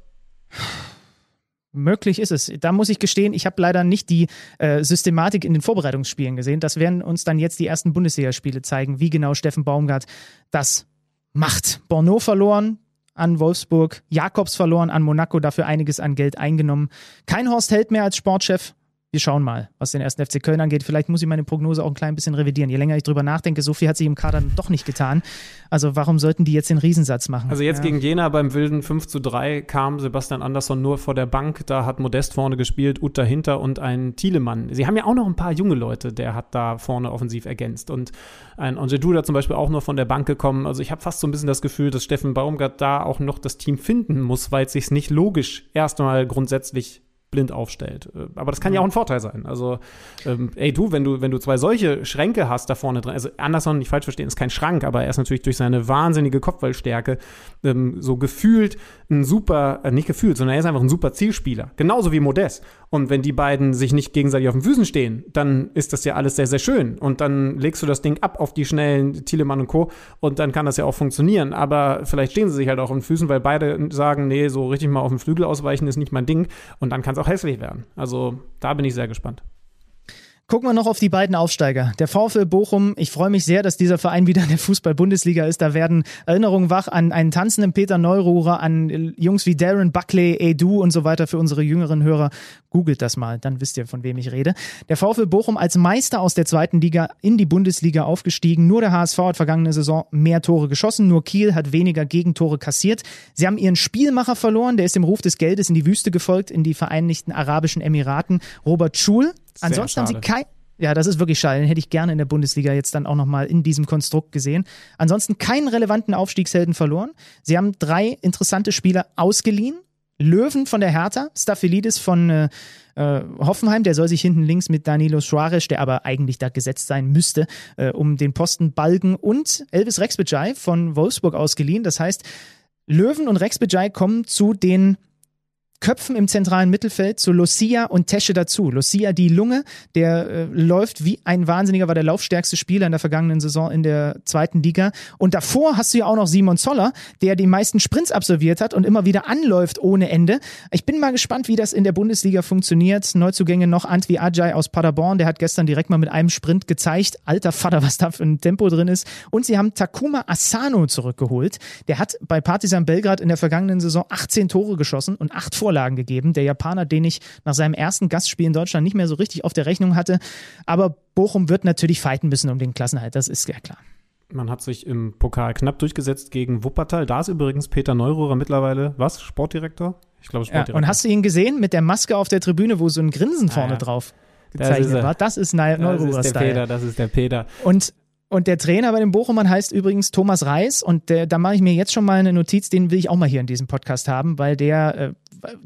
Möglich ist es. Da muss ich gestehen, ich habe leider nicht die äh, Systematik in den Vorbereitungsspielen gesehen. Das werden uns dann jetzt die ersten Bundesligaspiele zeigen, wie genau Steffen Baumgart das macht. Borneau verloren an Wolfsburg, Jakobs verloren an Monaco, dafür einiges an Geld eingenommen. Kein Horst Held mehr als Sportchef. Wir schauen mal, was den ersten FC Köln angeht. Vielleicht muss ich meine Prognose auch ein klein bisschen revidieren. Je länger ich drüber nachdenke, so viel hat sich im Kader dann doch nicht getan. Also warum sollten die jetzt den Riesensatz machen? Also jetzt ja. gegen Jena beim wilden 5 zu 3 kam Sebastian Andersson nur vor der Bank. Da hat Modest vorne gespielt, Uth dahinter und ein Thielemann. Sie haben ja auch noch ein paar junge Leute, der hat da vorne offensiv ergänzt. Und ein Onje Duda zum Beispiel auch nur von der Bank gekommen. Also ich habe fast so ein bisschen das Gefühl, dass Steffen Baumgart da auch noch das Team finden muss, weil es sich nicht logisch erstmal grundsätzlich blind aufstellt. Äh, Aber das kann ja auch ein Vorteil sein. Also, ähm, ey, du, wenn du, wenn du zwei solche Schränke hast da vorne drin, also Anderson, nicht falsch verstehen, ist kein Schrank, aber er ist natürlich durch seine wahnsinnige Kopfballstärke ähm, so gefühlt ein super, äh, nicht gefühlt, sondern er ist einfach ein super Zielspieler. Genauso wie Modest. Und wenn die beiden sich nicht gegenseitig auf den Füßen stehen, dann ist das ja alles sehr, sehr schön. Und dann legst du das Ding ab auf die schnellen Thielemann und Co. Und dann kann das ja auch funktionieren. Aber vielleicht stehen sie sich halt auch auf den Füßen, weil beide sagen, nee, so richtig mal auf den Flügel ausweichen ist nicht mein Ding. Und dann kann es auch hässlich werden. Also da bin ich sehr gespannt. Gucken wir noch auf die beiden Aufsteiger. Der VfL Bochum, ich freue mich sehr, dass dieser Verein wieder in der Fußball-Bundesliga ist. Da werden Erinnerungen wach an einen tanzenden Peter Neururer, an Jungs wie Darren Buckley, Edu und so weiter für unsere jüngeren Hörer. Googelt das mal, dann wisst ihr, von wem ich rede. Der VfL Bochum als Meister aus der zweiten Liga in die Bundesliga aufgestiegen. Nur der HSV hat vergangene Saison mehr Tore geschossen, nur Kiel hat weniger Gegentore kassiert. Sie haben ihren Spielmacher verloren, der ist dem Ruf des Geldes in die Wüste gefolgt, in die Vereinigten Arabischen Emiraten. Robert Schul. Ansonsten haben sie kein ja, das ist wirklich schade. Den hätte ich gerne in der Bundesliga jetzt dann auch nochmal in diesem Konstrukt gesehen. Ansonsten keinen relevanten Aufstiegshelden verloren. Sie haben drei interessante Spieler ausgeliehen. Löwen von der Hertha, Staphylidis von äh, äh, Hoffenheim, der soll sich hinten links mit Danilo Suarez, der aber eigentlich da gesetzt sein müsste, äh, um den Posten balgen und Elvis Rexbejai von Wolfsburg ausgeliehen. Das heißt, Löwen und Rexbejai kommen zu den Köpfen im zentralen Mittelfeld zu Lucia und Tesche dazu. Lucia die Lunge, der äh, läuft wie ein Wahnsinniger, war der laufstärkste Spieler in der vergangenen Saison in der zweiten Liga. Und davor hast du ja auch noch Simon Zoller, der die meisten Sprints absolviert hat und immer wieder anläuft ohne Ende. Ich bin mal gespannt, wie das in der Bundesliga funktioniert. Neuzugänge noch Antwi Ajay aus Paderborn, der hat gestern direkt mal mit einem Sprint gezeigt. Alter Vater, was da für ein Tempo drin ist. Und sie haben Takuma Asano zurückgeholt. Der hat bei Partizan Belgrad in der vergangenen Saison 18 Tore geschossen und 8 Vorlagen gegeben. Der Japaner, den ich nach seinem ersten Gastspiel in Deutschland nicht mehr so richtig auf der Rechnung hatte. Aber Bochum wird natürlich fighten müssen um den Klassenhalt, das ist ja klar. Man hat sich im Pokal knapp durchgesetzt gegen Wuppertal. Da ist übrigens Peter Neururer mittlerweile, was? Sportdirektor? Ich glaube, Ja, Sportdirektor. und hast du ihn gesehen mit der Maske auf der Tribüne, wo so ein Grinsen vorne ja. drauf Das gezeichnet er. war? Das ist Neu- das ist der Neururer-Style. Peter, das ist der Peter. Und, und der Trainer bei den Bochumern heißt übrigens Thomas Reis und der, da mache ich mir jetzt schon mal eine Notiz, den will ich auch mal hier in diesem Podcast haben, weil der, äh,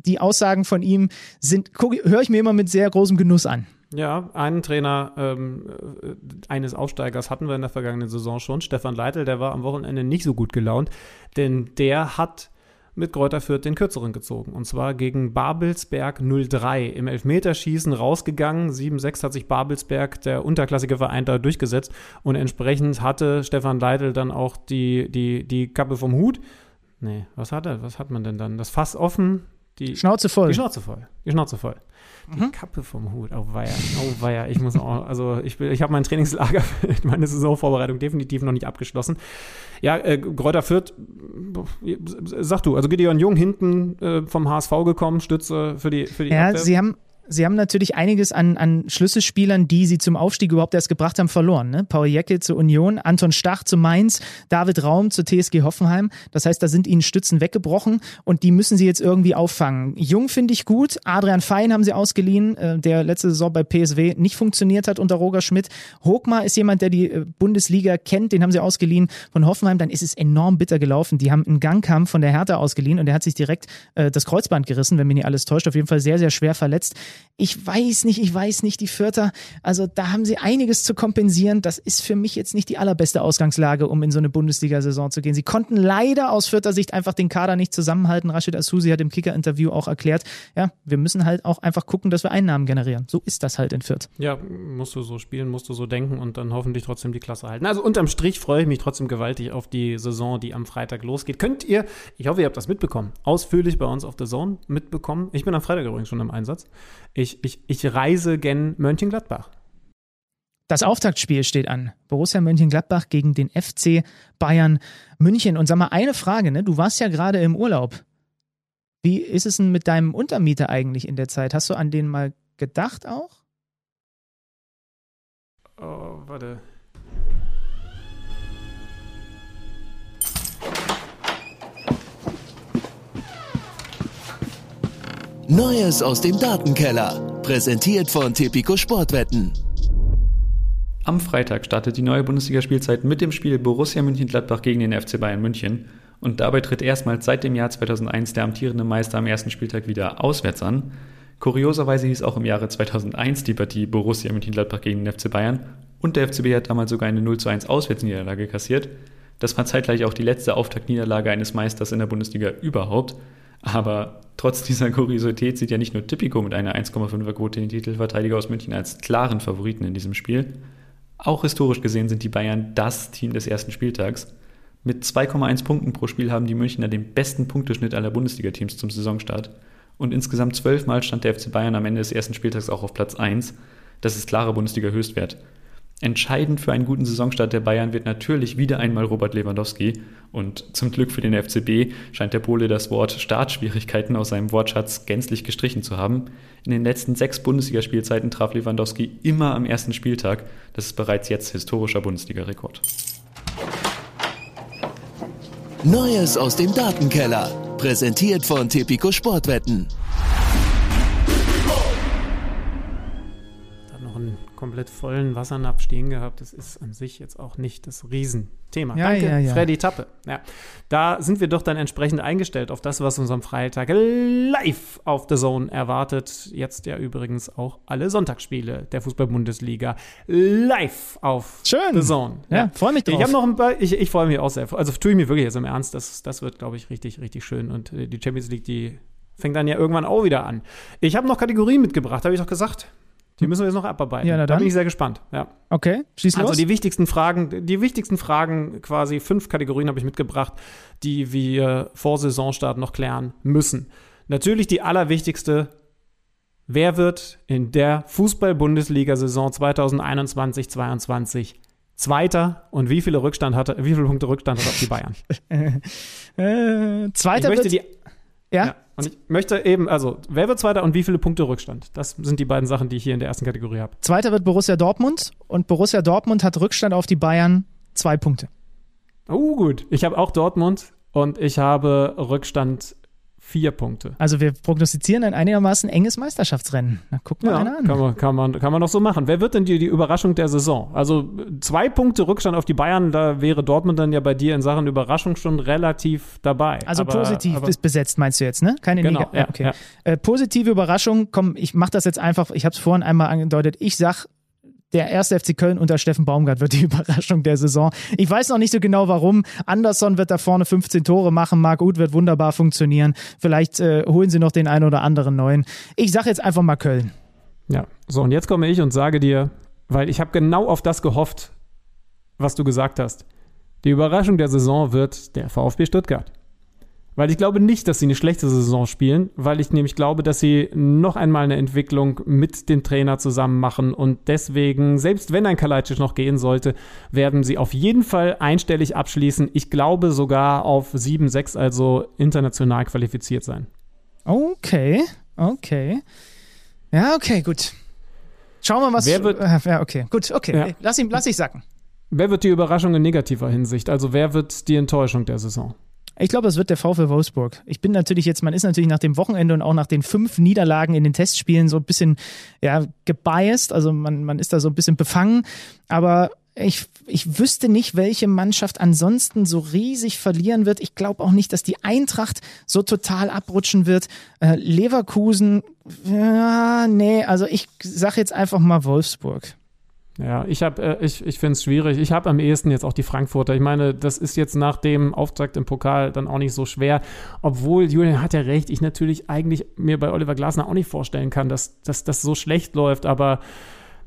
die Aussagen von ihm sind, höre ich mir immer mit sehr großem Genuss an. Ja, einen Trainer ähm, äh, eines Aufsteigers hatten wir in der vergangenen Saison schon, Stefan Leitl, der war am Wochenende nicht so gut gelaunt, denn der hat mit Kräuter Fürth den kürzeren gezogen. Und zwar gegen Babelsberg 03. Im Elfmeterschießen rausgegangen. 7-6 hat sich Babelsberg, der unterklassige Verein, da durchgesetzt. Und entsprechend hatte Stefan Leitl dann auch die, die, die Kappe vom Hut. Nee, was hat er? Was hat man denn dann? Das Fass offen, die Schnauze voll. Die Schnauze voll. Die Schnauze voll. Die mhm. Kappe vom Hut. Oh weia. Oh weia. Ich muss auch, also ich, ich habe mein Trainingslager, meine Saisonvorbereitung definitiv noch nicht abgeschlossen. Ja, äh, Gräuter Fürth, sag du, also Gideon Jung hinten äh, vom HSV gekommen, Stütze für die, für die Ja, Abwehr. sie haben sie haben natürlich einiges an, an Schlüsselspielern, die sie zum Aufstieg überhaupt erst gebracht haben, verloren. Ne? Paul Jecke zur Union, Anton Stach zu Mainz, David Raum zur TSG Hoffenheim. Das heißt, da sind ihnen Stützen weggebrochen und die müssen sie jetzt irgendwie auffangen. Jung finde ich gut. Adrian Fein haben sie ausgeliehen, äh, der letzte Saison bei PSW nicht funktioniert hat unter Roger Schmidt. Hogmar ist jemand, der die äh, Bundesliga kennt, den haben sie ausgeliehen von Hoffenheim. Dann ist es enorm bitter gelaufen. Die haben einen Gangkampf von der Hertha ausgeliehen und der hat sich direkt äh, das Kreuzband gerissen, wenn mich nicht alles täuscht. Auf jeden Fall sehr, sehr schwer verletzt. Ich weiß nicht, ich weiß nicht, die Vierter, also da haben sie einiges zu kompensieren. Das ist für mich jetzt nicht die allerbeste Ausgangslage, um in so eine Bundesliga-Saison zu gehen. Sie konnten leider aus Vierter Sicht einfach den Kader nicht zusammenhalten. Rashid Asusi hat im Kicker-Interview auch erklärt, ja, wir müssen halt auch einfach gucken, dass wir Einnahmen generieren. So ist das halt in Fürth. Ja, musst du so spielen, musst du so denken und dann hoffentlich trotzdem die Klasse halten. Also unterm Strich freue ich mich trotzdem gewaltig auf die Saison, die am Freitag losgeht. Könnt ihr, ich hoffe, ihr habt das mitbekommen, ausführlich bei uns auf der Zone mitbekommen. Ich bin am Freitag übrigens schon im Einsatz. Ich, ich, ich reise gen Mönchengladbach. Das Auftaktspiel steht an. Borussia Mönchengladbach gegen den FC Bayern München. Und sag mal eine Frage, ne? Du warst ja gerade im Urlaub. Wie ist es denn mit deinem Untermieter eigentlich in der Zeit? Hast du an den mal gedacht auch? Oh, warte. Neues aus dem Datenkeller. Präsentiert von Tipico Sportwetten. Am Freitag startet die neue Bundesligaspielzeit mit dem Spiel Borussia München-Gladbach gegen den FC Bayern München. Und dabei tritt erstmals seit dem Jahr 2001 der amtierende Meister am ersten Spieltag wieder auswärts an. Kurioserweise hieß auch im Jahre 2001 die Partie Borussia München-Gladbach gegen den FC Bayern und der FCB hat damals sogar eine 0 zu 1 Auswärtsniederlage kassiert. Das war zeitgleich auch die letzte Auftaktniederlage eines Meisters in der Bundesliga überhaupt. Aber trotz dieser Kuriosität sieht ja nicht nur Tipico mit einer 1,5er Quote den Titelverteidiger aus München als klaren Favoriten in diesem Spiel. Auch historisch gesehen sind die Bayern das Team des ersten Spieltags. Mit 2,1 Punkten pro Spiel haben die Münchner den besten Punkteschnitt aller Bundesliga-Teams zum Saisonstart. Und insgesamt zwölfmal stand der FC Bayern am Ende des ersten Spieltags auch auf Platz 1. Das ist klarer Bundesliga-Höchstwert. Entscheidend für einen guten Saisonstart der Bayern wird natürlich wieder einmal Robert Lewandowski. Und zum Glück für den FCB scheint der Pole das Wort Startschwierigkeiten aus seinem Wortschatz gänzlich gestrichen zu haben. In den letzten sechs Bundesligaspielzeiten traf Lewandowski immer am ersten Spieltag. Das ist bereits jetzt historischer Bundesliga-Rekord. Neues aus dem Datenkeller. Präsentiert von Tipico Sportwetten. Komplett vollen Wassernapf stehen gehabt. Das ist an sich jetzt auch nicht das Riesenthema. Ja, Danke, ja, ja. Freddy Tappe. Ja. Da sind wir doch dann entsprechend eingestellt auf das, was uns am Freitag live auf The Zone erwartet. Jetzt ja übrigens auch alle Sonntagsspiele der Fußball-Bundesliga live auf Schön. The Zone. Ja, ja freue mich drauf. Ich habe noch ein paar, ich, ich freue mich auch sehr. Also tue ich mir wirklich jetzt im Ernst. Das, das wird, glaube ich, richtig, richtig schön. Und äh, die Champions League, die fängt dann ja irgendwann auch wieder an. Ich habe noch Kategorien mitgebracht, habe ich doch gesagt. Die müssen wir jetzt noch abarbeiten. Ja, na dann. Da bin ich sehr gespannt. Ja. Okay, schieß los. Also die wichtigsten Fragen, die wichtigsten Fragen, quasi fünf Kategorien habe ich mitgebracht, die wir vor Saisonstart noch klären müssen. Natürlich die allerwichtigste. Wer wird in der Fußball-Bundesliga-Saison 2021-22 Zweiter und wie viele Rückstand hatte, wie viele Punkte Rückstand hat auf die Bayern? äh, zweiter ich möchte wird, die ja? ja? Und ich möchte eben, also, wer wird Zweiter und wie viele Punkte Rückstand? Das sind die beiden Sachen, die ich hier in der ersten Kategorie habe. Zweiter wird Borussia Dortmund und Borussia Dortmund hat Rückstand auf die Bayern zwei Punkte. Oh, gut. Ich habe auch Dortmund und ich habe Rückstand vier Punkte. Also wir prognostizieren ein einigermaßen enges Meisterschaftsrennen. Na, guck mal ja, einer an. Kann man, kann, man, kann man noch so machen. Wer wird denn die, die Überraschung der Saison? Also zwei Punkte Rückstand auf die Bayern, da wäre Dortmund dann ja bei dir in Sachen Überraschung schon relativ dabei. Also aber, positiv aber, ist besetzt, meinst du jetzt, ne? Keine genau, Neg ja, okay. Ja. Äh, positive Überraschung, komm, ich mache das jetzt einfach, ich habe es vorhin einmal angedeutet, ich sag der erste FC Köln unter Steffen Baumgart wird die Überraschung der Saison. Ich weiß noch nicht so genau warum. Anderson wird da vorne 15 Tore machen. Marc Uth wird wunderbar funktionieren. Vielleicht äh, holen sie noch den einen oder anderen neuen. Ich sage jetzt einfach mal Köln. Ja, so und jetzt komme ich und sage dir, weil ich habe genau auf das gehofft, was du gesagt hast. Die Überraschung der Saison wird der VfB Stuttgart. Weil ich glaube nicht, dass sie eine schlechte Saison spielen, weil ich nämlich glaube, dass sie noch einmal eine Entwicklung mit dem Trainer zusammen machen und deswegen, selbst wenn ein Kalajdzic noch gehen sollte, werden sie auf jeden Fall einstellig abschließen. Ich glaube sogar auf 7-6, also international qualifiziert sein. Okay, okay. Ja, okay, gut. Schauen wir mal, was. Wer wird- äh, ja, okay, gut, okay. Ja. Lass ihn, lass ich sacken. Wer wird die Überraschung in negativer Hinsicht? Also wer wird die Enttäuschung der Saison? Ich glaube, es wird der VfL Wolfsburg. Ich bin natürlich jetzt, man ist natürlich nach dem Wochenende und auch nach den fünf Niederlagen in den Testspielen so ein bisschen, ja, gebiased. Also man, man ist da so ein bisschen befangen. Aber ich, ich wüsste nicht, welche Mannschaft ansonsten so riesig verlieren wird. Ich glaube auch nicht, dass die Eintracht so total abrutschen wird. Äh, Leverkusen, ja, nee, also ich sag jetzt einfach mal Wolfsburg. Ja, ich habe, äh, ich, ich finde es schwierig. Ich habe am ehesten jetzt auch die Frankfurter. Ich meine, das ist jetzt nach dem Auftakt im Pokal dann auch nicht so schwer. Obwohl, Julian hat ja recht, ich natürlich eigentlich mir bei Oliver Glasner auch nicht vorstellen kann, dass, dass das so schlecht läuft, aber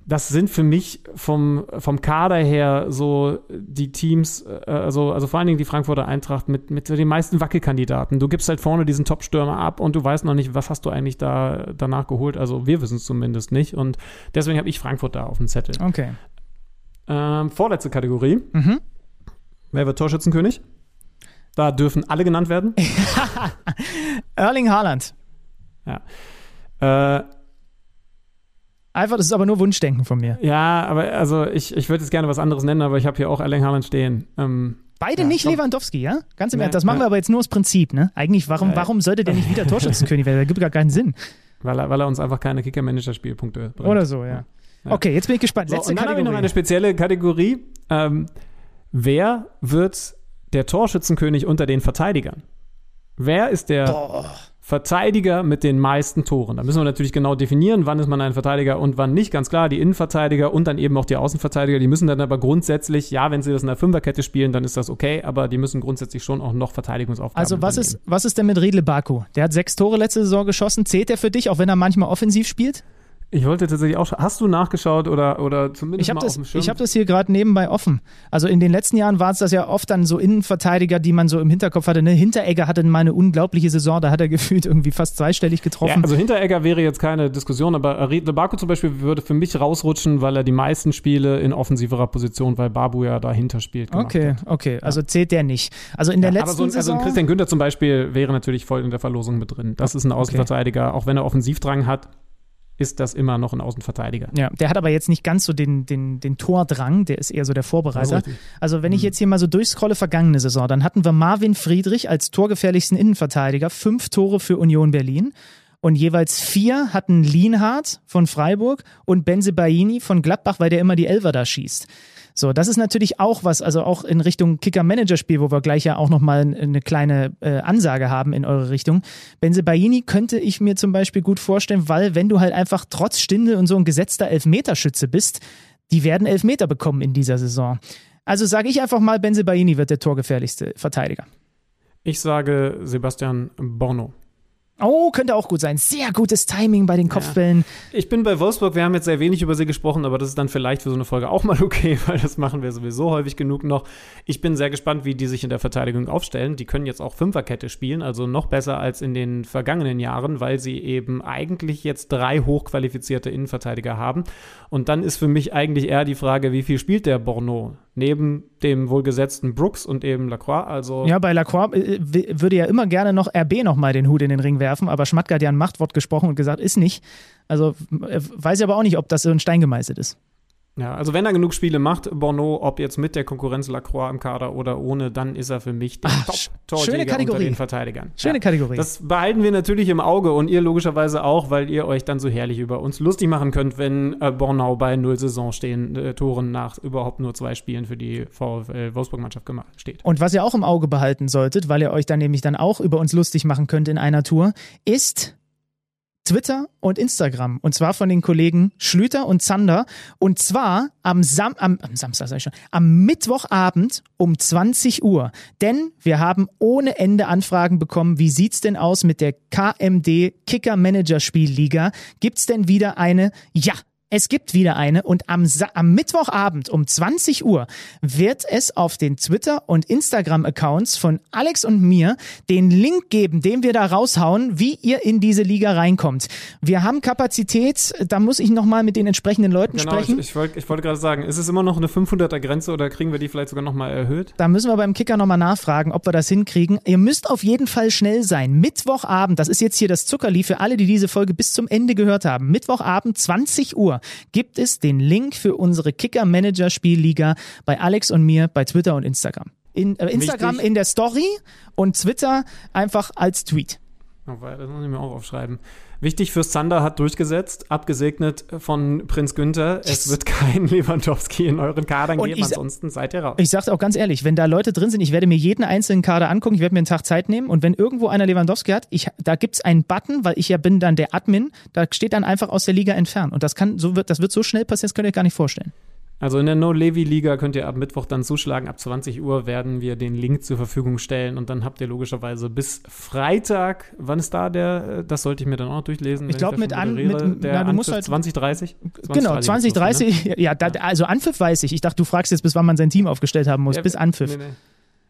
das sind für mich vom, vom Kader her so die Teams, äh, also, also vor allen Dingen die Frankfurter Eintracht mit, mit den meisten Wackelkandidaten. Du gibst halt vorne diesen Top-Stürmer ab und du weißt noch nicht, was hast du eigentlich da danach geholt. Also wir wissen es zumindest nicht. Und deswegen habe ich Frankfurt da auf dem Zettel. Okay. Ähm, vorletzte Kategorie. Mhm. Wer wird Torschützenkönig? Da dürfen alle genannt werden. Erling Haaland. äh, Einfach, das ist aber nur Wunschdenken von mir. ja, aber also ich, ich würde jetzt gerne was anderes nennen, aber ich habe hier auch Erling Haaland stehen. Ähm, Beide Ja, nicht komm. Lewandowski, ja? Ganz im Ernst. Das machen wir aber jetzt nur aus Prinzip, ne? Eigentlich, warum, Ja. warum sollte der nicht wieder Torschützenkönig werden? Das gibt gar keinen Sinn. weil, er, weil er uns einfach keine Kicker-Manager-Spielpunkte bringt. Oder so, ja. Ja. Okay, jetzt bin ich gespannt. So, Letzte und dann habe ich noch Kategorie. eine spezielle Kategorie. Ähm, wer wird der Torschützenkönig unter den Verteidigern? Wer ist der Verteidiger mit den meisten Toren? Da müssen wir natürlich genau definieren, wann ist man ein Verteidiger und wann nicht. Ganz klar, die Innenverteidiger und dann eben auch die Außenverteidiger, die müssen dann aber grundsätzlich, ja, wenn sie das in der Fünferkette spielen, dann ist das okay, aber die müssen grundsätzlich schon auch noch Verteidigungsaufgaben Also, was übernehmen. ist, was ist denn mit Riedle Baku? Der hat sechs Tore letzte Saison geschossen. Zählt der für dich, auch wenn er manchmal offensiv spielt? Ich wollte tatsächlich auch, hast du nachgeschaut oder, oder zumindest Ich habe mal das, auf dem Schirm? ich hab das hier gerade nebenbei offen. Also in den letzten Jahren war es das ja oft dann so Innenverteidiger, die man so im Hinterkopf hatte. Ne? Hinteregger hatte mal eine unglaubliche Saison, da hat er gefühlt irgendwie fast zweistellig Ja, getroffen. also Hinteregger wäre jetzt keine Diskussion, aber Baku zum Beispiel würde für mich rausrutschen, weil er die meisten Spiele in offensiverer Position, weil Babu ja dahinter spielt. okay, hat. okay. Also zählt der nicht. Also in der Ja, letzten aber so ein, also Saison. ein Christian Günther zum Beispiel wäre natürlich voll in der Verlosung mit drin. Das ist ein Außenverteidiger, auch wenn er Offensivdrang hat, ist das immer noch ein Außenverteidiger. Ja, der hat aber jetzt nicht ganz so den, den, den Tordrang, der ist eher so der Vorbereiter. richtig. Also wenn ich jetzt hier mal so durchscrolle, vergangene Saison, dann hatten wir Marvin Friedrich als torgefährlichsten Innenverteidiger, fünf Tore für Union Berlin. Und jeweils vier hatten Lienhardt von Freiburg und Benze Baini von Gladbach, weil der immer die Elfer da schießt. So, das ist natürlich auch was, also auch in Richtung Kicker-Manager-Spiel, wo wir gleich ja auch nochmal eine kleine äh, Ansage haben in eure Richtung. Benze Baini könnte ich mir zum Beispiel gut vorstellen, weil wenn du halt einfach trotz Stinde und so ein gesetzter Elfmeterschütze bist, die werden Elfmeter bekommen in dieser Saison. Also sage ich einfach mal, Benze Baini wird der torgefährlichste Verteidiger. Ich sage Sebastian Borno. Oh, könnte auch gut sein. Sehr gutes Timing bei den Kopfbällen. Ich bin bei Wolfsburg, wir haben jetzt sehr wenig über sie gesprochen, aber das ist dann vielleicht für so eine Folge auch mal okay, weil das machen wir sowieso häufig genug noch. Ich bin sehr gespannt, wie die sich in der Verteidigung aufstellen. Die können jetzt auch Fünferkette spielen, also noch besser als in den vergangenen Jahren, weil sie eben eigentlich jetzt drei hochqualifizierte Innenverteidiger haben. Und dann ist für mich eigentlich eher die Frage, wie viel spielt der Borno? Neben dem wohlgesetzten Brooks und eben Lacroix, also Ja, bei Lacroix äh, würde ja immer gerne noch RB nochmal den Hut in den Ring werfen, aber Schmatke hat ja ein Machtwort gesprochen und gesagt, ist nicht. Also äh, weiß ich aber auch nicht, ob das so ein Stein gemeißelt ist. Ja, also wenn er genug Spiele macht, Bono, ob jetzt mit der Konkurrenz Lacroix im Kader oder ohne, dann ist er für mich der Ah, sch- schöne Top-Torjäger unter Kategorie. den Verteidigern. Schöne ja. Kategorie. Das behalten wir natürlich im Auge und ihr logischerweise auch, weil ihr euch dann so herrlich über uns lustig machen könnt, wenn äh, Bornau bei null Saison stehen, äh, Toren nach überhaupt nur zwei Spielen für die VfL Wolfsburg-Mannschaft gemacht steht. Und was ihr auch im Auge behalten solltet, weil ihr euch dann nämlich dann auch über uns lustig machen könnt in einer Tour, ist Twitter und Instagram. Und zwar von den Kollegen Schlüter und Zander. Und zwar am, Sam am, am Samstag, sag ich schon, am Mittwochabend um 20 Uhr. Denn wir haben ohne Ende Anfragen bekommen, wie sieht's denn aus mit der KMD Kicker Manager Spielliga? Gibt's denn wieder eine? Ja, Es gibt wieder eine und am, Sa am Mittwochabend um 20 Uhr wird es auf den Twitter- und Instagram-Accounts von Alex und mir den Link geben, den wir da raushauen, wie ihr in diese Liga reinkommt. Wir haben Kapazität, da muss ich nochmal mit den entsprechenden Leuten Genau, sprechen. ich, ich wollte ich wollte gerade sagen, ist es immer noch eine 500er Grenze oder kriegen wir die vielleicht sogar nochmal erhöht? Da müssen wir beim Kicker nochmal nachfragen, ob wir das hinkriegen. Ihr müsst auf jeden Fall schnell sein. Mittwochabend, das ist jetzt hier das Zuckerli für alle, die diese Folge bis zum Ende gehört haben. Mittwochabend, 20 Uhr, gibt es den Link für unsere Kicker-Manager-Spielliga bei Alex und mir bei Twitter und Instagram. In, äh, Instagram Wichtig. in der Story und Twitter einfach als Tweet. Oh, das muss ich mir auch aufschreiben. Wichtig fürs Zander hat durchgesetzt, abgesegnet von Prinz Günther. Es wird kein Lewandowski in euren Kadern Und geben, ansonsten seid ihr raus. Ich sag's auch ganz ehrlich, wenn da Leute drin sind, ich werde mir jeden einzelnen Kader angucken, ich werde mir einen Tag Zeit nehmen und wenn irgendwo einer Lewandowski hat, ich, da gibt's einen Button, weil ich ja bin dann der Admin, da steht dann einfach aus der Liga entfernen und das kann so wird das wird so schnell passieren, das könnt ihr euch gar nicht vorstellen. Also in der No-Levi-Liga könnt ihr ab Mittwoch dann zuschlagen. Ab 20 Uhr werden wir den Link zur Verfügung stellen und dann habt ihr logischerweise bis Freitag, wann ist da der, äh, das sollte ich mir dann auch noch durchlesen. Ich wenn glaub, da mit an- mit- der na, du musst halt- 2030? genau, 2030, ja, da, also Anpfiff weiß ich. Ich dachte, du fragst jetzt, bis wann man sein Team aufgestellt haben muss, Ja, bis Anpfiff. Nee, nee.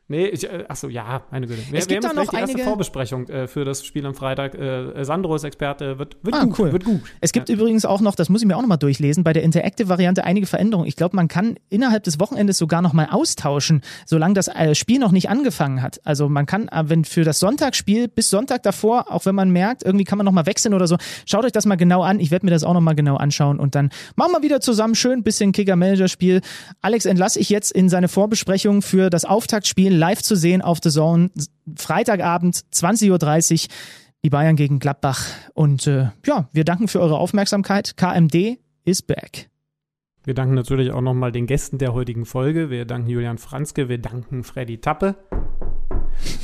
Nee, ich, äh, achso, ja, meine Güte. Wir, Es wir gibt haben da noch die erste einige- Vorbesprechung äh, für das Spiel am Freitag. Äh, Sandro ist Experte, wird, wird Ah, gut, cool. wird gut. Es gibt übrigens auch noch, das muss ich mir auch nochmal durchlesen, bei der Interactive-Variante einige Veränderungen. Ich glaube, man kann innerhalb des Wochenendes sogar nochmal austauschen, solange das äh, Spiel noch nicht angefangen hat. Also man kann, äh, wenn für das Sonntagsspiel bis Sonntag davor, auch wenn man merkt, irgendwie kann man nochmal wechseln oder so, schaut euch das mal genau an. Ich werde mir das auch nochmal genau anschauen und dann machen wir wieder zusammen schön ein bisschen Kicker-Manager-Spiel. Alex entlasse ich jetzt in seine Vorbesprechung für das Auftaktspiel live zu sehen auf The Zone. Freitagabend, 20.30 Uhr. Die Bayern gegen Gladbach. Und äh, ja, wir danken für eure Aufmerksamkeit. KMD is back. Wir danken natürlich auch nochmal den Gästen der heutigen Folge. Wir danken Julian Franzke, wir danken Freddy Tappe.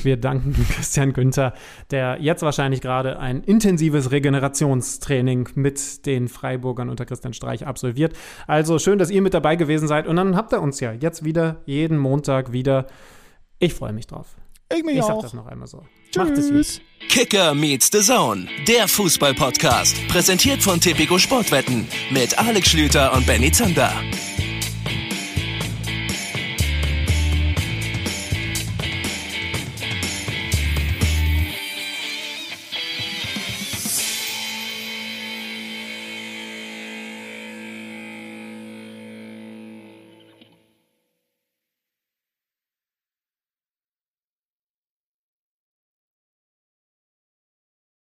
Wir danken Christian Günther, der jetzt wahrscheinlich gerade ein intensives Regenerationstraining mit den Freiburgern unter Christian Streich absolviert. Also schön, dass ihr mit dabei gewesen seid. Und dann habt ihr uns ja jetzt wieder jeden Montag wieder. Ich freue mich drauf. Ich mich Ich sag auch. das noch einmal so. Macht es gut. Tschüss. Kicker meets the Zone, der Fußball-Podcast. Präsentiert von Tipico Sportwetten mit Alex Schlüter und Benny Zander.